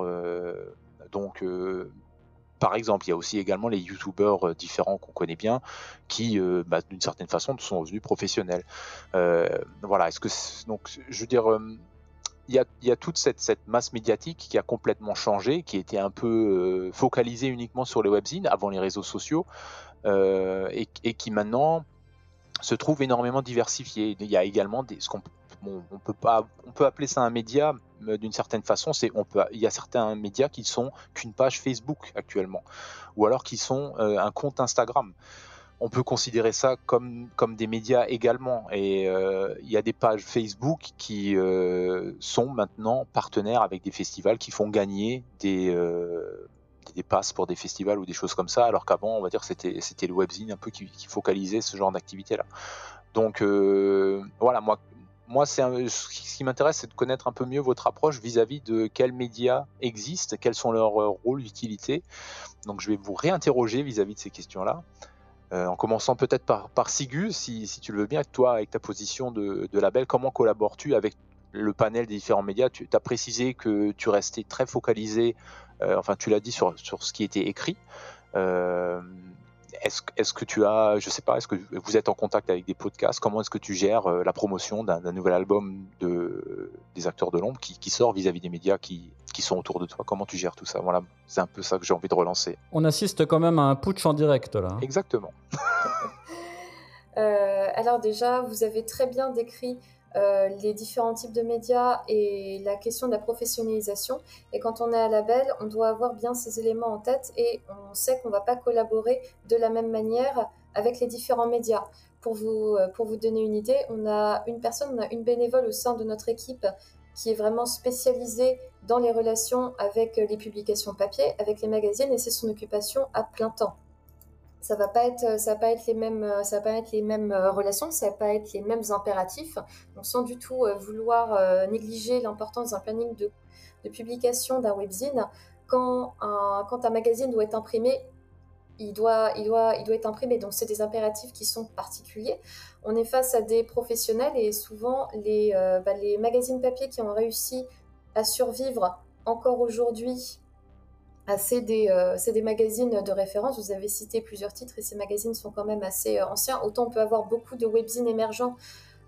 donc, par exemple, il y a aussi également les youtubeurs euh, différents qu'on connaît bien qui, euh, bah, d'une certaine façon, sont devenus professionnels. Euh, voilà, est-ce que donc, je veux dire, il y, a, toute cette, masse médiatique qui a complètement changé, qui était un peu focalisée uniquement sur les webzines avant les réseaux sociaux, et, qui maintenant se trouve énormément diversifiée. Il y a également des, ce qu'on on peut pas, on peut appeler ça un média d'une certaine façon. C'est, on peut, il y a certains médias qui sont qu'une page Facebook actuellement, ou alors qui sont euh, un compte Instagram. On peut considérer ça comme, comme des médias également. Et euh, il y a des pages Facebook qui euh, sont maintenant partenaires avec des festivals qui font gagner des, des passes pour des festivals ou des choses comme ça, alors qu'avant, on va dire, c'était, c'était le webzine un peu qui, qui focalisait ce genre d'activité-là. Donc voilà, moi, moi, ce qui m'intéresse, c'est de connaître un peu mieux votre approche vis-à-vis de quels médias existent, quels sont leurs euh, rôles, utilités. Donc, je vais vous réinterroger vis-à-vis de ces questions-là. Euh, en commençant peut-être par, par Sigu, si, tu le veux bien, toi, avec ta position de, label, comment collabores-tu avec le panel des différents médias? Tu as précisé que tu restais très focalisé, euh, enfin, tu l'as dit sur, sur ce qui était écrit. Est-ce que tu as, je sais pas, est-ce que vous êtes en contact avec des podcasts? Comment est-ce que tu gères euh, la promotion d'un nouvel album de, des acteurs de l'ombre qui, sort vis-à-vis des médias qui, sont autour de toi? Comment tu gères tout ça? Voilà, c'est un peu ça que j'ai envie de relancer. On assiste quand même à un putsch en direct là. Exactement. Euh, alors déjà, vous avez très bien décrit euh, les différents types de médias et la question de la professionnalisation. Et quand on est à label, on doit avoir bien ces éléments en tête et on sait qu'on ne va pas collaborer de la même manière avec les différents médias. Pour vous, euh, pour vous donner une idée, on a une personne, on a une bénévole au sein de notre équipe qui est vraiment spécialisée dans les relations avec les publications papier, avec les magazines, et c'est son occupation à plein temps ça va pas être ça va pas être les mêmes mêmes euh, relations ça va pas être les mêmes impératifs donc sans du tout euh, vouloir euh, négliger l'importance d'un planning de, publication d'un webzine quand un, magazine doit être imprimé il doit être imprimé. Donc, c'est des impératifs qui sont particuliers. On est face à des professionnels et souvent, les, bah, les magazines papier qui ont réussi à survivre encore aujourd'hui euh, c'est des, magazines de référence. Vous avez cité plusieurs titres et ces magazines sont quand même assez euh, anciens. Autant on peut avoir beaucoup de webzines émergents,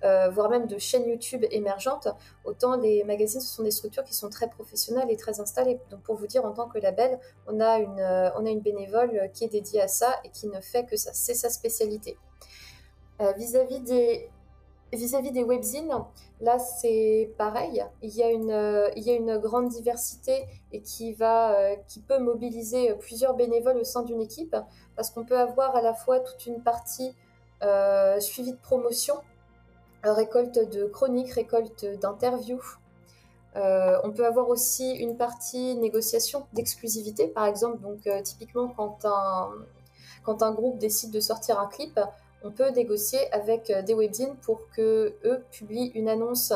euh, voire même de chaînes YouTube émergentes, autant les magazines, ce sont des structures qui sont très professionnelles et très installées. Donc pour vous dire, en tant que label, on a une, on a une bénévole qui est dédiée à ça et qui ne fait que ça. C'est sa spécialité. Vis-à-vis des, Vis-à-vis des webzines, là c'est pareil. Il y, a une, euh, grande diversité euh, qui peut mobiliser plusieurs bénévoles au sein d'une équipe parce qu'on peut avoir à la fois toute une partie euh, suivie de promotion récolte de chroniques, récolte d'interviews. on peut avoir aussi une partie négociation d'exclusivité, par exemple. Donc, typiquement, quand un groupe décide de sortir un clip, on peut négocier avec des webzines pour que eux publient une annonce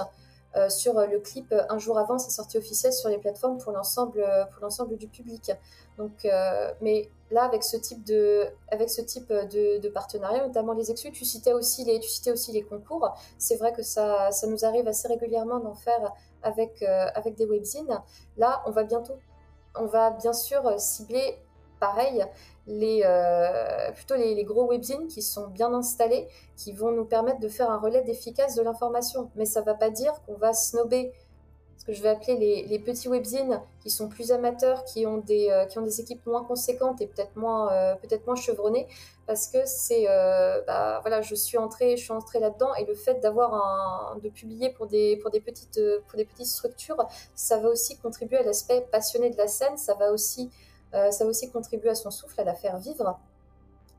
euh, sur le clip un jour avant sa sortie officielle sur les plateformes pour l'ensemble du public. Euh, mais là avec ce type de avec ce type de, partenariat, notamment les exclus, tu citais aussi les tu citais aussi les concours. C'est vrai que ça nous arrive assez régulièrement d'en faire avec euh, avec des webzines. Là, on va bientôt on va bien sûr cibler pareil les, euh, plutôt les, gros webzines qui sont bien installés, qui vont nous permettre de faire un relais efficace de l'information. Mais ça ne va pas dire qu'on va snober ce que je vais appeler les, petits webzines qui sont plus amateurs, qui ont des, euh, qui ont des équipes moins conséquentes et peut-être moins, euh, peut-être moins chevronnées, parce que c'est, bah, voilà, je suis entrée, je suis entrée là-dedans et le fait d'avoir un, de publier pour des, pour des petites, pour des petites structures, ça va aussi contribuer à l'aspect passionné de la scène, ça va aussi ça aussi contribue à son souffle, à la faire vivre.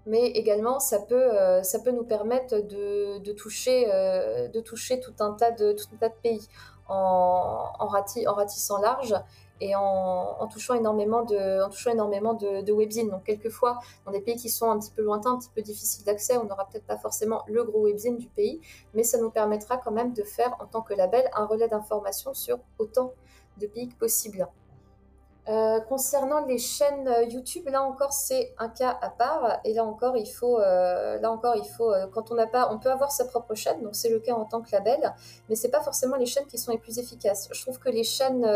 Mais également, ça peut, euh, ça peut nous permettre de, toucher, euh, de toucher tout un tas de, tout un tas de pays en, ratissant large et en, touchant énormément de, en touchant énormément de webzines. Donc, quelquefois, dans des pays qui sont un petit peu lointains, un petit peu difficiles d'accès, on n'aura peut-être pas forcément le gros webzine du pays, mais ça nous permettra quand même de faire, en tant que label, un relais d'information sur autant de pays que possible. Euh, concernant les chaînes euh, YouTube, là encore c'est un cas à part et là encore il faut, euh, là encore il faut, quand on n'a pas, on peut avoir sa propre chaîne, donc c'est le cas en tant que label, mais c'est pas forcément les chaînes qui sont les plus efficaces. Je trouve que les chaînes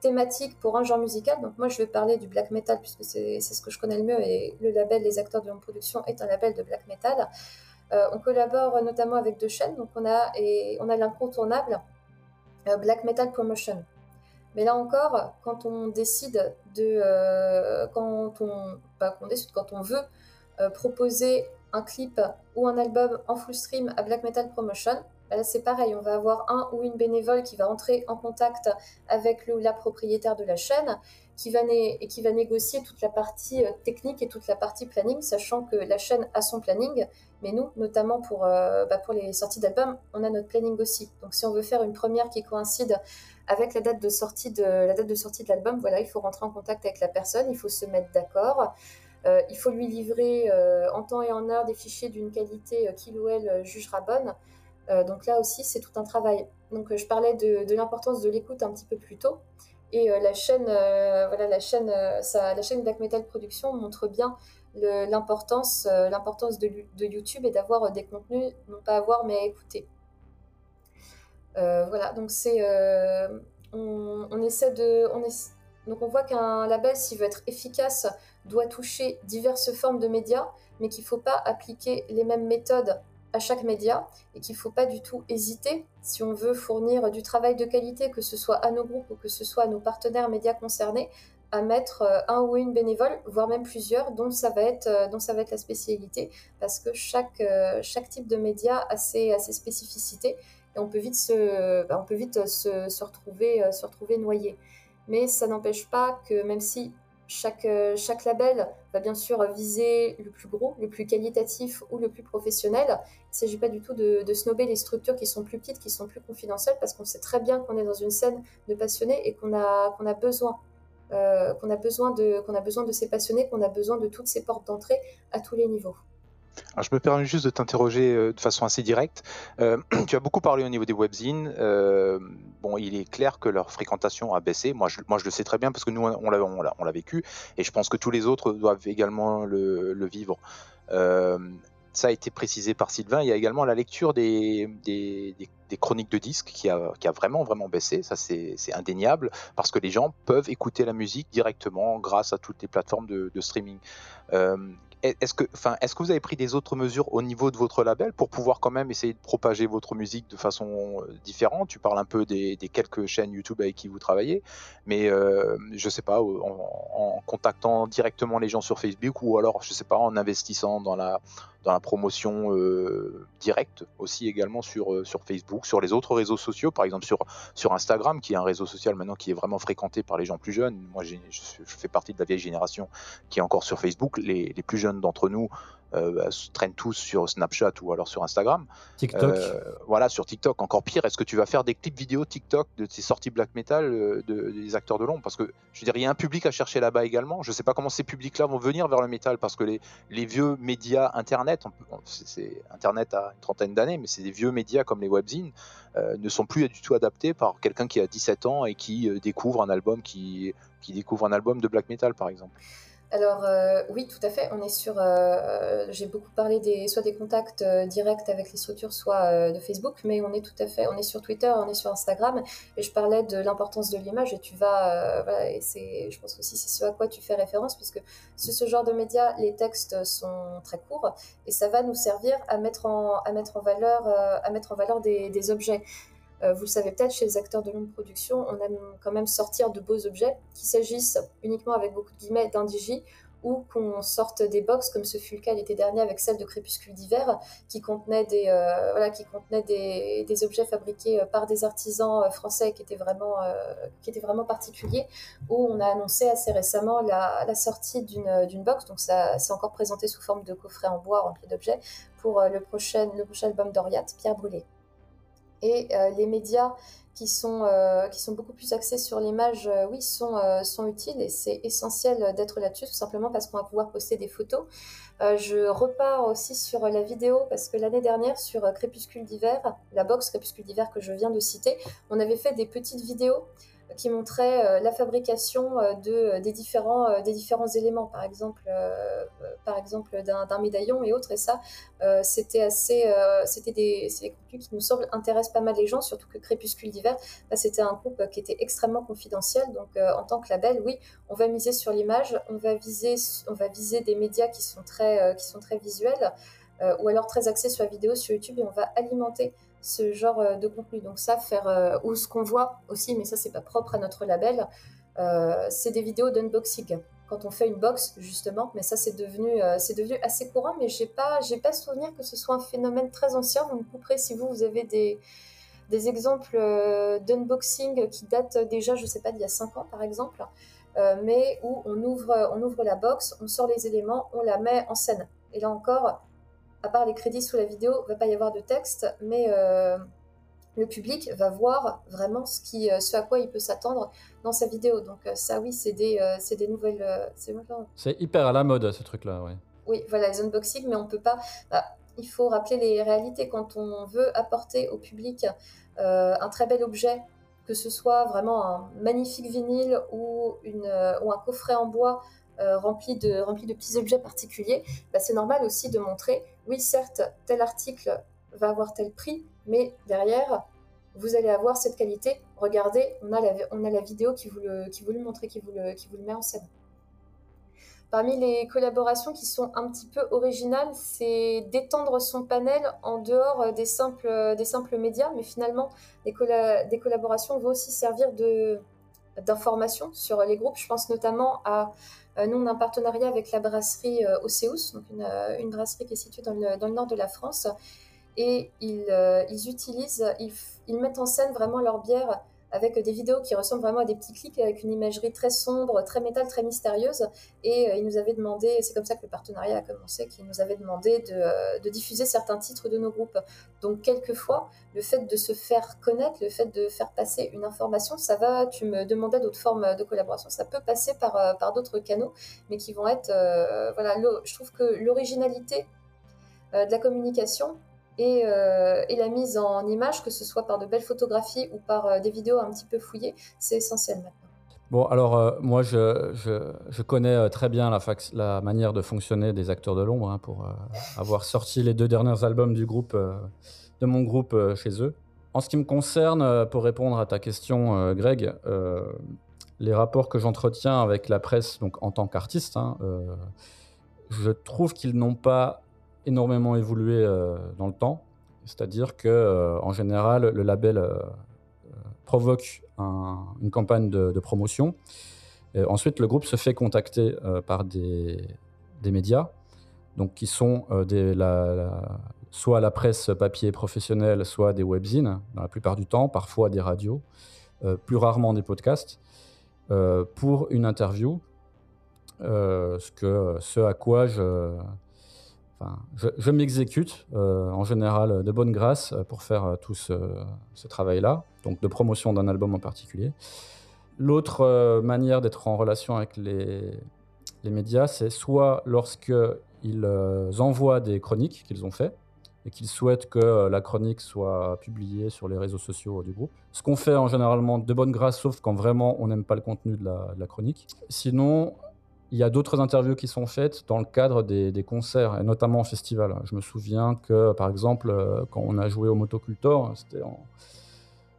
thématiques pour un genre musical, donc moi je vais parler du black metal puisque c'est ce que je connais le mieux et le label Les Acteurs de Home Production est un label de black metal. on collabore notamment avec deux chaînes, donc on a et on a l'incontournable Black Metal Promotion. Mais là encore, quand on décide de, euh, quand on, quand on veut euh, proposer un clip ou un album en full stream à Black Metal Promotion, bah là c'est pareil, on va avoir un ou une bénévole qui va entrer en contact avec le ou la propriétaire de la chaîne, qui va et qui va négocier toute la partie euh, technique et toute la partie planning, sachant que la chaîne a son planning, mais nous, notamment pour, bah, pour les sorties d'albums, on a notre planning aussi. Donc si on veut faire une première qui coïncide avec la date de sortie de la date de sortie de l'album, voilà, il faut rentrer en contact avec la personne, il faut se mettre d'accord. Euh, il faut lui livrer euh, en temps et en heure des fichiers d'une qualité euh, qu'il ou elle jugera bonne. donc là aussi, c'est tout un travail. Donc je parlais de, l'importance de l'écoute un petit peu plus tôt. Et la chaîne, voilà, la chaîne, la chaîne Black Metal Production montre bien l'importance, l'importance de, YouTube et d'avoir des contenus, non pas à voir mais à écouter. Euh, voilà, donc euh, on, essaie de, on donc on voit qu'un label, s'il veut être efficace, doit toucher diverses formes de médias, mais qu'il ne faut pas appliquer les mêmes méthodes à chaque média et qu'il ne faut pas du tout hésiter, si on veut fournir du travail de qualité, que ce soit à nos groupes ou que ce soit à nos partenaires médias concernés, à mettre euh, un ou une bénévole, voire même plusieurs, dont ça va être, la spécialité, parce que chaque, type de média a ses spécificités on peut vite se, bah, euh, se retrouver noyé. Mais ça n'empêche pas que même si chaque, euh, chaque label va bien sûr viser le plus gros, le plus qualitatif ou le plus professionnel, il ne s'agit pas du tout de, de, les structures qui sont plus petites, qui sont plus confidentielles, parce qu'on sait très bien qu'on est dans une scène de passionnés et qu'on a, qu'on a besoin. Euh, de ces passionnés, qu'on a besoin de toutes ces portes d'entrée à tous les niveaux. Je me permets juste de t'interroger euh, de façon assez directe. Euh, tu as beaucoup parlé au niveau des webzines. Euh, bon, il est clair que leur fréquentation a baissé. Moi je, moi, je le sais très bien parce que nous, on l'a, on l'a, vécu et je pense que tous les autres doivent également le, vivre. Ça a été précisé par Sylvain. Il y a également la lecture des, chroniques de disques qui a, vraiment, vraiment baissé. Ça, c'est, indéniable parce que les gens peuvent écouter la musique directement grâce à toutes les plateformes de streaming. Euh, est-ce que, vous avez pris des autres mesures au niveau de votre label pour pouvoir quand même essayer de propager votre musique de façon euh, différente? Tu parles un peu des, quelques chaînes YouTube avec qui vous travaillez, mais euh, je sais pas, en, contactant directement les gens sur Facebook ou alors, je sais pas, en investissant dans la dans la promotion euh, directe aussi également sur, euh, sur Facebook, sur les autres réseaux sociaux, par exemple sur, Instagram, qui est un réseau social maintenant qui est vraiment fréquenté par les gens plus jeunes. Moi, je, fais partie de la vieille génération qui est encore sur Facebook. Les, plus jeunes d'entre nous bah, traînent tous sur Snapchat ou alors sur Instagram. TikTok. voilà, sur TikTok. Encore pire, est-ce que tu vas faire des clips vidéo TikTok de tes sorties black metal de, des acteurs de l'ombre? Parce que je veux dire, il y a un public à chercher là-bas également. Je ne sais pas comment ces publics-là vont venir vers le métal parce que les, les vieux médias Internet, c'est Internet a une trentaine d'années, mais c'est des vieux médias comme les webzines, ne sont plus du tout adaptés par quelqu'un qui a 17 ans et qui découvre un album qui, qui découvre un album de black metal par exemple. Alors euh, oui, tout à fait. On est sur. Euh, euh, j'ai beaucoup parlé des soit des contacts directs avec les structures, soit de Facebook, mais on est tout à fait. On est sur Twitter, on est sur Instagram, et je parlais de l'importance de l'image. Et tu vas. et c'est. Je pense aussi c'est ce à quoi tu fais référence, puisque ce, ce genre de médias, les textes sont très courts, et ça va nous servir à mettre en à mettre en valeur à mettre en valeur des objets. Euh, vous le savez peut-être, chez les acteurs de longue production, on aime quand même sortir de beaux objets, qu'il s'agisse uniquement avec beaucoup de guillemets d'indigi ou qu'on sorte des box, comme ce fut le cas l'été dernier avec celle de Crépuscule d'hiver, qui contenait des, euh, voilà, qui contenait des, des, objets fabriqués euh, par des artisans français qui étaient vraiment, qui étaient vraiment particuliers, où on a annoncé assez récemment la, sortie d'une box, donc ça c'est encore présenté sous forme de coffret en bois rempli d'objets, pour le, prochain, le prochain album d'Oriat, Pierre Brûlé et euh, les médias qui sont, euh, qui sont beaucoup plus axés sur l'image, euh, oui, sont, sont utiles et c'est essentiel d'être là-dessus, tout simplement parce qu'on va pouvoir poster des photos. je repars aussi sur la vidéo parce que l'année dernière, sur Crépuscule d'hiver, la box Crépuscule d'hiver que je viens de citer, on avait fait des petites vidéos qui montrait euh, la fabrication euh, de, euh, des, différents, des différents éléments, par exemple, par exemple d'un médaillon et autres. Et ça, c'était assez, c'était des, des, contenus qui nous semblent intéressent pas mal les gens, surtout que Crépuscule d'hiver, bah, c'était un groupe qui était extrêmement confidentiel. Donc, en tant que label, oui, on va miser sur l'image, on va viser, on va viser des médias qui sont très, qui sont très visuels. ou alors très axés sur la vidéo sur YouTube et on va alimenter ce genre euh, de contenu. Donc ça, faire euh, ou ce qu'on voit aussi, mais ça c'est pas propre à notre label, euh, c'est des vidéos d'unboxing. Quand on fait une box justement, mais ça c'est devenu devenu assez courant, mais j'ai pas pas souvenir que ce soit un phénomène très ancien. Vous me couperez si vous vous avez des des exemples d'unboxing qui datent déjà, je sais pas, d'il y a 5 ans par exemple, mais où on ouvre, on ouvre la box, on sort les éléments, on la met en scène. Et là encore, à part les crédits sous la vidéo, il ne va pas y avoir de texte, mais euh, le public va voir vraiment ce, qui, euh, ce à quoi il peut s'attendre dans sa vidéo. Donc euh, ça, oui, c'est des, des nouvelles... c'est hyper à la mode, ce truc-là, oui. Oui, voilà, les unboxings, mais on peut pas... Bah, il faut rappeler les réalités quand on veut apporter au public un très bel objet, que ce soit vraiment un magnifique vinyle ou, une, ou un coffret en bois euh, rempli, de, de petits objets particuliers, bah, c'est normal aussi de montrer, oui, certes, tel article va avoir tel prix, mais derrière, vous allez avoir cette qualité. Regardez, on a la, vidéo qui vous, le, qui vous le montre, qui vous le, met en scène. Parmi les collaborations qui sont un petit peu originales, c'est d'étendre son panel en dehors des simples, des simples médias, mais finalement, des, des collaborations vont aussi servir d'information sur les groupes. Je pense notamment à euh, nous, on a un partenariat avec la brasserie euh, Océus, donc euh, une, brasserie qui est située dans le, nord de la France. Et ils, utilisent, ils, mettent en scène vraiment leur bière avec des vidéos qui ressemblent vraiment à des petits clics avec une imagerie très sombre, très métal, très mystérieuse. Et euh, ils nous avaient demandé, c'est comme ça que le partenariat a commencé, qu'ils nous avaient demandé de, euh, de, diffuser certains titres de nos groupes. Donc quelquefois, le fait de se faire connaître, le fait de faire passer une information, ça va, tu me demandais d'autres formes de collaboration, ça peut passer par, euh, par d'autres canaux, mais qui vont être, voilà, je trouve que l'originalité de la communication, euh, et, la mise en image, que ce soit par de belles photographies ou par euh, des vidéos un petit peu fouillées, c'est essentiel maintenant. Bon, alors euh, moi, je, connais très bien la, manière de fonctionner des acteurs de l'ombre hein, pour avoir sorti les deux derniers albums de mon groupe chez eux. En ce qui me concerne, pour répondre à ta question, Greg, les rapports que j'entretiens avec la presse donc en tant qu'artiste, hein, je trouve qu'ils n'ont pas énormément évolué euh, dans le temps. C'est-à-dire que euh, en général, le label euh, provoque une campagne de, promotion. Ensuite, le groupe se fait contacter par des, médias, donc qui sont soit la presse papier professionnelle, soit des webzines, dans la plupart du temps, parfois des radios, plus rarement des podcasts, pour une interview. ce à quoi je, je, m'exécute en général de bonne grâce pour faire tout ce, travail-là, donc de promotion d'un album en particulier. L'autre manière d'être en relation avec les, médias, c'est soit lorsqu'ils envoient des chroniques qu'ils ont fait, et qu'ils souhaitent que euh, la chronique soit publiée sur les réseaux sociaux du groupe. Ce qu'on fait en généralement de bonne grâce, sauf quand vraiment on n'aime pas le contenu de la, chronique. Sinon, il y a d'autres interviews qui sont faites dans le cadre des, concerts, et notamment en festival. Je me souviens que, par exemple, euh, quand on a joué au Motocultor, c'était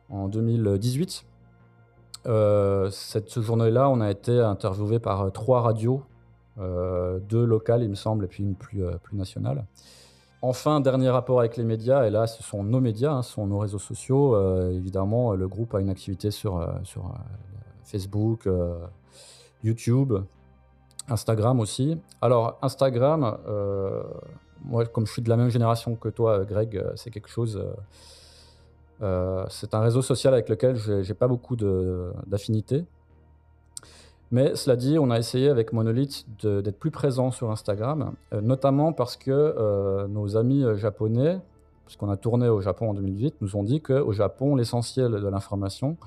en, 2018, euh, cette journée-là, on a été interviewé par trois radios, deux locales, il me semble, et puis une plus, nationale. Enfin, dernier rapport avec les médias, et là, ce sont nos médias, hein, ce sont nos réseaux sociaux. Euh, évidemment, le groupe a une activité sur, euh, euh, Facebook, YouTube, Instagram aussi. Alors, Instagram, moi, comme je suis de la même génération que toi, Greg, c'est quelque chose. c'est un réseau social avec lequel je n'ai pas beaucoup d'affinité. Mais cela dit, on a essayé avec Monolith d'être plus présent sur Instagram, euh, notamment parce que euh, nos amis euh, japonais, puisqu'on a tourné au Japon en 2008, nous ont dit qu'au Japon, l'essentiel de l'information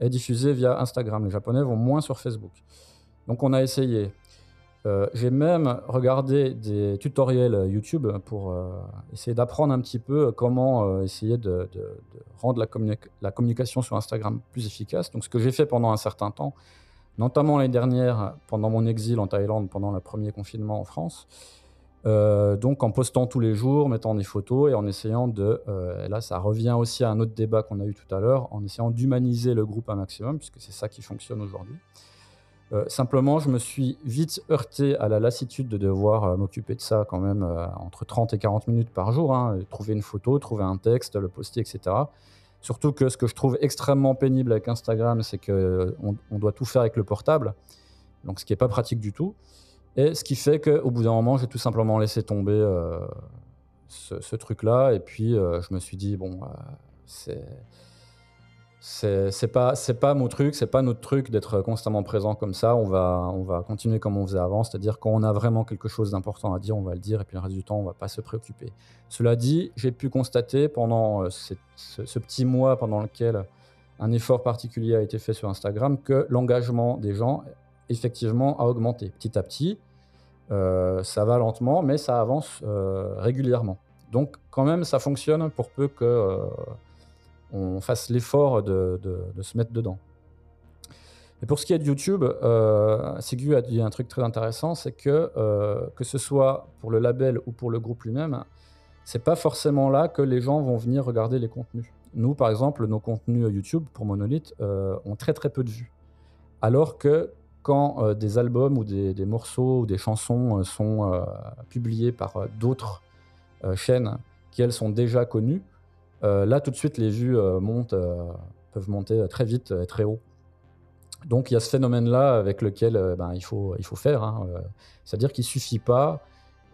est diffusé via Instagram. Les Japonais vont moins sur Facebook. Donc on a essayé. J'ai même regardé des tutoriels YouTube pour essayer d'apprendre un petit peu comment essayer de, rendre la, communication sur Instagram plus efficace. Donc ce que j'ai fait pendant un certain temps, notamment l'année dernière, pendant mon exil en Thaïlande, pendant le premier confinement en France. Euh, donc en postant tous les jours, mettant des photos et en essayant de, euh, et là ça revient aussi à un autre débat qu'on a eu tout à l'heure, en essayant d'humaniser le groupe un maximum, puisque c'est ça qui fonctionne aujourd'hui. Euh, simplement, je me suis vite heurté à la lassitude de devoir m'occuper de ça quand même entre 30 et 40 minutes par jour, hein, trouver une photo, trouver un texte, le poster, etc. Surtout que ce que je trouve extrêmement pénible avec Instagram, c'est qu'on euh, on doit tout faire avec le portable, donc ce qui n'est pas pratique du tout. Et ce qui fait qu'au bout d'un moment, j'ai tout simplement laissé tomber euh, ce, truc-là. Et puis, euh, je me suis dit, bon, c'est c'est pas c'est pas mon truc, c'est pas notre truc d'être constamment présent comme ça. On va on va continuer comme on faisait avant, c'est-à-dire quand on a vraiment quelque chose d'important à dire, on va le dire et puis le reste du temps, on va pas se préoccuper. Cela dit, j'ai pu constater pendant euh, ce, petit mois pendant lequel un effort particulier a été fait sur Instagram que l'engagement des gens effectivement a augmenté petit à petit. Euh, ça va lentement, mais ça avance euh, régulièrement. Donc quand même, ça fonctionne pour peu que on fasse l'effort de, se mettre dedans. Et pour ce qui est de YouTube, euh, a dit un truc très intéressant, c'est que euh, que ce soit pour le label ou pour le groupe lui-même, c'est pas forcément là que les gens vont venir regarder les contenus. Nous, par exemple, nos contenus YouTube pour Monolith euh, ont très très peu de vues. Alors que quand euh, des albums ou des, morceaux ou des chansons sont publiés par d'autres chaînes qui elles sont déjà connues, là, tout de suite, les vues euh, montent, euh, peuvent monter très vite et très haut. Donc il y a ce phénomène-là avec lequel ben, il, faut, il faut faire. Hein, c'est-à-dire qu'il ne suffit pas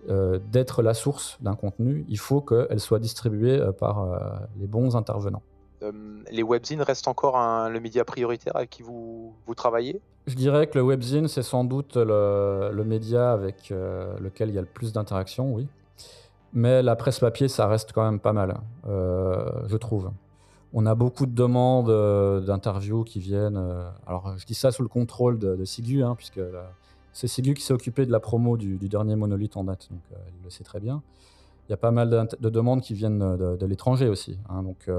d'être la source d'un contenu, il faut qu'elle soit distribuée par les bons intervenants. les webzines restent encore le média prioritaire avec qui vous, vous travaillez? Je dirais que le webzine, c'est sans doute le, le média avec lequel il y a le plus d'interaction, oui. Mais la presse papier, ça reste quand même pas mal, euh, je trouve. On a beaucoup de demandes euh, d'interviews qui viennent. Euh, alors, je dis ça sous le contrôle de, Sigu, hein, puisque c'est Sigu qui s'est occupé de la promo du, dernier monolithe en date, donc il le sait très bien. Il y a pas mal de, demandes qui viennent de, l'étranger aussi. Hein, donc,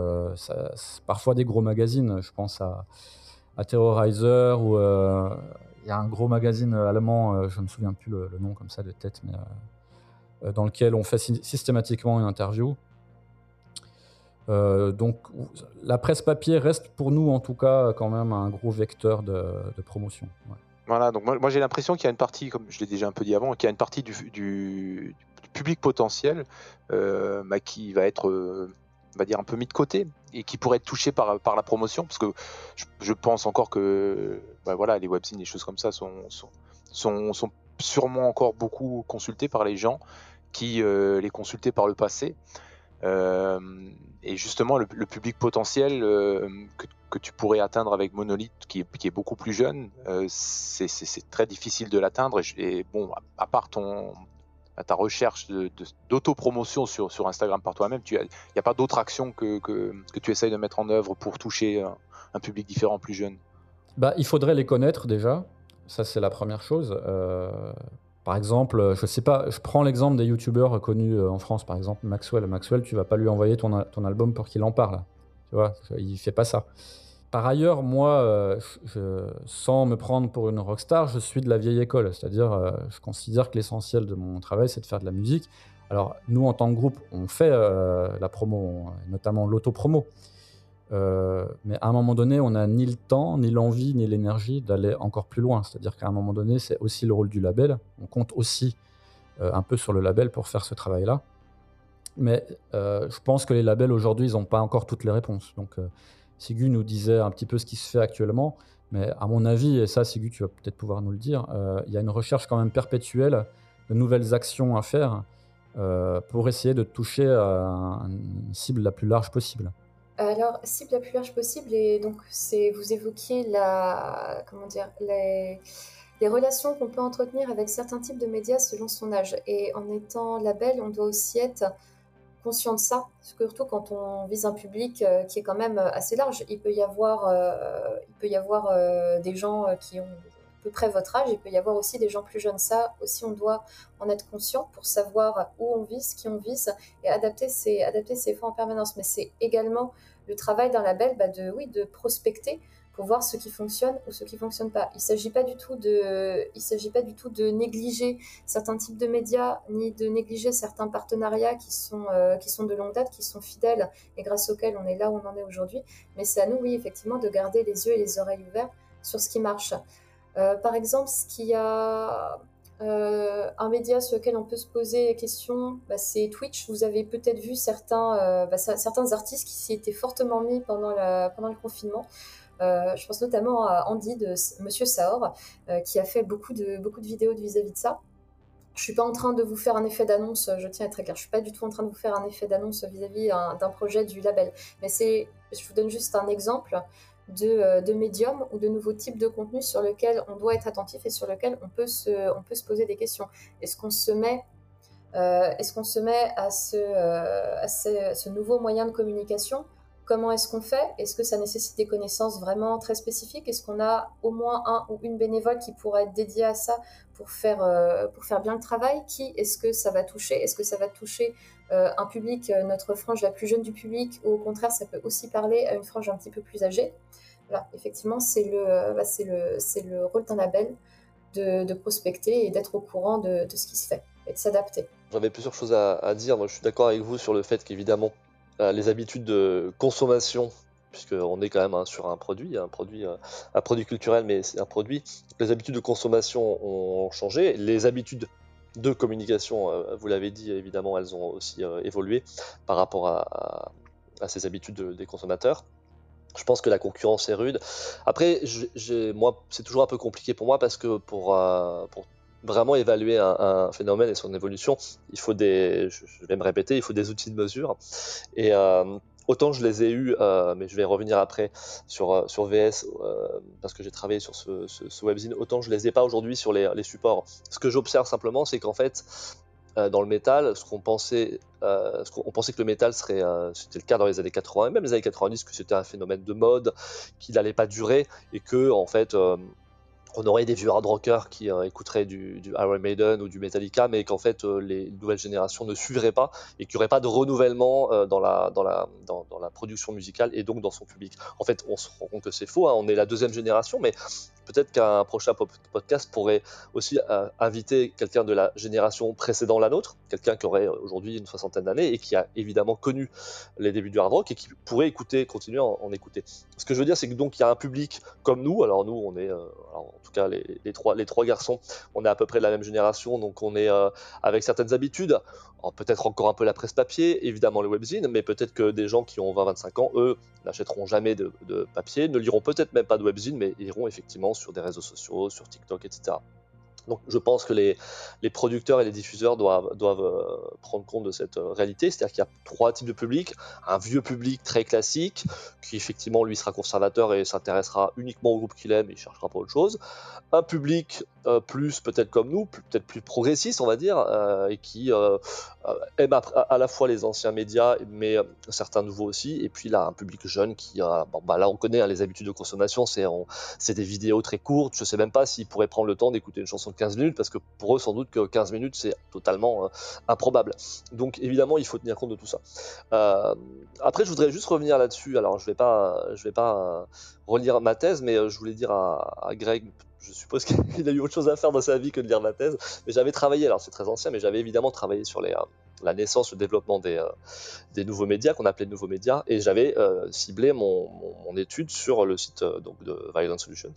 parfois des gros magazines. Je pense à, Terrorizer ou il y a un gros magazine allemand, je ne me souviens plus le, nom comme ça de tête, mais euh, dans lequel on fait systématiquement une interview. Euh, donc la presse papier reste pour nous en tout cas quand même un gros vecteur de, promotion. Voilà, donc moi, j'ai l'impression qu'il y a une partie, comme je l'ai déjà un peu dit avant, qu'il y a une partie du, public potentiel euh, bah, qui va être, on va dire, un peu mis de côté et qui pourrait être touché par, la promotion, parce que je, pense encore que bah, voilà, les webzines, les choses comme ça sont, sont sûrement encore beaucoup consultés par les gens qui euh, les consultaient par le passé. Euh, et justement, le, public potentiel euh, que, tu pourrais atteindre avec Monolith, qui est, beaucoup plus jeune, c'est très difficile de l'atteindre. Et, bon, à, part ton, ta recherche d'autopromotion sur, sur Instagram par toi-même, il n'y a, pas d'autre action que, que, tu essayes de mettre en œuvre pour toucher un, public différent, plus jeune? Bah, Il faudrait les connaître déjà. Ça, c'est la première chose. Par exemple, je sais pas, je prends l'exemple des youtubeurs connus euh, en France, par exemple Maxwell. Maxwell, tu vas pas lui envoyer ton, ton album pour qu'il en parle. Tu vois, il fait pas ça. Par ailleurs, moi, euh, sans me prendre pour une rockstar, je suis de la vieille école. C'est-à-dire, je considère que l'essentiel de mon travail, c'est de faire de la musique. Alors, nous, en tant que groupe, on fait la promo, notamment l'auto-promo. Euh, mais à un moment donné, on n'a ni le temps, ni l'envie, ni l'énergie d'aller encore plus loin. C'est-à-dire qu'à un moment donné, c'est aussi le rôle du label. On compte aussi euh, un peu sur le label pour faire ce travail-là. Mais euh, je pense que les labels aujourd'hui, ils n'ont pas encore toutes les réponses. Donc, Sigu nous disait un petit peu ce qui se fait actuellement. Mais à mon avis, et ça, Sigu, tu vas peut-être pouvoir nous le dire, il y a une recherche quand même perpétuelle de nouvelles actions à faire pour essayer de toucher à une cible la plus large possible. Alors, cible la plus large possible, et donc c'est vous évoquiez la, comment dire, les, relations qu'on peut entretenir avec certains types de médias selon son âge. Et en étant label, on doit aussi être conscient de ça, surtout quand on vise un public euh, qui est quand même assez large. Il peut y avoir, euh, il peut y avoir euh, des gens qui ont à peu près votre âge, il peut y avoir aussi des gens plus jeunes. Ça aussi, on doit en être conscient pour savoir où on vise, qui on vise et adapter ses, adapter ses en permanence. Mais c'est également le travail d'un label bah de, oui, de prospecter pour voir ce qui fonctionne ou ce qui fonctionne pas. Il ne s'agit pas du tout de, pas du tout de négliger certains types de médias ni de négliger certains partenariats qui sont, euh, qui sont de longue date, qui sont fidèles et grâce auxquels on est là où on en est aujourd'hui. Mais c'est à nous, oui, effectivement, de garder les yeux et les oreilles ouverts sur ce qui marche. Euh, par exemple, ce qui a euh, un média sur lequel on peut se poser la question, bah, c'est Twitch. Vous avez peut-être vu certains, euh, bah, certains artistes qui s'y étaient fortement mis pendant, le confinement. Je pense notamment à Andy de Monsieur Saor, qui a fait beaucoup de, beaucoup de vidéos vis-à-vis de ça. Je suis pas en train de vous faire un effet d'annonce, je tiens à être clair, je suis pas du tout en train de vous faire un effet d'annonce vis-à-vis d'un projet du label. Mais c'est, je vous donne juste un exemple euh, de, médiums ou de nouveaux types de contenus sur lesquels on doit être attentif et sur lesquels on peut se, on peut se poser des questions. Est-ce qu'on se met, euh, est-ce qu'on se met à, ce, euh, à ce, nouveau moyen de communication? Comment est-ce qu'on fait? Est-ce que ça nécessite des connaissances vraiment très spécifiques? Est-ce qu'on a au moins un ou une bénévole qui pourrait être dédiée à ça pour faire, pour faire bien le travail? Qui est-ce que ça va toucher? Est-ce que ça va toucher un public, notre frange la plus jeune du public, ou au contraire, ça peut aussi parler à une frange un petit peu plus âgée voilà, effectivement, c'est le, euh, bah, le, le rôle d'un label de, prospecter et d'être au courant de, ce qui se fait et de s'adapter. J'avais plusieurs choses à, dire. Moi, je suis d'accord avec vous sur le fait qu'évidemment, euh, les habitudes de consommation, puisqu'on est quand même hein, sur un produit, un produit, euh, un produit culturel, mais c'est un produit. Les habitudes de consommation ont changé. Les habitudes de communication, vous l'avez dit, évidemment, elles ont aussi évolué par rapport à, ces habitudes des consommateurs. Je pense que la concurrence est rude. Après, c'est toujours un peu compliqué pour moi parce que pour, euh, vraiment évaluer un, phénomène et son évolution, il faut des, je, vais me répéter, il faut des outils de mesure. Et euh, autant je les ai eus, euh, mais je vais revenir après sur, sur VS parce que j'ai travaillé sur ce, ce, webzine, autant je les ai pas aujourd'hui sur les, les supports. Ce que j'observe simplement, c'est qu'en fait, euh, dans le métal, ce qu'on pensait, euh, qu'on pensait que le métal serait, euh, c'était le cas dans les années 80 et même les années 90, que c'était un phénomène de mode, qu'il n'allait pas durer et que en fait on aurait des vieux hard rockers qui écouteraient du, Iron Maiden ou du Metallica, mais qu'en fait les nouvelles générations ne suivraient pas et qu'il n'y aurait pas de renouvellement dans, la, dans, la, production musicale et donc dans son public. En fait, on se rend compte que c'est faux, hein. on est la deuxième génération, mais peut-être qu'un prochain podcast pourrait aussi euh, inviter quelqu'un de la génération précédant la nôtre, quelqu'un qui aurait euh, aujourd'hui une soixantaine d'années et qui a évidemment connu les débuts du hard rock et qui pourrait écouter, continuer à en, écouter. Ce que je veux dire, c'est que donc il y a un public comme nous. Alors nous, on est, euh, en tout cas les, trois, garçons, on est à peu près de la même génération, donc on est avec certaines habitudes. Peut-être encore un peu la presse papier, évidemment le webzine, mais peut-être que des gens qui ont 20-25 ans, eux, n'achèteront jamais de papier, ne liront peut-être même pas de webzine, mais iront effectivement sur des réseaux sociaux, sur TikTok, etc. Donc je pense que les, producteurs et les diffuseurs doivent, euh, prendre compte de cette euh, réalité, c'est-à-dire qu'il y a trois types de publics. Un vieux public très classique, qui effectivement lui sera conservateur et s'intéressera uniquement au groupe qu'il aime et cherchera pas autre chose. Un public euh, plus peut-être comme nous, peut-être plus progressistes, on va dire, euh, et qui euh, aiment à, la fois les anciens médias, mais certains nouveaux aussi. Et puis là, un public jeune qui, bon, bah là, on connaît hein, les habitudes de consommation, c'est des vidéos très courtes. Je sais même pas s'ils pourraient prendre le temps d'écouter une chanson de 15 minutes, parce que pour eux, sans doute que 15 minutes, c'est totalement improbable. Donc évidemment, il faut tenir compte de tout ça. après, je voudrais juste revenir là-dessus. Alors, je vais pas, vais pas relire ma thèse, mais je voulais dire à Greg je suppose qu'il a eu autre chose à faire dans sa vie que de lire ma thèse. Mais j'avais travaillé, alors c'est très ancien, mais j'avais évidemment travaillé sur euh, la naissance, le développement des, euh, des nouveaux médias, qu'on appelait nouveaux médias, et j'avais euh, ciblé mon, étude sur le site de Violent Solutions.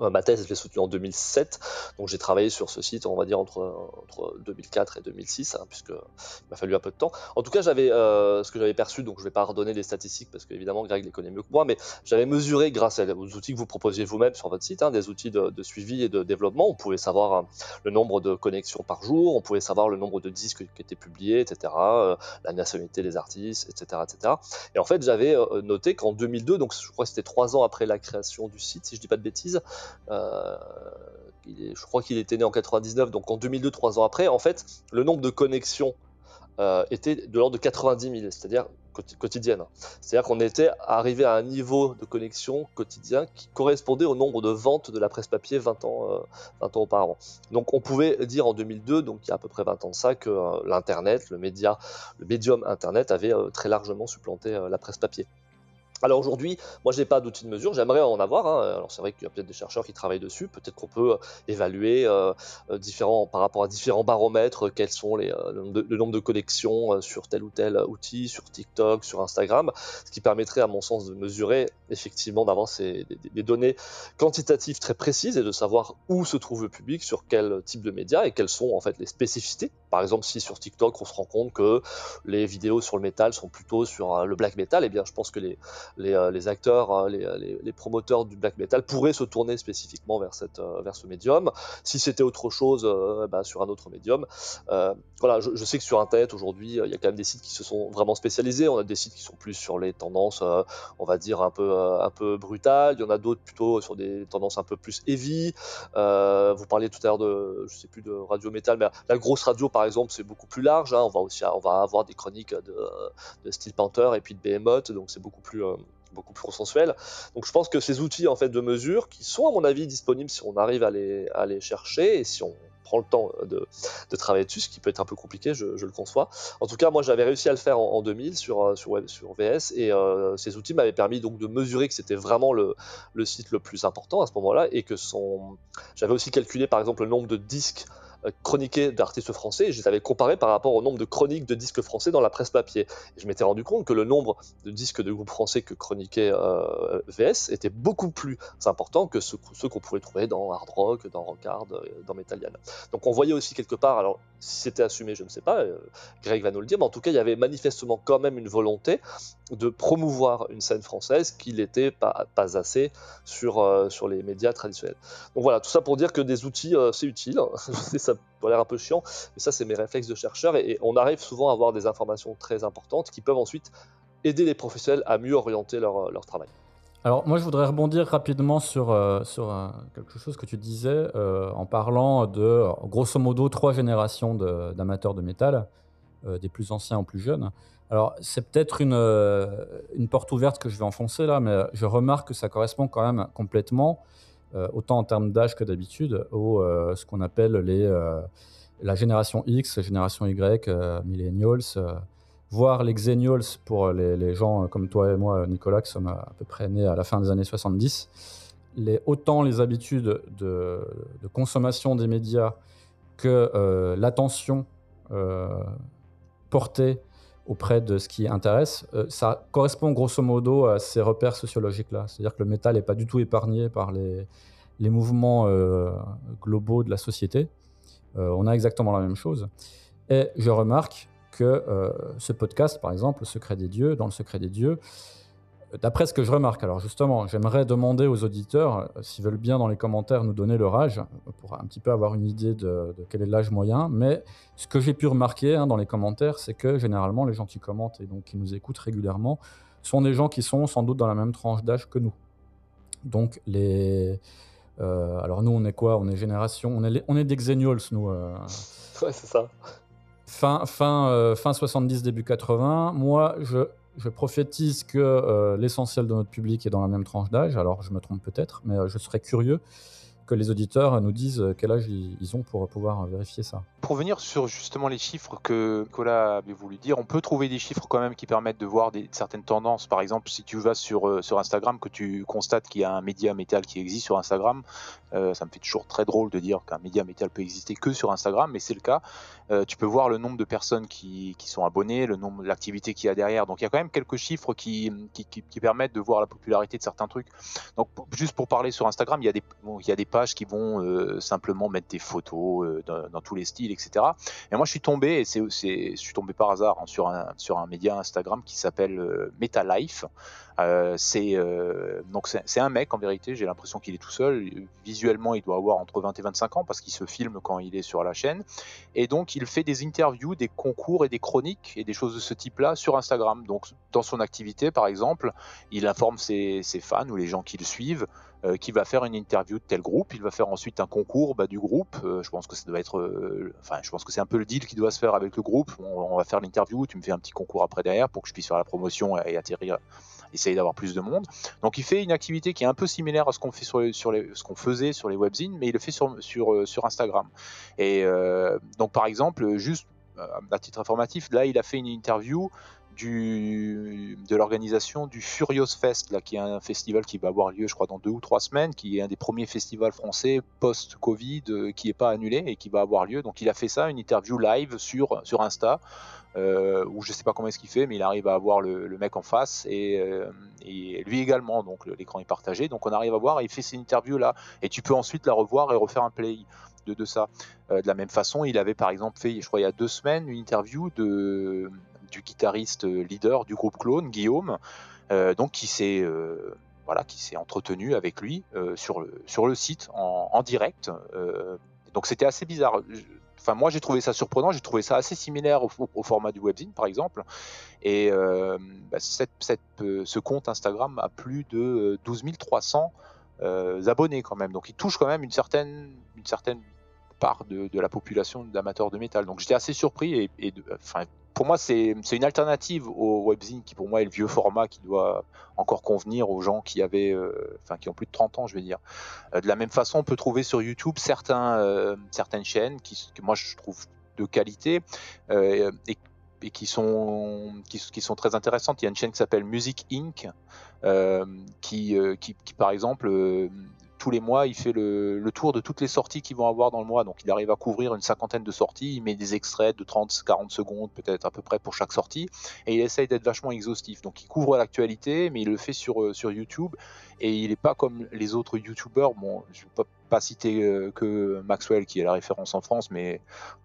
Euh, ma thèse, je l'ai soutenue en 2007, donc j'ai travaillé sur ce site, on va dire entre, entre 2004 et 2006, hein, puisque il m'a fallu un peu de temps. En tout cas, j'avais euh, ce que j'avais perçu, donc je ne vais pas redonner les statistiques parce qu'évidemment Greg les connaît mieux que moi, mais j'avais mesuré grâce aux outils que vous proposiez vous-même sur votre site, hein, des outils de, suivi et de développement. On pouvait savoir hein, le nombre de connexions par jour, on pouvait savoir le nombre de disques qui étaient publiés, etc., euh, la nationalité des artistes, etc., etc. Et en fait, j'avais noté qu'en 2002, donc je crois que c'était trois ans après la création du site, si je dis pas de bêtises, euh, je crois qu'il était né en 99, donc en 2002, trois ans après, en fait, le nombre de connexions euh, était de l'ordre de 90 000, c'est-à-dire quotidienne. C'est-à-dire qu'on était arrivé à un niveau de connexion quotidien qui correspondait au nombre de ventes de la presse papier 20 ans, 20 euh, ans auparavant. Donc on pouvait dire en 2002, donc il y a à peu près 20 ans de ça, que l'Internet, le média, le médium Internet avait très largement supplanté la presse papier. Alors aujourd'hui, moi je n'ai pas d'outil de mesure, j'aimerais en avoir. Hein. Alors c'est vrai qu'il y a peut-être des chercheurs qui travaillent dessus, peut-être qu'on peut euh, évaluer euh, euh, différents, par rapport à différents baromètres quels sont les, le, nombre de connexions sur tel ou tel outil, sur TikTok, sur Instagram, ce qui permettrait à mon sens de mesurer effectivement d'avoir des, des, données quantitatives très précises et de savoir où se trouve le public, sur quel type de médias et quelles sont en fait les spécificités. Par exemple, si sur TikTok on se rend compte que les vidéos sur le métal sont plutôt sur le black metal, eh bien je pense que les euh, acteurs, hein, les, promoteurs du black metal pourraient se tourner spécifiquement vers, euh, vers ce médium. Si c'était autre chose, euh, bah, sur un autre médium. Voilà, je, sais que sur Internet aujourd'hui, il y a quand même des sites qui se sont vraiment spécialisés. On a des sites qui sont plus sur les tendances, on va dire un peu, un peu brutales. Il y en a d'autres plutôt sur des tendances un peu plus heavy. vous parliez tout à l'heure de, je sais plus de radio métal, mais la grosse radio par exemple, c'est beaucoup plus large. Hein. On va aussi, on va avoir des chroniques de, de Steel Panther et puis de Behemoth, donc c'est beaucoup plus beaucoup plus consensuel. Donc je pense que ces outils en fait de mesure, qui sont à mon avis disponibles si on arrive à les, à les chercher et si on prend le temps de, de, travailler dessus, ce qui peut être un peu compliqué, je, le conçois. En tout cas, moi j'avais réussi à le faire en, 2000 sur, euh, sur, sur VS et euh, ces outils m'avaient permis donc de mesurer que c'était vraiment le, le, site le plus important à ce moment-là et que son... j'avais aussi calculé par exemple le nombre de disques euh, chroniqués d'artistes français et je les avais comparés par rapport au nombre de chroniques de disques français dans la presse papier. Et je m'étais rendu compte que le nombre de disques de groupes français que chroniquait euh, VS était beaucoup plus important que ceux, qu'on pourrait trouver dans Hard Rock, dans Rockard, euh, dans Metallian. Donc on voyait aussi quelque part, alors si c'était assumé, je ne sais pas, Greg va nous le dire, mais en tout cas il y avait manifestement quand même une volonté de promouvoir une scène française qui n'était pas, assez sur, sur les médias traditionnels. Donc voilà, tout ça pour dire que des outils, c'est utile. ça peut l'air un peu chiant, mais ça, c'est mes réflexes de chercheur. Et, on arrive souvent à avoir des informations très importantes qui peuvent ensuite aider les professionnels à mieux orienter leur, leur travail. Alors moi je voudrais rebondir rapidement sur, euh, sur euh, quelque chose que tu disais euh, en parlant de grosso modo trois générations d'amateurs de, métal, des plus anciens aux plus jeunes. Alors c'est peut-être une, une porte ouverte que je vais enfoncer là, mais je remarque que ça correspond quand même complètement euh, autant en termes d'âge que d'habitude, au euh, ce qu'on appelle les, euh, la génération X, génération Y, millennials, voire les xennials pour les, gens comme toi et moi, Nicolas, qui sommes à peu près nés à la fin des années 70. Les, autant les habitudes de, consommation des médias que l'attention auprès de ce qui intéresse, ça correspond grosso modo à ces repères sociologiques-là. C'est-à-dire que le métal n'est pas du tout épargné par les, mouvements euh, globaux de la société. Euh, on a exactement la même chose. Et je remarque que euh, ce podcast, par exemple, Le Secret des Dieux, dans le Secret des Dieux, d'après ce que je remarque, alors justement, j'aimerais demander aux auditeurs s'ils veulent bien dans les commentaires nous donner leur âge, pour un petit peu avoir une idée de, quel est l'âge moyen. Mais ce que j'ai pu remarquer hein, dans les commentaires, c'est que généralement, les gens qui commentent et donc qui nous écoutent régulièrement sont des gens qui sont sans doute dans la même tranche d'âge que nous. Donc les, alors nous, on est quoi? On est génération, on est, on est des Xennials, nous. ouais, c'est ça. Fin, fin, fin 70, début 80. Moi, je, je prophétise que l'essentiel de notre public est dans la même tranche d'âge. Alors, je me trompe peut-être, mais je serais curieux que les auditeurs nous disent quel âge ils ont pour pouvoir vérifier ça. Pour venir sur justement les chiffres que Nicolas avait voulu dire, on peut trouver des chiffres quand même qui permettent de voir certaines tendances. Par exemple, si tu vas sur, euh, sur Instagram, que tu constates qu'il y a un média métal qui existe sur Instagram, euh, ça me fait toujours très drôle de dire qu'un média métal peut exister que sur Instagram, mais c'est le cas. Euh, tu peux voir le nombre de personnes qui, sont abonnées, le nombre, l'activité qu'il y a derrière. Donc il y a quand même quelques chiffres qui, permettent de voir la popularité de certains trucs. Donc juste pour parler sur Instagram, il y a des, bon, il y a des qui vont euh, simplement mettre des photos euh, dans, tous les styles, etc. Et moi je suis tombé, et c'est, je suis tombé par hasard hein, sur, un, sur un média Instagram qui s'appelle euh, MetaLife. Euh, c'est donc c'est un mec en vérité. J'ai l'impression qu'il est tout seul. Visuellement, il doit avoir entre 20 et 25 ans parce qu'il se filme quand il est sur la chaîne. Et donc, il fait des interviews, des concours et des chroniques et des choses de ce type-là sur Instagram. Donc, dans son activité, par exemple, il informe ses fans ou les gens qui le suivent euh, qu'il va faire une interview de tel groupe. Il va faire ensuite un concours bah, du groupe. Euh, je pense que ça doit être, euh, enfin, je pense que c'est un peu le deal qui doit se faire avec le groupe. On, va faire l'interview. Tu me fais un petit concours après derrière pour que je puisse faire la promotion et atterrir essayer d'avoir plus de monde. Donc il fait une activité qui est un peu similaire à ce qu'on faisait sur les webzines, mais il le fait sur, sur, Instagram. Et donc par exemple, juste à titre informatif, là il a fait une interview de l'organisation du Furious Fest, là, qui est un festival qui va avoir lieu, je crois, dans deux ou trois semaines, qui est un des premiers festivals français post-Covid, qui n'est pas annulé et qui va avoir lieu. Donc il a fait ça, une interview live sur, sur Insta, euh, où je sais pas comment est-ce qu'il fait, mais il arrive à avoir le, mec en face et, euh, lui également. Donc l'écran est partagé, donc on arrive à voir. Et il fait cette interview là, et tu peux ensuite la revoir et refaire un play de, ça. Euh, de la même façon, il avait par exemple fait, je crois il y a deux semaines, une interview de du guitariste leader du groupe Clone, Guillaume, euh, donc qui s'est euh, voilà, qui s'est entretenu avec lui euh, sur le sur le site en, en direct. donc c'était assez bizarre. Enfin, moi, j'ai trouvé ça surprenant. J'ai trouvé ça assez similaire au, format du webzine, par exemple. Et euh, bah, cette, ce compte Instagram a plus de 12 300 euh, abonnés quand même. Donc, il touche quand même une certaine, une certaine part de, la population d'amateurs de métal. Donc, j'étais assez surpris et, pour moi, c'est une alternative au webzine qui, pour moi, est le vieux format qui doit encore convenir aux gens qui avaient, euh, enfin, qui ont plus de 30 ans, je veux dire. Euh, de la même façon, on peut trouver sur YouTube euh, certaines chaînes qui, que moi, je trouve de qualité et, qui sont, très intéressantes. Il y a une chaîne qui s'appelle Music Inc. Qui, par exemple, tous les mois, il fait le, tour de toutes les sorties qu'ils vont avoir dans le mois. Donc, il arrive à couvrir une cinquantaine de sorties. Il met des extraits de 30, 40 secondes, peut-être à peu près pour chaque sortie. Et il essaye d'être vachement exhaustif. Donc, il couvre l'actualité, mais il le fait sur, sur YouTube. Et il n'est pas comme les autres YouTubers. Bon, je ne vais pas, citer euh, que Maxwell, qui est la référence en France, mais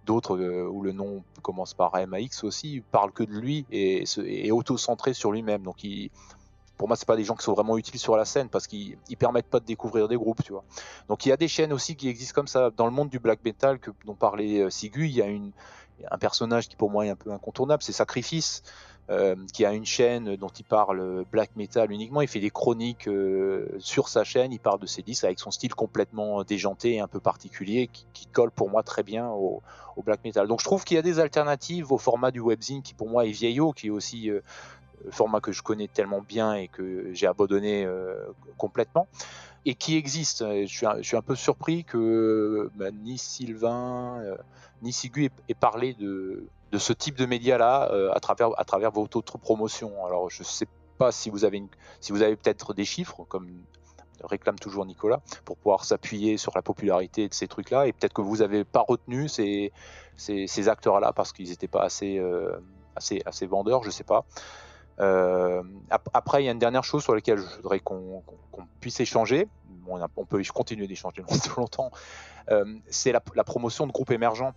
d'autres euh, où le nom commence par MAX aussi, parle que de lui et est auto-centré sur lui-même. Donc, il pour moi, c'est pas des gens qui sont vraiment utiles sur la scène parce qu'ils permettent pas de découvrir des groupes, tu vois. Donc il y a des chaînes aussi qui existent comme ça dans le monde du black metal dont parlait euh, Sigu. Il y a un personnage qui pour moi est un peu incontournable, c'est Sacrifice. Euh, qui a une chaîne dont il parle black metal uniquement. Il fait des chroniques euh, sur sa chaîne. Il parle de ses disques avec son style complètement déjanté et un peu particulier qui, colle pour moi très bien au, black metal. Donc je trouve qu'il y a des alternatives au format du webzine qui pour moi est vieillot, qui est aussi euh, format que je connais tellement bien et que j'ai abandonné euh, complètement et qui existe. Je suis, un, peu surpris que bah, ni Sylvain euh, ni Sigu ait parlé de, ce type de média-là euh, à, travers, à travers votre autre promotion. Alors je sais pas si vous avez, si avez peut-être des chiffres, comme réclame toujours Nicolas, pour pouvoir s'appuyer sur la popularité de ces trucs-là, et peut-être que vous n'avez pas retenu ces, ces, acteurs-là parce qu'ils n'étaient pas assez, assez, vendeurs, je sais pas. Euh, après, il y a une dernière chose sur laquelle je voudrais qu'on qu puisse échanger. On, peut continuer d'échanger longtemps. Euh, c'est la, promotion de groupes émergents.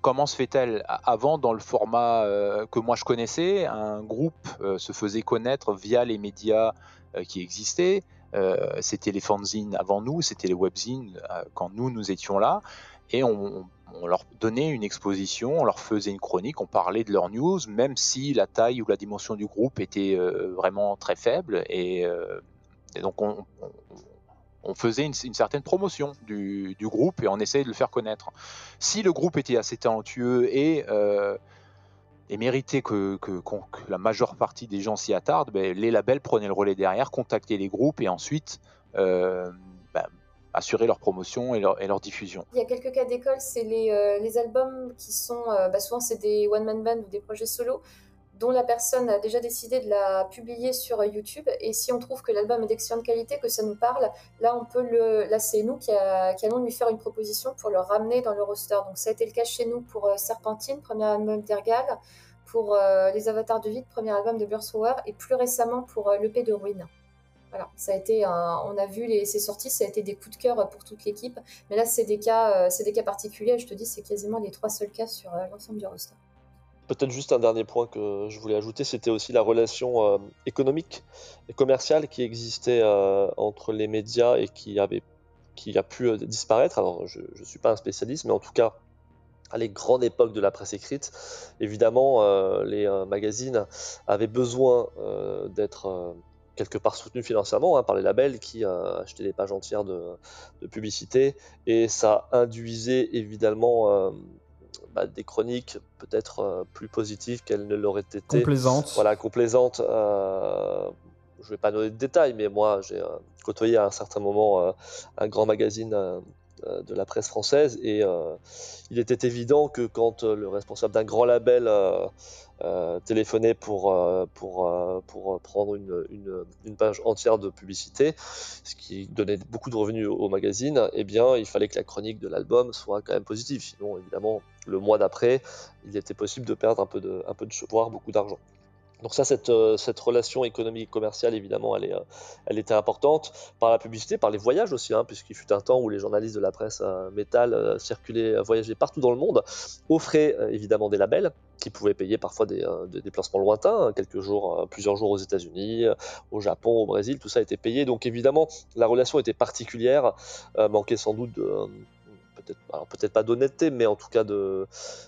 Comment se fait-elle? Avant, dans le format euh, que moi je connaissais, un groupe se faisait connaître via les médias qui existaient. c'était les fanzines avant nous, c'était les webzines quand nous, nous étions là. Et on leur donnait une exposition, on leur faisait une chronique, on parlait de leurs news, même si la taille ou la dimension du groupe était euh, vraiment très faible. Et, euh, donc on, on, on faisait une, certaine promotion du, groupe et on essayait de le faire connaître. Si le groupe était assez talentueux et, euh, méritait que, la majeure partie des gens s'y attardent, ben, les labels prenaient le relais derrière, contactaient les groupes et ensuite assurer leur promotion et leur, diffusion. Il y a quelques cas d'école, c'est les, euh, albums qui sont, bah, souvent c'est des one-man band ou des projets solo, dont la personne a déjà décidé de la publier sur YouTube. Et si on trouve que l'album est d'excellente qualité, que ça nous parle, là, on peut le, là, c'est nous qui, allons lui faire une proposition pour le ramener dans le roster. Donc, ça a été le cas chez nous pour euh, Serpentine, premier album d'Ergal, pour euh, Les Avatars de Vide, premier album de Burswower, et plus récemment pour euh, l'EP de Ruin. Ça a été on a vu ces sorties, ça a été des coups de cœur pour toute l'équipe. Mais là, c'est des cas, cas particuliers. Je te dis, c'est quasiment les trois seuls cas sur l'ensemble du roster. Peut-être juste un dernier point que je voulais ajouter, c'était aussi la relation euh, économique et commerciale qui existait euh, entre les médias et qui, a pu euh, disparaître. Alors, je ne suis pas un spécialiste, mais en tout cas, à les grandes époques de la presse écrite, évidemment, les magazines avaient besoin d'être quelque part soutenus financièrement hein, par les labels qui achetaient des pages entières de, de, publicité et ça induisait évidemment bah, des chroniques peut-être euh, plus positives qu'elles ne l'auraient été. Complaisantes. Voilà, complaisantes. Euh, je ne vais pas donner de détails, mais moi, j'ai euh, côtoyé à un certain moment un grand magazine de la presse française et il était évident que quand le responsable d'un grand label euh, téléphoner pour, euh, euh, prendre une, une, page entière de publicité, ce qui donnait beaucoup de revenus au, magazine, eh bien, il fallait que la chronique de l'album soit quand même positive. Sinon, évidemment, le mois d'après, il était possible de perdre un peu de, un peu beaucoup d'argent. Donc ça, cette, euh, cette relation économique commerciale, évidemment, euh, elle était importante par la publicité, par les voyages aussi, hein, puisqu'il fut un temps où les journalistes de la presse euh, métal circulaient, voyageaient partout dans le monde, offraient évidemment des labels qui pouvaient payer parfois des, déplacements lointains, hein, quelques jours, plusieurs jours aux États-Unis, au Japon, au Brésil, tout ça était payé. Donc évidemment, la relation était particulière, manquait sans doute de peut-être peut-être pas d'honnêteté, mais en tout cas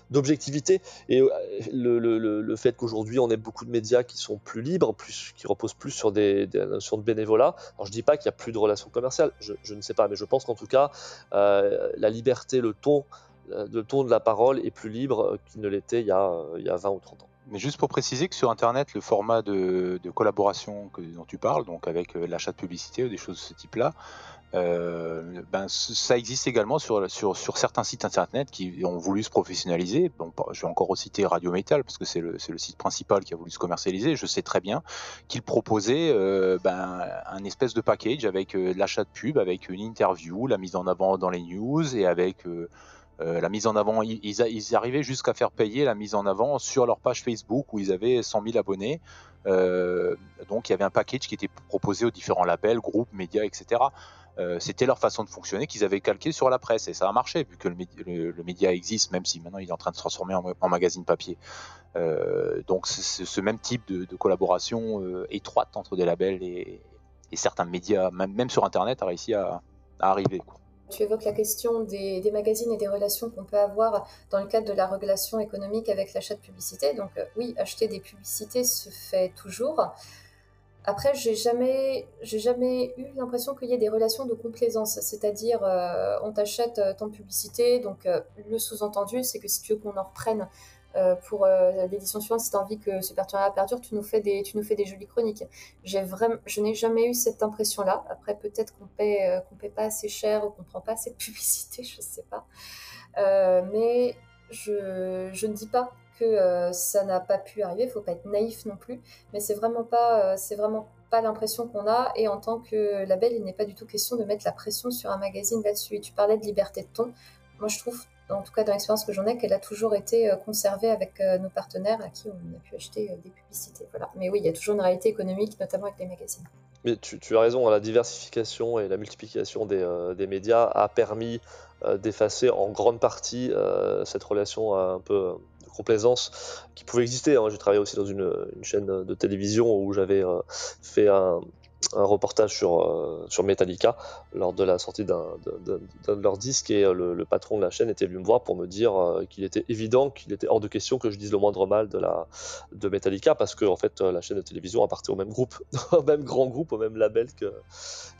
d'objectivité. Et euh, le, fait qu'aujourd'hui on ait beaucoup de médias qui sont plus libres, plus, qui reposent plus sur des, notions de bénévolat. Alors je dis pas qu'il y a plus de relations commerciales, je, ne sais pas, mais je pense qu'en tout cas euh, la liberté, le ton, le ton de la parole est plus libre qu'il ne l'était il, y a, il y a 20 ou 30 ans. Mais juste pour préciser que sur Internet, le format de, collaboration dont tu parles, donc avec euh, l'achat de publicité ou des choses de ce type-là, euh, ben, ça existe également sur, sur, sur, certains sites internet qui ont voulu se professionnaliser. Bon, je vais encore citer Radio Metal parce que c'est le, le, site principal qui a voulu se commercialiser. Je sais très bien qu'il proposait euh, ben, un espèce de package avec euh, l'achat de pub, avec une interview, la mise en avant dans les news et avec la mise en avant. Ils, ils arrivaient jusqu'à faire payer la mise en avant sur leur page Facebook où ils avaient 100 000 abonnés. Donc il y avait un package qui était proposé aux différents labels, groupes, médias, etc. Euh, c'était leur façon de fonctionner qu'ils avaient calqué sur la presse et ça a marché vu que le, média, existe même si maintenant il est en train de se transformer en, magazine papier. Euh, donc ce même type de, collaboration euh, étroite entre des labels et, certains médias, même, sur Internet, a réussi à, arriver. Tu évoques la question des, magazines et des relations qu'on peut avoir dans le cadre de la régulation économique avec l'achat de publicité. Donc oui, acheter des publicités se fait toujours. Après, j'ai jamais, eu l'impression qu'il y ait des relations de complaisance, c'est-à-dire euh, on t'achète euh, ton publicité, donc euh, le sous-entendu, c'est que si tu veux qu'on en reprenne pour l'édition suivante, si tu as envie que ce partenariat perdure, tu nous fais des, tu nous fais des jolies chroniques. Vraiment, je n'ai jamais eu cette impression-là. Après, peut-être qu'on paie, qu'on paie pas assez cher ou qu'on prend pas assez de publicité, je sais pas. mais je, je ne dis pas que euh, ça n'a pas pu arriver. Il faut pas être naïf non plus, mais c'est vraiment pas, euh, vraiment pas l'impression qu'on a. Et en tant que label, il n'est pas du tout question de mettre la pression sur un magazine là-dessus. Et tu parlais de liberté de ton. Moi, je trouve, en tout cas dans l'expérience que j'en ai, qu'elle a toujours été euh, conservée avec nos partenaires à qui on a pu acheter des publicités. Voilà. Mais oui, il y a toujours une réalité économique, notamment avec les magazines. Mais tu, as raison, hein, la diversification et la multiplication des, médias a permis d'effacer en grande partie cette relation un peu complaisance qui pouvait exister. Hein. J'ai travaillé aussi dans une, chaîne de télévision où j'avais euh, fait un, reportage sur, euh, sur Metallica lors de la sortie d'un de, leur disque et euh, le, patron de la chaîne était venu me voir pour me dire qu'il était évident qu'il était hors de question que je dise le moindre mal de, la, de Metallica parce que en fait la chaîne de télévision appartenait au même groupe, au même grand groupe, au même label que,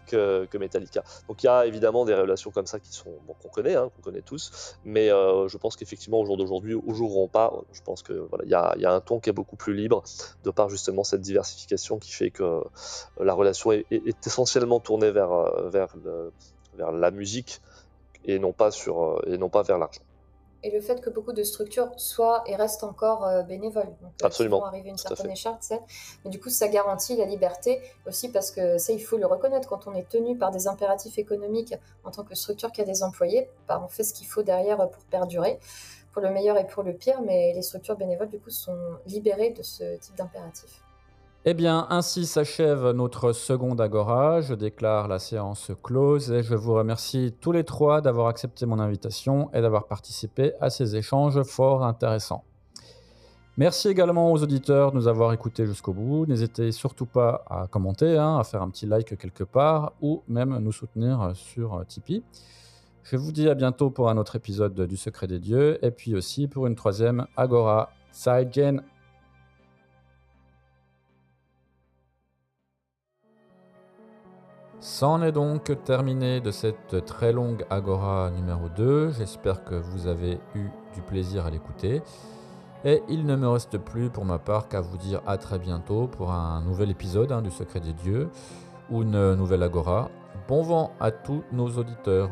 que, Metallica. Donc il y a évidemment des relations comme ça qui sont qu'on connaît, hein, qu'on connaît tous, mais euh, je pense qu'effectivement au jour d'aujourd'hui, au jour où on part, je pense que voilà, il y a, un ton qui est beaucoup plus libre de par justement cette diversification qui fait que la relation est, essentiellement tournée vers, vers, la musique et non pas vers l'argent et le fait que beaucoup de structures soient et restent encore euh, bénévoles. Donc, euh, Absolument. arriver à une certaine échelle, mais du coup, ça garantit la liberté aussi parce que ça, il faut le reconnaître. Quand on est tenu par des impératifs économiques en tant que structure qui a des employés, bah, on fait ce qu'il faut derrière pour perdurer, pour le meilleur et pour le pire, mais les structures bénévoles, du coup, sont libérées de ce type d'impératif. Eh bien, ainsi s'achève notre seconde agora. Je déclare la séance close et je vous remercie tous les trois d'avoir accepté mon invitation et d'avoir participé à ces échanges fort intéressants. Merci également aux auditeurs de nous avoir écoutés jusqu'au bout. N'hésitez surtout pas à commenter, hein, à faire un petit like quelque part ou même nous soutenir sur Tipeee. Je vous dis à bientôt pour un autre épisode du Secret des Dieux et puis aussi pour une troisième Agora. Jen. C'en est donc terminé de cette très longue Agora numéro 2. J'espère que vous avez eu du plaisir à l'écouter. Et il ne me reste plus pour ma part qu'à vous dire à très bientôt pour un nouvel épisode hein, du Secret des Dieux ou une nouvelle Agora. Bon vent à tous nos auditeurs.